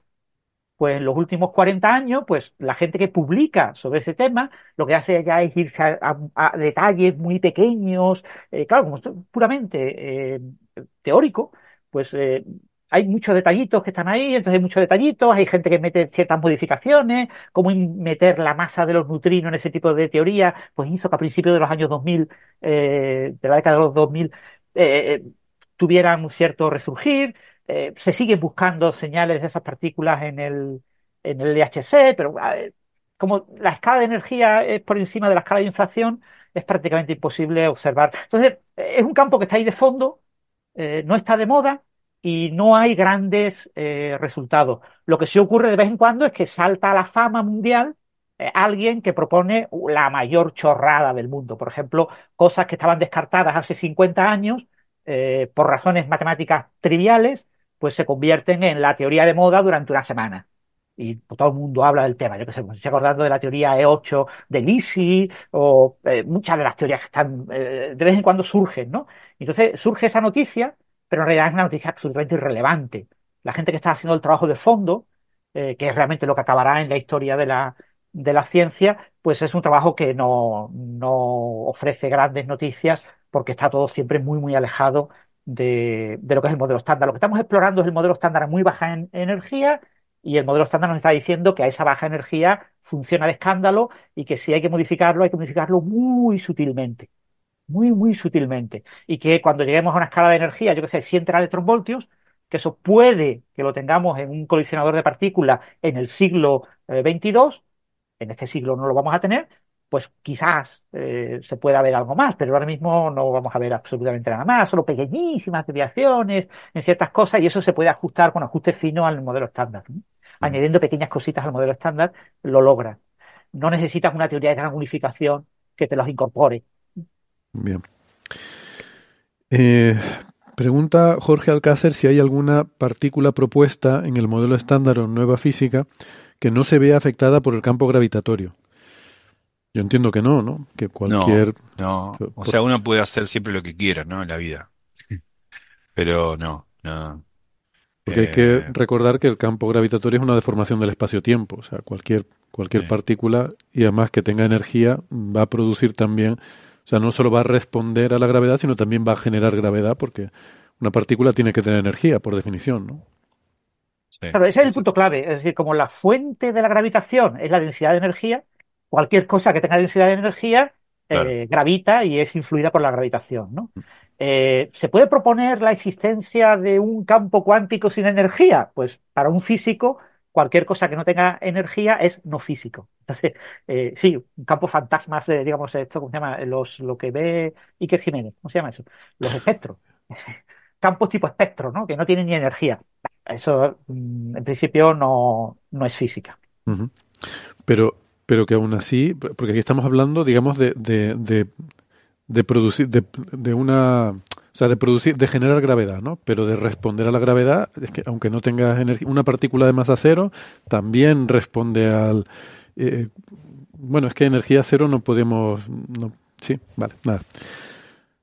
[SPEAKER 3] pues en los últimos 40 años, pues la gente que publica sobre ese tema, lo que hace ya es irse a, detalles muy pequeños, eh, claro, como puramente eh, teórico, pues eh, hay muchos detallitos que están ahí, entonces hay muchos detallitos, hay gente que mete ciertas modificaciones, cómo meter la masa de los neutrinos en ese tipo de teoría, pues hizo que a principios de los años 2000, eh, de la década de los 2000, eh, eh, tuvieran un cierto resurgir. Se siguen buscando señales de esas partículas en el, en el LHC, pero como la escala de energía es por encima de la escala de inflación, es prácticamente imposible observar. Entonces, es un campo que está ahí de fondo, no está de moda y no hay grandes eh, resultados. Lo que sí ocurre de vez en cuando es que salta a la fama mundial eh, alguien que propone la mayor chorrada del mundo. Por ejemplo, cosas que estaban descartadas hace 50 años eh, por razones matemáticas triviales, pues se convierten en la teoría de moda durante una semana. Y pues, todo el mundo habla del tema. Yo que sé, me estoy acordando de la teoría E8 de Lisi o muchas de las teorías que están, de vez en cuando surgen, ¿no? Entonces surge esa noticia, pero en realidad es una noticia absolutamente irrelevante. La gente que está haciendo el trabajo de fondo, eh, que es realmente lo que acabará en la historia de la, de la ciencia, pues es un trabajo que no, no ofrece grandes noticias porque está todo siempre muy, muy alejado de, de lo que es el modelo estándar. Lo que estamos explorando es el modelo estándar a muy baja en- energía y el modelo estándar nos está diciendo que a esa baja energía funciona de escándalo y que si hay que modificarlo, hay que modificarlo muy sutilmente, muy, muy sutilmente. Y que cuando lleguemos a una escala de energía, yo que sé, 100 electronvoltios, que eso puede que lo tengamos en un colisionador de partículas en el siglo eh, 22, en este siglo no lo vamos a tener, pues quizás eh, se pueda ver algo más, pero ahora mismo no vamos a ver absolutamente nada más, solo pequeñísimas desviaciones en ciertas cosas y eso se puede ajustar con ajuste fino al modelo estándar. ¿no? Añadiendo pequeñas cositas al modelo estándar, lo logra. No necesitas una teoría de gran unificación que te los incorpore.
[SPEAKER 1] Bien. Eh, pregunta Jorge Alcácer si hay alguna partícula propuesta en el modelo estándar o nueva física que no se vea afectada por el campo gravitatorio. Yo entiendo que no, ¿no? Que cualquier...
[SPEAKER 2] No,
[SPEAKER 1] Por-
[SPEAKER 2] o sea, uno puede hacer siempre lo que quiera, ¿no? En la vida. <laughs> Pero no, no.
[SPEAKER 1] Porque hay que
[SPEAKER 2] Eh,
[SPEAKER 1] recordar que el campo gravitatorio es una deformación del espacio-tiempo. O sea, cualquier, cualquier
[SPEAKER 2] Sí.
[SPEAKER 1] partícula, y además que tenga energía, va a producir también... O sea, no solo va a responder a la gravedad, sino también va a generar gravedad, porque una partícula tiene que tener energía, por definición, ¿no?
[SPEAKER 2] Sí,
[SPEAKER 3] Claro, ese es el punto clave. Es decir, como la fuente de la gravitación es la densidad de energía, cualquier cosa que tenga densidad de energía
[SPEAKER 2] claro.
[SPEAKER 3] eh, gravita y es influida por la gravitación, ¿no? Eh, ¿se puede proponer la existencia de un campo cuántico sin energía? Pues para un físico, cualquier cosa que no tenga energía es no físico. <laughs> Entonces, eh, sí, un campo fantasma, de, digamos, esto, ¿cómo se llama? Los, lo que ve Iker Jiménez, ¿cómo se llama eso? Los espectros. <laughs> Campos tipo espectro, ¿no? Que no tienen ni energía. Eso, mm, en principio, no, no es física.
[SPEAKER 1] Pero, pero que aún así, porque aquí estamos hablando, digamos, de, de, de, de producir, de, de una, o sea, de producir, de generar gravedad, ¿no? Pero de responder a la gravedad, es que aunque no tengas energía, una partícula de masa cero también responde al, eh, bueno, es que energía cero no podemos, no, sí, vale, nada.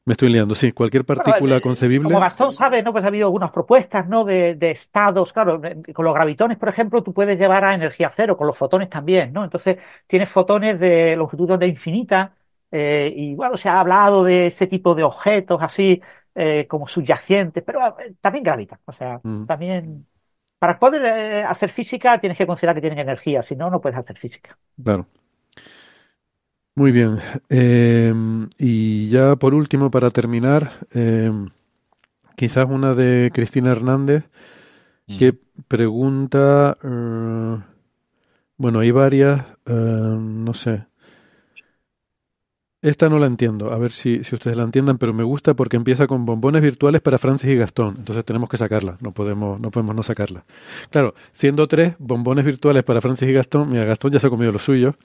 [SPEAKER 1] Me estoy liando, sí, cualquier partícula
[SPEAKER 3] Bueno, eh,
[SPEAKER 1] concebible.
[SPEAKER 3] Como Gastón sabe, ¿no? Pues ha habido algunas propuestas, ¿no? De, de estados, claro, con los gravitones, por ejemplo, tú puedes llevar a energía cero, con los fotones también, ¿no? Entonces, tienes fotones de longitud de infinita, eh, y bueno, se ha hablado de ese tipo de objetos así, eh, como subyacentes, pero eh, también gravitan, o sea,
[SPEAKER 1] Mm.
[SPEAKER 3] también... Para poder eh, hacer física tienes que considerar que tienen energía, si no, no puedes hacer física.
[SPEAKER 1] Claro. Muy bien. Em, y ya por último, para terminar, em, quizás una de Cristina Hernández que
[SPEAKER 2] Mm.
[SPEAKER 1] pregunta, eh, bueno, hay varias, no sé. Esta no la entiendo, a ver si, si ustedes la entiendan, pero me gusta porque empieza con bombones virtuales para Francis y Gastón, entonces tenemos que sacarla, no podemos, no podemos no sacarla. Claro, siendo tres bombones virtuales para Francis y Gastón, mira, Gastón ya se ha comido los suyos,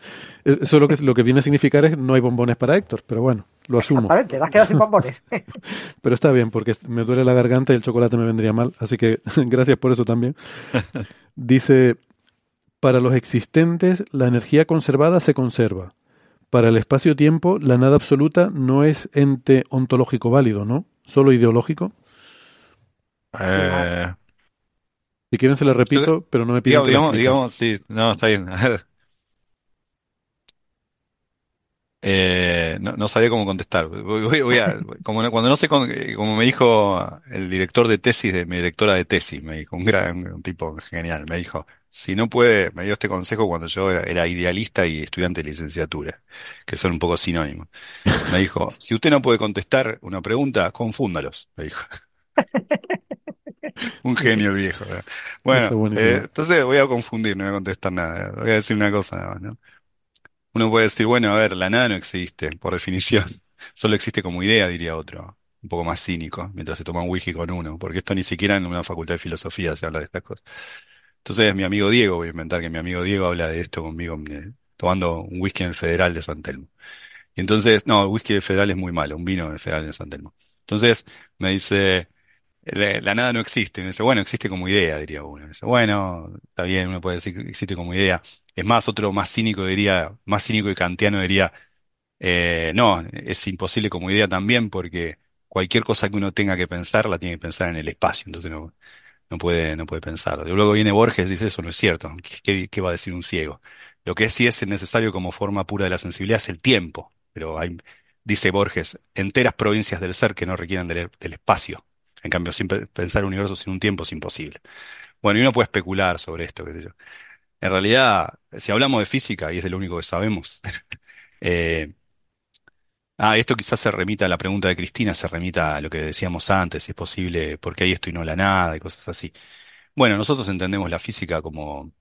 [SPEAKER 1] Eh, eso lo que, lo que viene a significar es no hay bombones para Héctor, pero bueno, lo asumo.
[SPEAKER 3] Exactamente, te has quedado sin bombones. <laughs>
[SPEAKER 1] Pero está bien, porque me duele la garganta y el chocolate me vendría mal, así que <laughs> gracias por eso también. <laughs> Dice, para los existentes, la energía conservada se conserva. Para el espacio-tiempo, la nada absoluta no es ente ontológico válido, ¿no? Solo ideológico.
[SPEAKER 2] Eh,
[SPEAKER 1] Si quieren se la repito, pero no me piden
[SPEAKER 2] digamos, digamos, sí, no, está bien. A ver. Eh, no, no sabía cómo contestar. Voy, voy- voy a, como no- cuando no sé, eh, como me dijo el director de tesis de mi directora de tesis, me dijo, un gran, un tipo genial, me dijo, si no puede, me dio este consejo cuando yo era, era idealista y estudiante de licenciatura, que son un poco sinónimos. Me dijo, si usted no puede contestar una pregunta, confúndalos, me dijo. <laughs> Un genio viejo. Bueno, eh, entonces voy a confundir, no voy a contestar nada. Voy a decir una cosa nada más, ¿no? Uno puede decir, bueno, a ver, la nada no existe, por definición. <laughs> Solo existe como idea, diría otro, un poco más cínico, mientras se toma un whisky con uno, porque esto ni siquiera en una facultad de filosofía se habla de estas cosas. Entonces, mi amigo Diego, voy a inventar que mi amigo Diego habla de esto conmigo, tomando un whisky en el Federal de San Telmo. Y entonces, no, el whisky Federal es muy malo, un vino del Federal de San Telmo. Entonces, me dice, la, la nada no existe. Me dice, bueno, existe como idea, diría uno. Me dice, bueno, está bien, uno puede decir que existe como idea. Es más, otro más cínico diría, más cínico y kantiano diría, eh, no, es imposible como idea también porque cualquier cosa que uno tenga que pensar la tiene que pensar en el espacio, entonces no, no puede, no puede pensarlo. Y luego viene Borges y dice, eso no es cierto. ¿Qué, qué- va a decir un ciego? Lo que sí es necesario como forma pura de la sensibilidad es el tiempo, pero hay, dice Borges, enteras provincias del ser que no requieran del, espacio. En cambio, siempre pensar el universo sin un tiempo es imposible. Bueno, y uno puede especular sobre esto, qué sé yo. En realidad, si hablamos de física, y es de lo único que sabemos, <laughs> eh, ah, esto quizás se remita a la pregunta de Cristina, se remita a lo que decíamos antes, si es posible, por qué hay esto y no la nada, y cosas así. Bueno, nosotros entendemos la física como,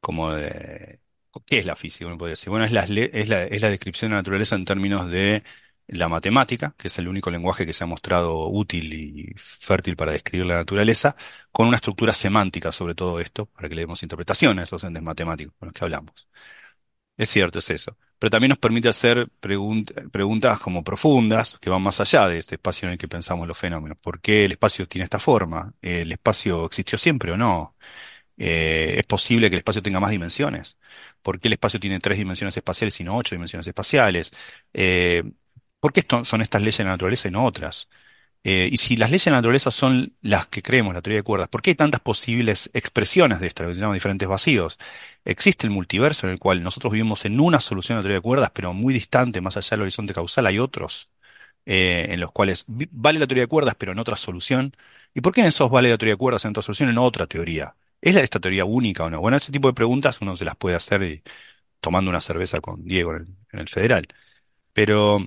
[SPEAKER 2] como de, ¿qué es la física? Uno podría decir, bueno, es la, es la, es la descripción de la naturaleza en términos de la matemática, que es el único lenguaje que se ha mostrado útil y fértil para describir la naturaleza, con una estructura semántica sobre todo esto, para que le demos interpretación a esos entes matemáticos con los que hablamos. Es cierto, es eso. Pero también nos permite hacer pregun- preguntas como profundas, que van más allá de este espacio en el que pensamos los fenómenos. ¿Por qué el espacio tiene esta forma? ¿El espacio existió siempre o no? Eh, ¿es posible que el espacio tenga más dimensiones? ¿Por qué el espacio tiene tres dimensiones espaciales y no ocho dimensiones espaciales? Eh, ¿por qué son estas leyes de la naturaleza y no otras? Eh, y si las leyes de la naturaleza son las que creemos, la teoría de cuerdas, ¿por qué hay tantas posibles expresiones de esto, lo que se llaman diferentes vacíos? Existe el multiverso en el cual nosotros vivimos en una solución de la teoría de cuerdas, pero muy distante, más allá del horizonte causal, hay otros eh, en los cuales vale la teoría de cuerdas, pero en otra solución. ¿Y por qué en esos vale la teoría de cuerdas en otra solución, en otra teoría? ¿Es la, esta teoría única o no? Bueno, ese tipo de preguntas uno se las puede hacer tomando una cerveza con Diego en el, en el Federal. Pero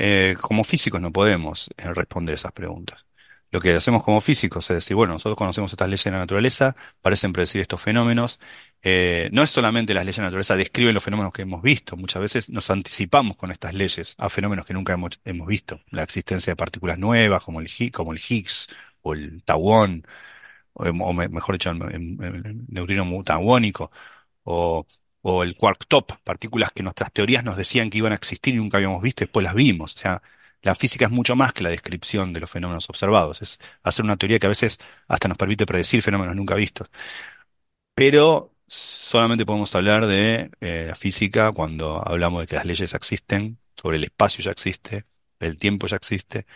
[SPEAKER 2] eh, como físicos no podemos eh, responder esas preguntas. Lo que hacemos como físicos es decir, bueno, nosotros conocemos estas leyes de la naturaleza, parecen predecir estos fenómenos. Eh, no es solamente las leyes de la naturaleza describen los fenómenos que hemos visto, muchas veces nos anticipamos con estas leyes a fenómenos que nunca hemos, visto. La existencia de partículas nuevas como el, como el Higgs o el tauón, o, mejor dicho, el neutrino tauónico, o o el quark top, partículas que nuestras teorías nos decían que iban a existir y nunca habíamos visto después las vimos. O sea, la física es mucho más que la descripción de los fenómenos observados. Es hacer una teoría que a veces hasta nos permite predecir fenómenos nunca vistos. Pero solamente podemos hablar de eh, la física cuando hablamos de que las leyes existen, sobre el espacio ya existe, el tiempo ya existe,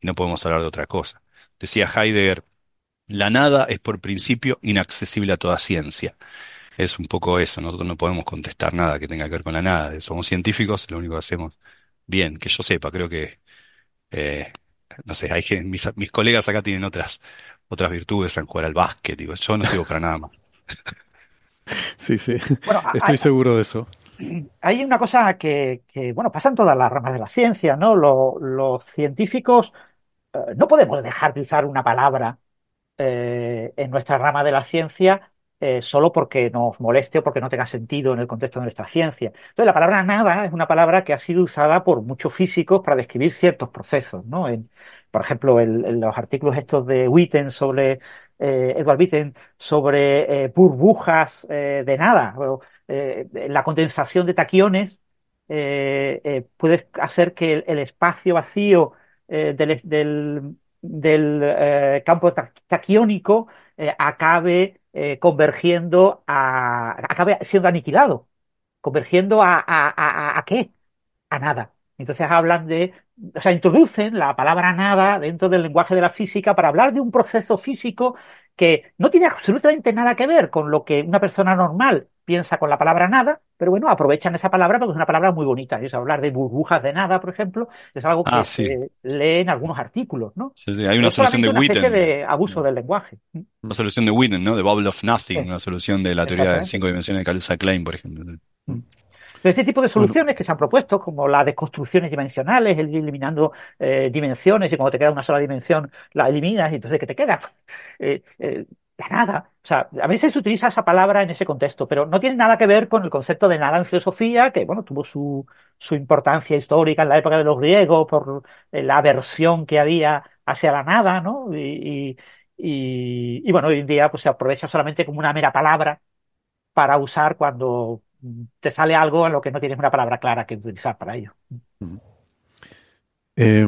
[SPEAKER 2] y no podemos hablar de otra cosa. Decía Heidegger, la nada es por principio inaccesible a toda ciencia es un poco eso. Nosotros no podemos contestar nada que tenga que ver con la nada. Somos científicos, lo único que hacemos bien, que yo sepa, creo que, eh, no sé, hay mis, mis colegas acá tienen otras, otras virtudes en jugar al básquet, digo, yo no sigo para nada más. <laughs>
[SPEAKER 1] Sí, sí, estoy seguro de eso.
[SPEAKER 3] Hay una cosa que, que, bueno, pasa en todas las ramas de la ciencia, ¿no? los científicos eh, no podemos dejar de usar una palabra eh, en nuestra rama de la ciencia eh, solo porque nos moleste o porque no tenga sentido en el contexto de nuestra ciencia. Entonces, la palabra nada es una palabra que ha sido usada por muchos físicos para describir ciertos procesos, ¿no? Por ejemplo, en los artículos estos de Witten sobre, eh, Edward Witten, sobre eh, burbujas de nada, la condensación de taquiones puede hacer que el, espacio vacío del campo taquiónico acabe eh, convergiendo a. acabe siendo aniquilado. Convergiendo a, a, a, a qué? A nada. Entonces hablan de, o sea, introducen la palabra nada dentro del lenguaje de la física para hablar de un proceso físico que no tiene absolutamente nada que ver con lo que una persona normal piensa con la palabra nada, pero bueno, aprovechan esa palabra porque es una palabra muy bonita. Es hablar de burbujas de nada, por ejemplo, es algo que ah, se lee en algunos articulados, ¿no?
[SPEAKER 2] Sí, sí. Hay una solución de
[SPEAKER 3] una
[SPEAKER 2] Witten.
[SPEAKER 3] especie de abuso del lenguaje.
[SPEAKER 2] Una solución de Witten, ¿no? De Bubble of Nothing, una solución de la teoría de cinco dimensiones de Kaluza Klein, por ejemplo. Mm.
[SPEAKER 3] Este tipo de soluciones que se han propuesto, como las desconstrucciones dimensionales, el ir eliminando eh, dimensiones, y cuando te queda una sola dimensión la eliminas, y entonces ¿qué te queda? <laughs> Eh, eh, nada. O sea, a veces se utiliza esa palabra en ese contexto, pero no tiene nada que ver con el concepto de nada en filosofía, que bueno, tuvo su, su importancia histórica en la época de los griegos por la aversión que había hacia la nada, ¿no? Y, y, y, bueno, hoy en día pues se aprovecha solamente como una mera palabra para usar cuando te sale algo en lo que no tienes una palabra clara que utilizar para ello.
[SPEAKER 1] Eh,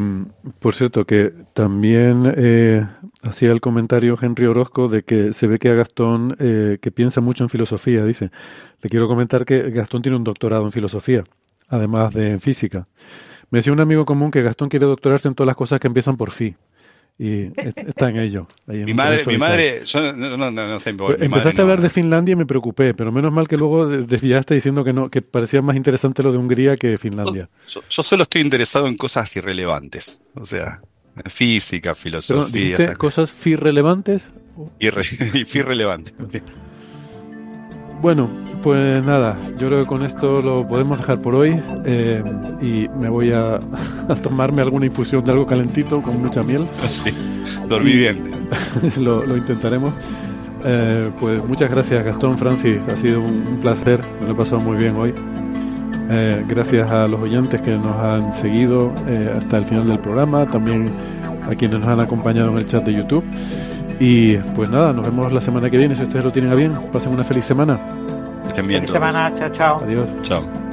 [SPEAKER 1] por cierto, que también eh, hacía el comentario Henry Orozco de que se ve que a Gastón, eh, que piensa mucho en filosofía, dice, le quiero comentar que Gastón tiene un doctorado en filosofía, además de en física. Me decía un amigo común que Gastón quiere doctorarse en todas las cosas que empiezan por fi y está en ello.
[SPEAKER 2] mi madre, mi madre, yo no, no, sé.
[SPEAKER 1] Pues empezaste a hablar de Finlandia y me preocupé, pero menos mal que luego desviaste diciendo que no, que parecía más interesante lo de Hungría que Finlandia.
[SPEAKER 2] Yo, solo estoy interesado en cosas irrelevantes, o sea, física, filosofía.
[SPEAKER 1] Esas cosas irrelevantes.
[SPEAKER 2] Irre, <laughs> irrelevantes.
[SPEAKER 1] Bueno, pues nada, yo creo que con esto lo podemos dejar por hoy eh, y me voy a, <laughs> tomarme alguna infusión de algo calentito con mucha miel. <laughs>
[SPEAKER 2] Sí, dormí bien. <laughs>
[SPEAKER 1] lo, intentaremos. Eh, pues muchas gracias Gastón, Francis, ha sido un, placer, me lo he pasado muy bien hoy. Eh, gracias a los oyentes que nos han seguido hasta el final del programa, también a quienes nos han acompañado en el chat de YouTube. Y pues nada, nos vemos la semana que viene. Si ustedes lo tienen a bien, pasen una feliz semana.
[SPEAKER 2] Bien
[SPEAKER 3] feliz semana, chao, chao.
[SPEAKER 1] Adiós.
[SPEAKER 2] Chao.